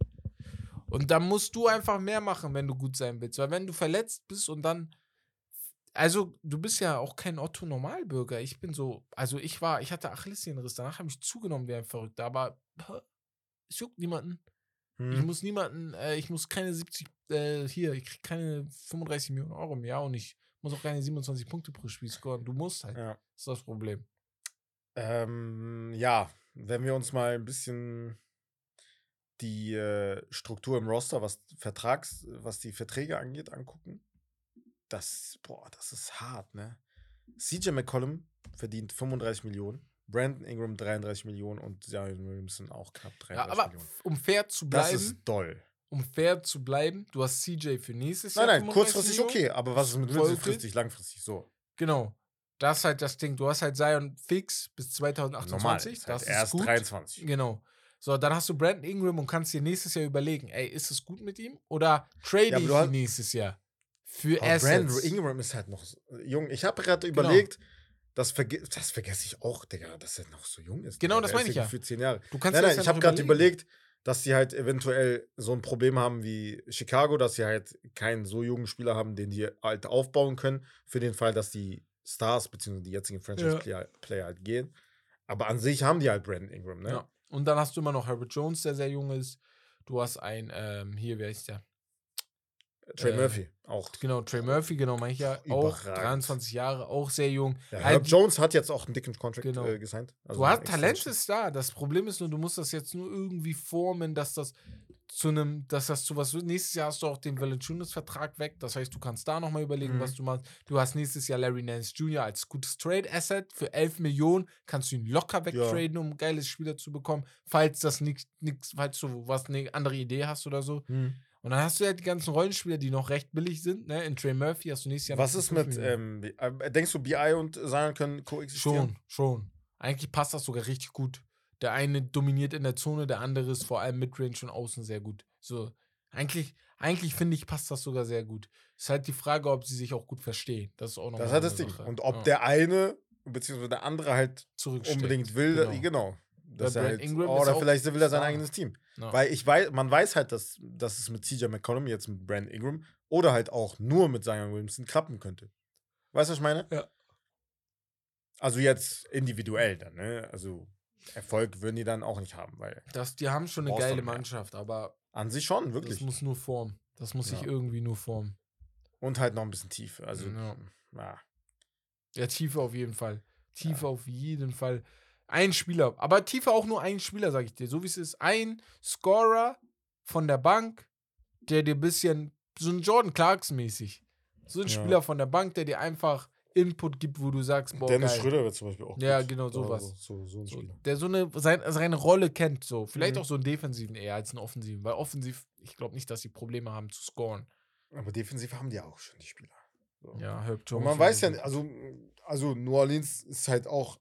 Und da musst du einfach mehr machen, wenn du gut sein willst. Weil wenn du verletzt bist und dann. Also, du bist ja auch kein Otto-Normalbürger. Ich bin so. Also, ich war, ich hatte Achillessehnenriss. Danach habe ich zugenommen wie ein Verrückter. Aber es juckt niemanden. Ich Mhm. muss niemanden, äh, ich muss keine 70, äh, hier, ich krieg keine 35 Millionen Euro im Jahr und ich muss auch keine 27 Punkte pro Spiel scoren. Du musst halt. Ja. Das ist das Problem. Ähm, ja, wenn wir uns mal ein bisschen die äh, Struktur im Roster, was Vertrags, was die Verträge angeht, angucken, das, boah, das ist hart, ne? CJ McCollum verdient 35 Millionen, Brandon Ingram 33 Millionen und Zion Williamson auch knapp 33 Ja, aber Millionen. um fair zu Das bleiben, ist doll. um fair zu bleiben, du hast CJ für nächstes Nein, Jahr. nein, 35 kurzfristig Millionen. okay, aber was ist mit mittelfristig, langfristig so? Genau. Das ist halt das Ding. Du hast halt Zion fix bis Normal, 2028. ist halt das erst ist gut. 23. Genau. So, dann hast du Brandon Ingram und kannst dir nächstes Jahr überlegen, ey, ist es gut mit ihm? Oder trade Ja, ich ihn nächstes Jahr? Für Aber Brandon Assets. Ingram ist halt noch so, jung. Ich habe gerade Genau. überlegt, das, verge das vergesse ich auch, Digga, dass er noch so jung ist. Genau, Digga. das meine ich ja. Für zehn Jahre. Du kannst Nein, nein, ich ja habe gerade überlegt, dass sie halt eventuell so ein Problem haben wie Chicago, dass sie halt keinen so jungen Spieler haben, den die halt aufbauen können, für den Fall, dass die Stars bzw. die jetzigen Franchise-Player Player halt gehen. Aber an sich haben die halt Brandon Ingram, ne? Ja. Und dann hast du immer noch Herbert Jones, der sehr jung ist. Du hast ein, ähm, hier, wer ist der? Trey Äh, Murphy auch. Genau, Trey Murphy, genau, meine ich ja. Auch Überragend. 23 Jahre, auch sehr jung. Ja, Halt Herb die- Jones hat jetzt auch einen dicken Contract Genau. äh, gesigned. Also du hast Talent ist da. Das Problem ist nur, du musst das jetzt nur irgendwie formen, dass das zu einem, dass das zu was wird. Nächstes Jahr hast du auch den Valanciunas-Vertrag weg. Das heißt, du kannst da nochmal überlegen, Mhm. was du machst. Du hast nächstes Jahr Larry Nance Jr. als gutes Trade-Asset. Für 11 Millionen kannst du ihn locker wegtraden, um geile Spieler zu bekommen. Falls das nichts, falls du was eine andere Idee hast oder so. Hm. Und dann hast du ja die ganzen Rollenspieler, die noch recht billig sind. Ne? In Trey Murphy hast du nächstes Jahr Was ist mit, ähm, äh, denkst du, BI und Zion können koexistieren? Schon, schon. Eigentlich passt das sogar richtig gut. Der eine dominiert in der Zone, der andere ist vor allem Midrange und außen sehr gut. So, eigentlich, eigentlich finde ich, passt das sogar sehr gut. Ist halt die Frage, ob sie sich auch gut verstehen. Das ist auch noch Das hat das Ding. Sache. Und ob Ja, der eine, beziehungsweise der andere halt unbedingt will, genau. Genau. Er Brad halt, Ingram oder ist auch vielleicht will er sein eigenes Team. Ja. Weil ich weiß, man weiß halt, dass, dass es mit CJ McCollum, jetzt mit Brandon Ingram, oder halt auch nur mit Zion Williamson klappen könnte. Weißt du, was ich meine? Ja. Also jetzt individuell dann, ne? Also Erfolg würden die dann auch nicht haben, weil das, die haben schon eine geile. Mannschaft, aber an sich schon, das wirklich. muss nur formen. Das muss sich Ja. irgendwie nur formen. Und halt noch ein bisschen Tiefe. Also, Ja. ja. Ja, Tiefe auf jeden Fall. Tiefe Ja. auf jeden Fall. Ein Spieler, aber Tiefe auch nur ein Spieler, sag ich dir. So wie es ist. Ein Scorer von der Bank, der dir ein bisschen, so ein Jordan Clarkson mäßig. So ein Ja. Spieler von der Bank, der dir einfach Input gibt, wo du sagst, boah, Dennis geil. Schröder wird zum Beispiel auch Ja, gut. genau, Oder sowas. So, so, so ein Spieler. der so eine, sein, seine Rolle kennt, so. Vielleicht Mhm. auch so einen Defensiven eher als einen Offensiven, weil offensiv, ich glaube nicht, dass sie Probleme haben zu scoren. Aber defensiv haben die auch schon die Spieler. So. Ja, Herb Und Jones. man weiß ja, also, also New Orleans ist halt auch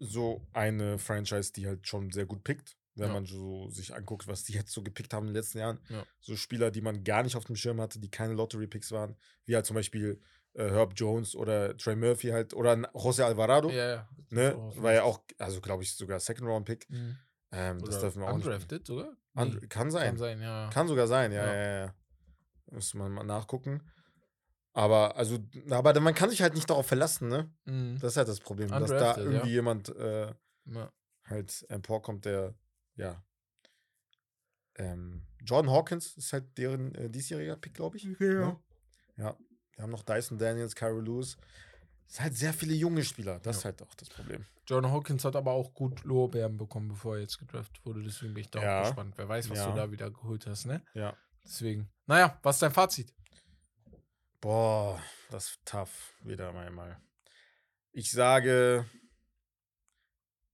so eine Franchise, die halt schon sehr gut pickt. Wenn Ja. man so sich anguckt, was die jetzt so gepickt haben in den letzten Jahren. Ja. So Spieler, die man gar nicht auf dem Schirm hatte, die keine Lottery-Picks waren, wie halt zum Beispiel äh, Herb Jones oder Trey Murphy halt oder José Alvarado. Ja, ja. ne? so War ja auch, also glaube ich, sogar Second-Round-Pick. Mhm. Ähm, das Oder dürfen wir auch nicht. undrafted sogar? Un Nee, kann sein. Kann sein, ja. Kann sogar sein, ja, Ja. ja, ja. Muss man mal nachgucken. Aber, also, aber man kann sich halt nicht darauf verlassen, ne? Mhm. Das ist halt das Problem, dass da Undrafted, irgendwie ja. jemand äh, Ja. halt emporkommt, der, ja. Ähm, Jordan Hawkins ist halt deren äh, diesjähriger Pick, glaube ich. Ne? Ja. Ja, Wir haben noch Dyson Daniels, Kyrie Lewis. Es sind halt sehr viele junge Spieler. Das ist Ja. halt auch das Problem. John Hawkins hat aber auch gut Lorbeeren bekommen, bevor er jetzt gedraftet wurde. Deswegen bin ich da Ja. auch gespannt. Wer weiß, was Ja. du da wieder geholt hast, ne? Ja. Deswegen. Naja, was ist dein Fazit? Boah, das ist tough. Wieder mal. mal. Ich sage,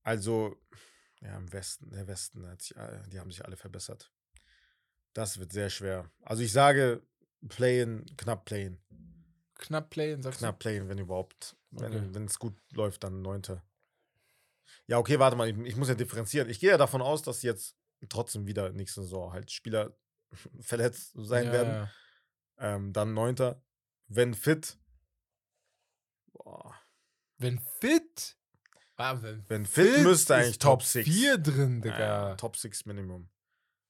also, ja, im Westen, der Westen, hat sich, all- die haben sich alle verbessert. Das wird sehr schwer. Also ich sage, Playen, knapp Playen. Knapp Playen, sagst Knapp Playen, wenn überhaupt. Okay. Wenn es gut läuft, dann Neunte. Ja, okay, warte mal, ich, ich muss ja differenzieren. Ich gehe ja davon aus, dass jetzt trotzdem wieder nächste Saison halt Spieler verletzt du? sein ja, werden. ja. Ähm, dann Neunter. Wenn fit. Boah. Wenn fit. Ah, wenn, Wenn fit, müsste ist eigentlich Top 6. 4 drin, Digga. Ja, Top 6 Minimum.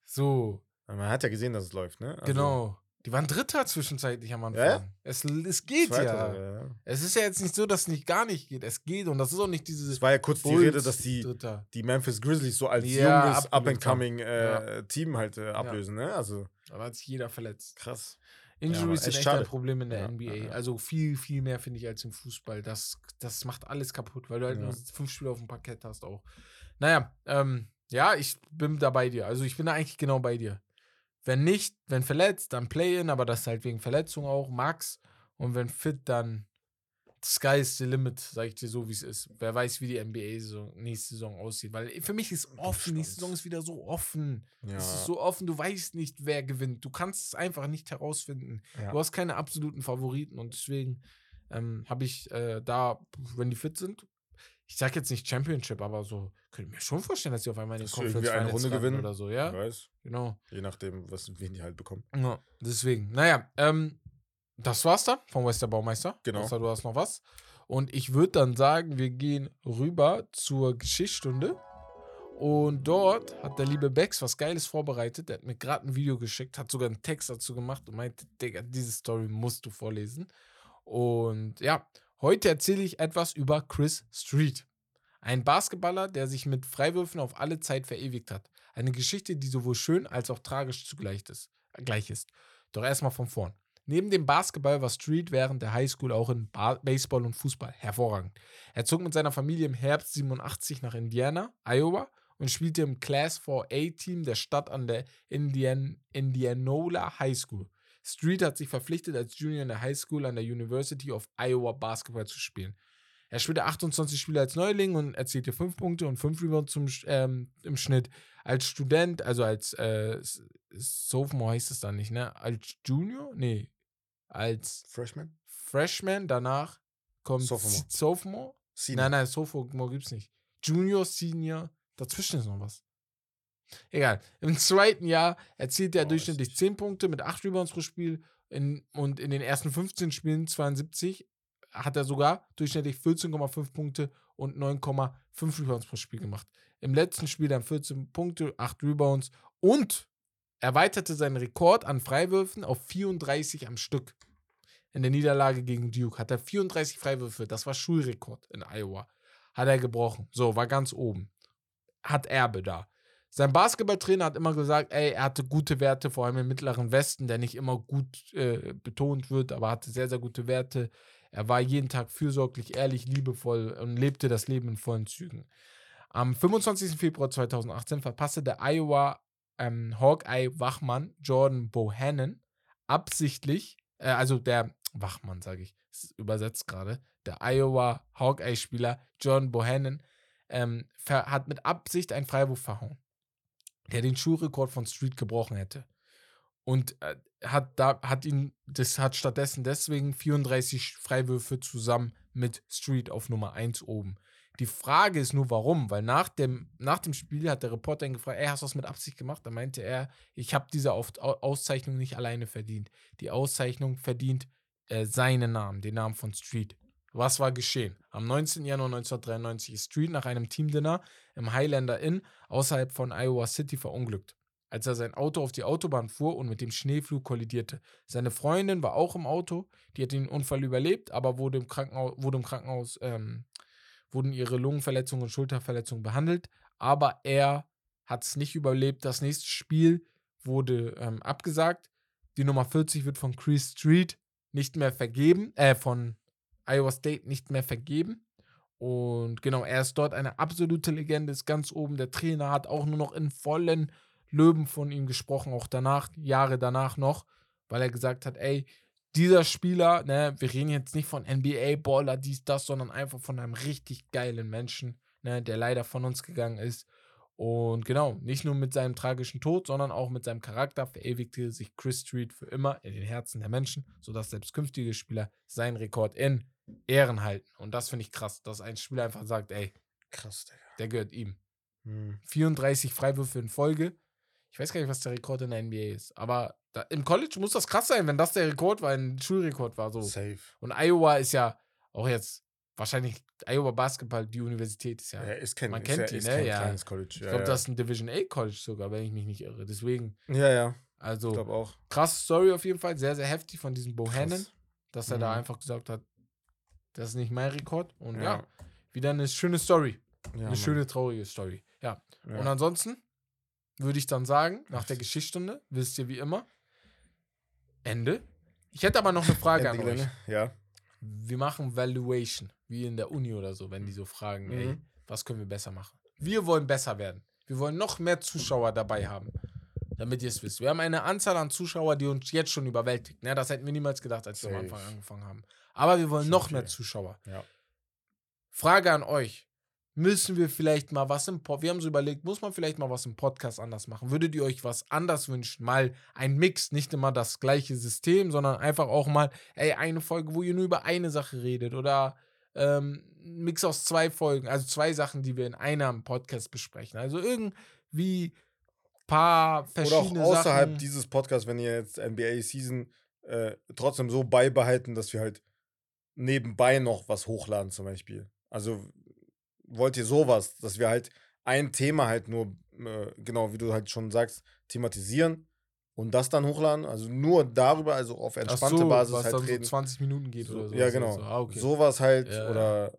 so, Man hat ja gesehen, dass es läuft, ne? Also, genau. Die waren Dritter zwischenzeitlich am Anfang. Ja? Es, es geht Zweiter ja. ja. Es ist ja jetzt nicht so, dass es nicht gar nicht geht. Es geht und das ist auch nicht dieses. Es war ja kurz die Bulls Rede, dass die, Dritter. die Memphis Grizzlies so als Ja, junges, up-and-coming äh, Team halt äh, ablösen, ne? Also Da hat sich jeder verletzt. krass. Injuries aber sind echt schade. ein Problem in der Ja, NBA. ja, ja. Also viel, viel mehr finde ich als im Fußball. Das, das macht alles kaputt, weil du halt Ja. nur fünf Spieler auf dem Parkett hast auch. Naja, ähm, ja, ich bin da bei dir. Also ich bin da eigentlich genau bei dir. Wenn nicht, wenn verletzt, dann Play-In, aber das halt wegen Verletzung auch, Max. Und wenn fit, dann Sky is the limit, sag ich dir so, wie es ist. Wer weiß, wie die NBA-Saison nächste Saison aussieht. Weil für mich ist offen, gespannt. Saison ist wieder so offen. Ja. Es ist so offen, du weißt nicht, wer gewinnt. Du kannst es einfach nicht herausfinden. ja. Du hast keine absoluten Favoriten und deswegen ähm, habe ich äh, da, wenn die fit sind, ich sag jetzt nicht Championship, aber so, könnte ich mir schon vorstellen, dass sie auf einmal in den irgendwie eine Runde gewinnen. oder so, ja? weiß. Genau. Je nachdem, was, wen die halt bekommen. Ja, deswegen, naja, ähm, das war's dann vom Wester Baumeister. Genau. Außer du hast noch was. Und ich würde dann sagen, wir gehen rüber zur Geschichtsstunde. Und dort hat der liebe Bex was Geiles vorbereitet. Der hat mir gerade ein Video geschickt, hat sogar einen Text dazu gemacht und meinte, Digga, diese Story musst du vorlesen. Und ja, heute erzähle ich etwas über Chris Street. Ein Basketballer, der sich mit Freiwürfen auf alle Zeit verewigt hat. Eine Geschichte, die sowohl schön als auch tragisch zugleich ist. Gleich ist. Doch erstmal von vorn. Neben dem Basketball war Street während der Highschool auch in ba Baseball und Fußball hervorragend. Er zog mit seiner Familie im Herbst 87 nach Indiana, Iowa und spielte im Class 4A-Team der Stadt an der Indian Indianola High School. Street hat sich verpflichtet, als Junior in der High School an der University of Iowa Basketball zu spielen. Er spielte 28 Spiele als Neuling und erzielte 5 Punkte und 5 Rebounds ähm, im Schnitt. Als Student, also als äh, Sophomore heißt es dann nicht, ne? Als Junior? Nee. Als Freshman? Freshman, danach kommt Sophomore. Sophomore. Senior. Nein, nein, Sophomore gibt's nicht. Junior, Senior, dazwischen ist noch was. Egal. Im zweiten Jahr erzielte er Boah, durchschnittlich ist- 10 Punkte mit 8 Rebounds pro Spiel. In, und in den ersten 15 Spielen 72 hat er sogar durchschnittlich 14,5 Punkte und 9,5 Rebounds pro Spiel gemacht. Im letzten Spiel dann 14 Punkte, 8 Rebounds und erweiterte seinen Rekord an Freiwürfen auf 34 am Stück. In der Niederlage gegen Duke hat er 34 Freiwürfe, das war Schulrekord in Iowa. Hat er gebrochen. So, war ganz oben. Hat Erbe da. Sein Basketballtrainer hat immer gesagt, ey, er hatte gute Werte, vor allem im Mittleren Westen, der nicht immer gut äh, betont wird, aber hatte sehr, sehr gute Werte. Er war jeden Tag fürsorglich, ehrlich, liebevoll und lebte das Leben in vollen Zügen. Am 25. Februar 2018 verpasste der Iowa ähm, Hawkeye-Wachmann Jordan Bohannon absichtlich, äh, also der Wachmann, sage ich, übersetzt gerade, der Iowa Hawkeye-Spieler Jordan Bohannon ähm, hat mit Absicht einen Freiwurf verhauen, der den Schulrekord von Street gebrochen hätte. Und äh, hat da hat ihn, das hat stattdessen deswegen 34 Freiwürfe zusammen mit Street auf Nummer 1 oben. Die Frage ist nur, warum? Weil nach dem, nach dem Spiel hat der Reporter ihn gefragt, ey, hast du das mit Absicht gemacht? Da meinte er, ich habe diese Auszeichnung nicht alleine verdient. Die Auszeichnung verdient äh, seinen Namen, den Namen von Street. Was war geschehen? Am 19. Januar 1993 ist Street nach einem Teamdinner im Highlander Inn außerhalb von Iowa City verunglückt, als er sein Auto auf die Autobahn fuhr und mit dem Schneeflug kollidierte. Seine Freundin war auch im Auto, die hat den Unfall überlebt, aber wurde im Krankenhaus, wurde im Krankenhaus ähm, wurden ihre Lungenverletzungen und Schulterverletzungen behandelt, aber er hat es nicht überlebt. Das nächste Spiel wurde ähm, abgesagt. Die Nummer 40 wird von Chris Street nicht mehr vergeben, äh, von Iowa State nicht mehr vergeben. Und genau, er ist dort eine absolute Legende, ist ganz oben. Der Trainer hat auch nur noch in vollen Löwen von ihm gesprochen, auch danach, Jahre danach noch, weil er gesagt hat, ey, dieser Spieler, ne, wir reden jetzt nicht von NBA-Baller, dies, das, sondern einfach von einem richtig geilen Menschen, ne, der leider von uns gegangen ist. Und genau, nicht nur mit seinem tragischen Tod, sondern auch mit seinem Charakter verewigte sich Chris Street für immer in den Herzen der Menschen, sodass selbst künftige Spieler seinen Rekord in Ehren halten. Und das finde ich krass, dass ein Spieler einfach sagt, ey, Krass, Digga. der gehört ihm. Hm. 34 Freiwürfe in Folge. Ich weiß gar nicht, was der Rekord in der NBA ist, aber da, im College muss das krass sein, wenn das der Rekord war, ein Schulrekord war. So. Safe. Und Iowa ist ja auch jetzt wahrscheinlich Iowa Basketball, die Universität ist ja. Ja, ist kein, man ist kennt ja, die, ne? kein Ja. kleines College. ich glaube, das ist ein Division A College sogar, wenn ich mich nicht irre. Deswegen, Ja, ja. Ich also glaube auch. krasse Story auf jeden Fall, sehr, sehr heftig von diesem Bohannon, Krass. dass er da Mhm. einfach gesagt hat, das ist nicht mein Rekord. Und ja, wieder eine schöne Story. Eine Mann. schöne, traurige Story. Ja. Und ansonsten würde ich dann sagen, nach der Geschichtsstunde, wisst ihr wie immer, Ende. Ich hätte aber noch eine Frage an euch. Ja. Wir machen Valuation, wie in der Uni oder so, wenn die so fragen, ey, Mhm. was können wir besser machen? Wir wollen besser werden. Wir wollen noch mehr Zuschauer dabei haben, damit ihr es wisst. Wir haben eine Anzahl an Zuschauer, die uns jetzt schon überwältigt. Ne, das hätten wir niemals gedacht, als wir am Safe. Anfang angefangen haben. Aber wir wollen Schon noch mehr. Zuschauer. Ja. Frage an euch. Müssen wir vielleicht mal was im Podcast, wir haben so überlegt, muss man vielleicht mal was im Podcast anders machen? Würdet ihr euch was anders wünschen? Mal ein Mix, nicht immer das gleiche System, sondern einfach auch mal, ey, eine Folge, wo ihr nur über eine Sache redet oder ähm, Mix aus zwei Folgen, also zwei Sachen, die wir in einem Podcast besprechen. Also irgendwie paar Oder auch verschiedene außerhalb Sachen. dieses Podcasts, wenn ihr jetzt NBA Season äh, trotzdem so beibehalten, dass wir halt nebenbei noch was hochladen, zum Beispiel. Also wollt ihr sowas, dass wir halt ein Thema halt nur, äh, genau wie du halt schon sagst, thematisieren und das dann hochladen? Also nur darüber, also auf entspannte so, Basis was halt dann reden. so 20 Minuten geht So, oder so. ja, genau. So, ah, okay. Sowas halt Ja, oder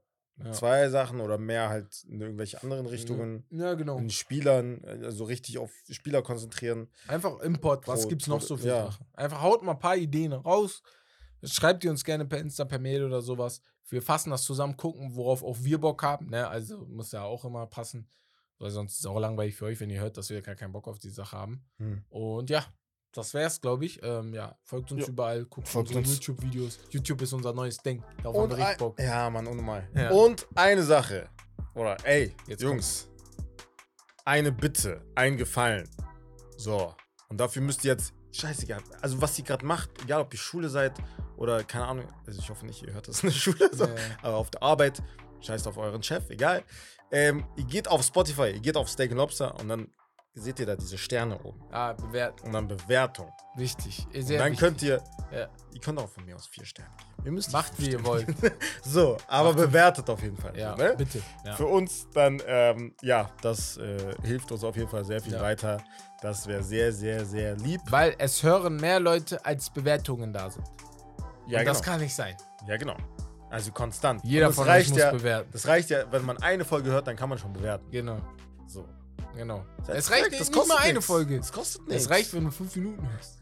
Ja. zwei Sachen oder mehr halt in irgendwelche anderen Richtungen. Ja, genau. In Spielern, also richtig auf Spieler konzentrieren. Einfach Import, was Pro- gibt's noch so für ja. Sachen? Einfach haut mal ein paar Ideen raus. Schreibt ihr uns gerne per Insta, per Mail oder sowas. Wir fassen das zusammen, gucken, worauf auch wir Bock haben. Ne? Also muss ja auch immer passen. Weil sonst ist es auch langweilig für euch, wenn ihr hört, dass wir gar keinen Bock auf die Sache haben. Hm. Und ja, das wär's, glaube ich. Ähm, ja, folgt uns Ja. überall, guckt Folgt unsere uns. YouTube-Videos. YouTube ist unser neues Ding. Darauf haben Und wir richtig Bock. ja, Mann, unnormal. Ja. Und eine Sache. Oder, ey, Jetzt Jungs. Eine Bitte, ein Gefallen. So. Und dafür müsst ihr jetzt, scheißegal, also was ihr gerade macht, egal ob ihr Schule seid oder keine Ahnung, also ich hoffe nicht, ihr hört das in der Schule, so, Ja. aber auf der Arbeit, scheißt auf euren Chef, egal. Ähm, ihr geht auf Spotify, ihr geht auf Steak Lobster und dann seht ihr da diese Sterne oben. Ah, bewerten. Und dann Bewertung. Wichtig. Sehr und dann wichtig. könnt ihr, Ja. ihr könnt auch von mir aus vier Sterne geben. Ihr müsst Macht, wie ihr wollt. So, aber Macht- bewertet auf jeden Fall. Ja, ne? bitte. Ja. Für uns dann, ähm, ja, das äh, hilft uns auf jeden Fall sehr viel Ja. weiter. Das wäre sehr, sehr, sehr lieb. Weil es hören mehr Leute, als Bewertungen da sind. Ja, Und das genau. kann nicht sein. ja, genau. Also konstant. Jeder das von euch reicht muss ja, bewerten. Das reicht ja, wenn man eine Folge hört, dann kann man schon bewerten. Genau. Genau. Seid Es reicht nicht mal eine nix. Folge. Das kostet nichts. Es reicht, wenn du fünf Minuten hörst.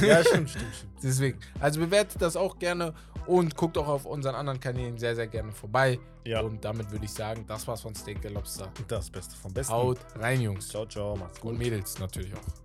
Ja, stimmt, stimmt, stimmt. Deswegen. Also bewertet das auch gerne und guckt auch auf unseren anderen Kanälen sehr, sehr gerne vorbei. Ja. Und damit würde ich sagen, das war's von Steak der Lobster. Das Beste vom Besten. Haut rein, Jungs. Ciao, ciao. Macht's gut. Und Mädels natürlich auch.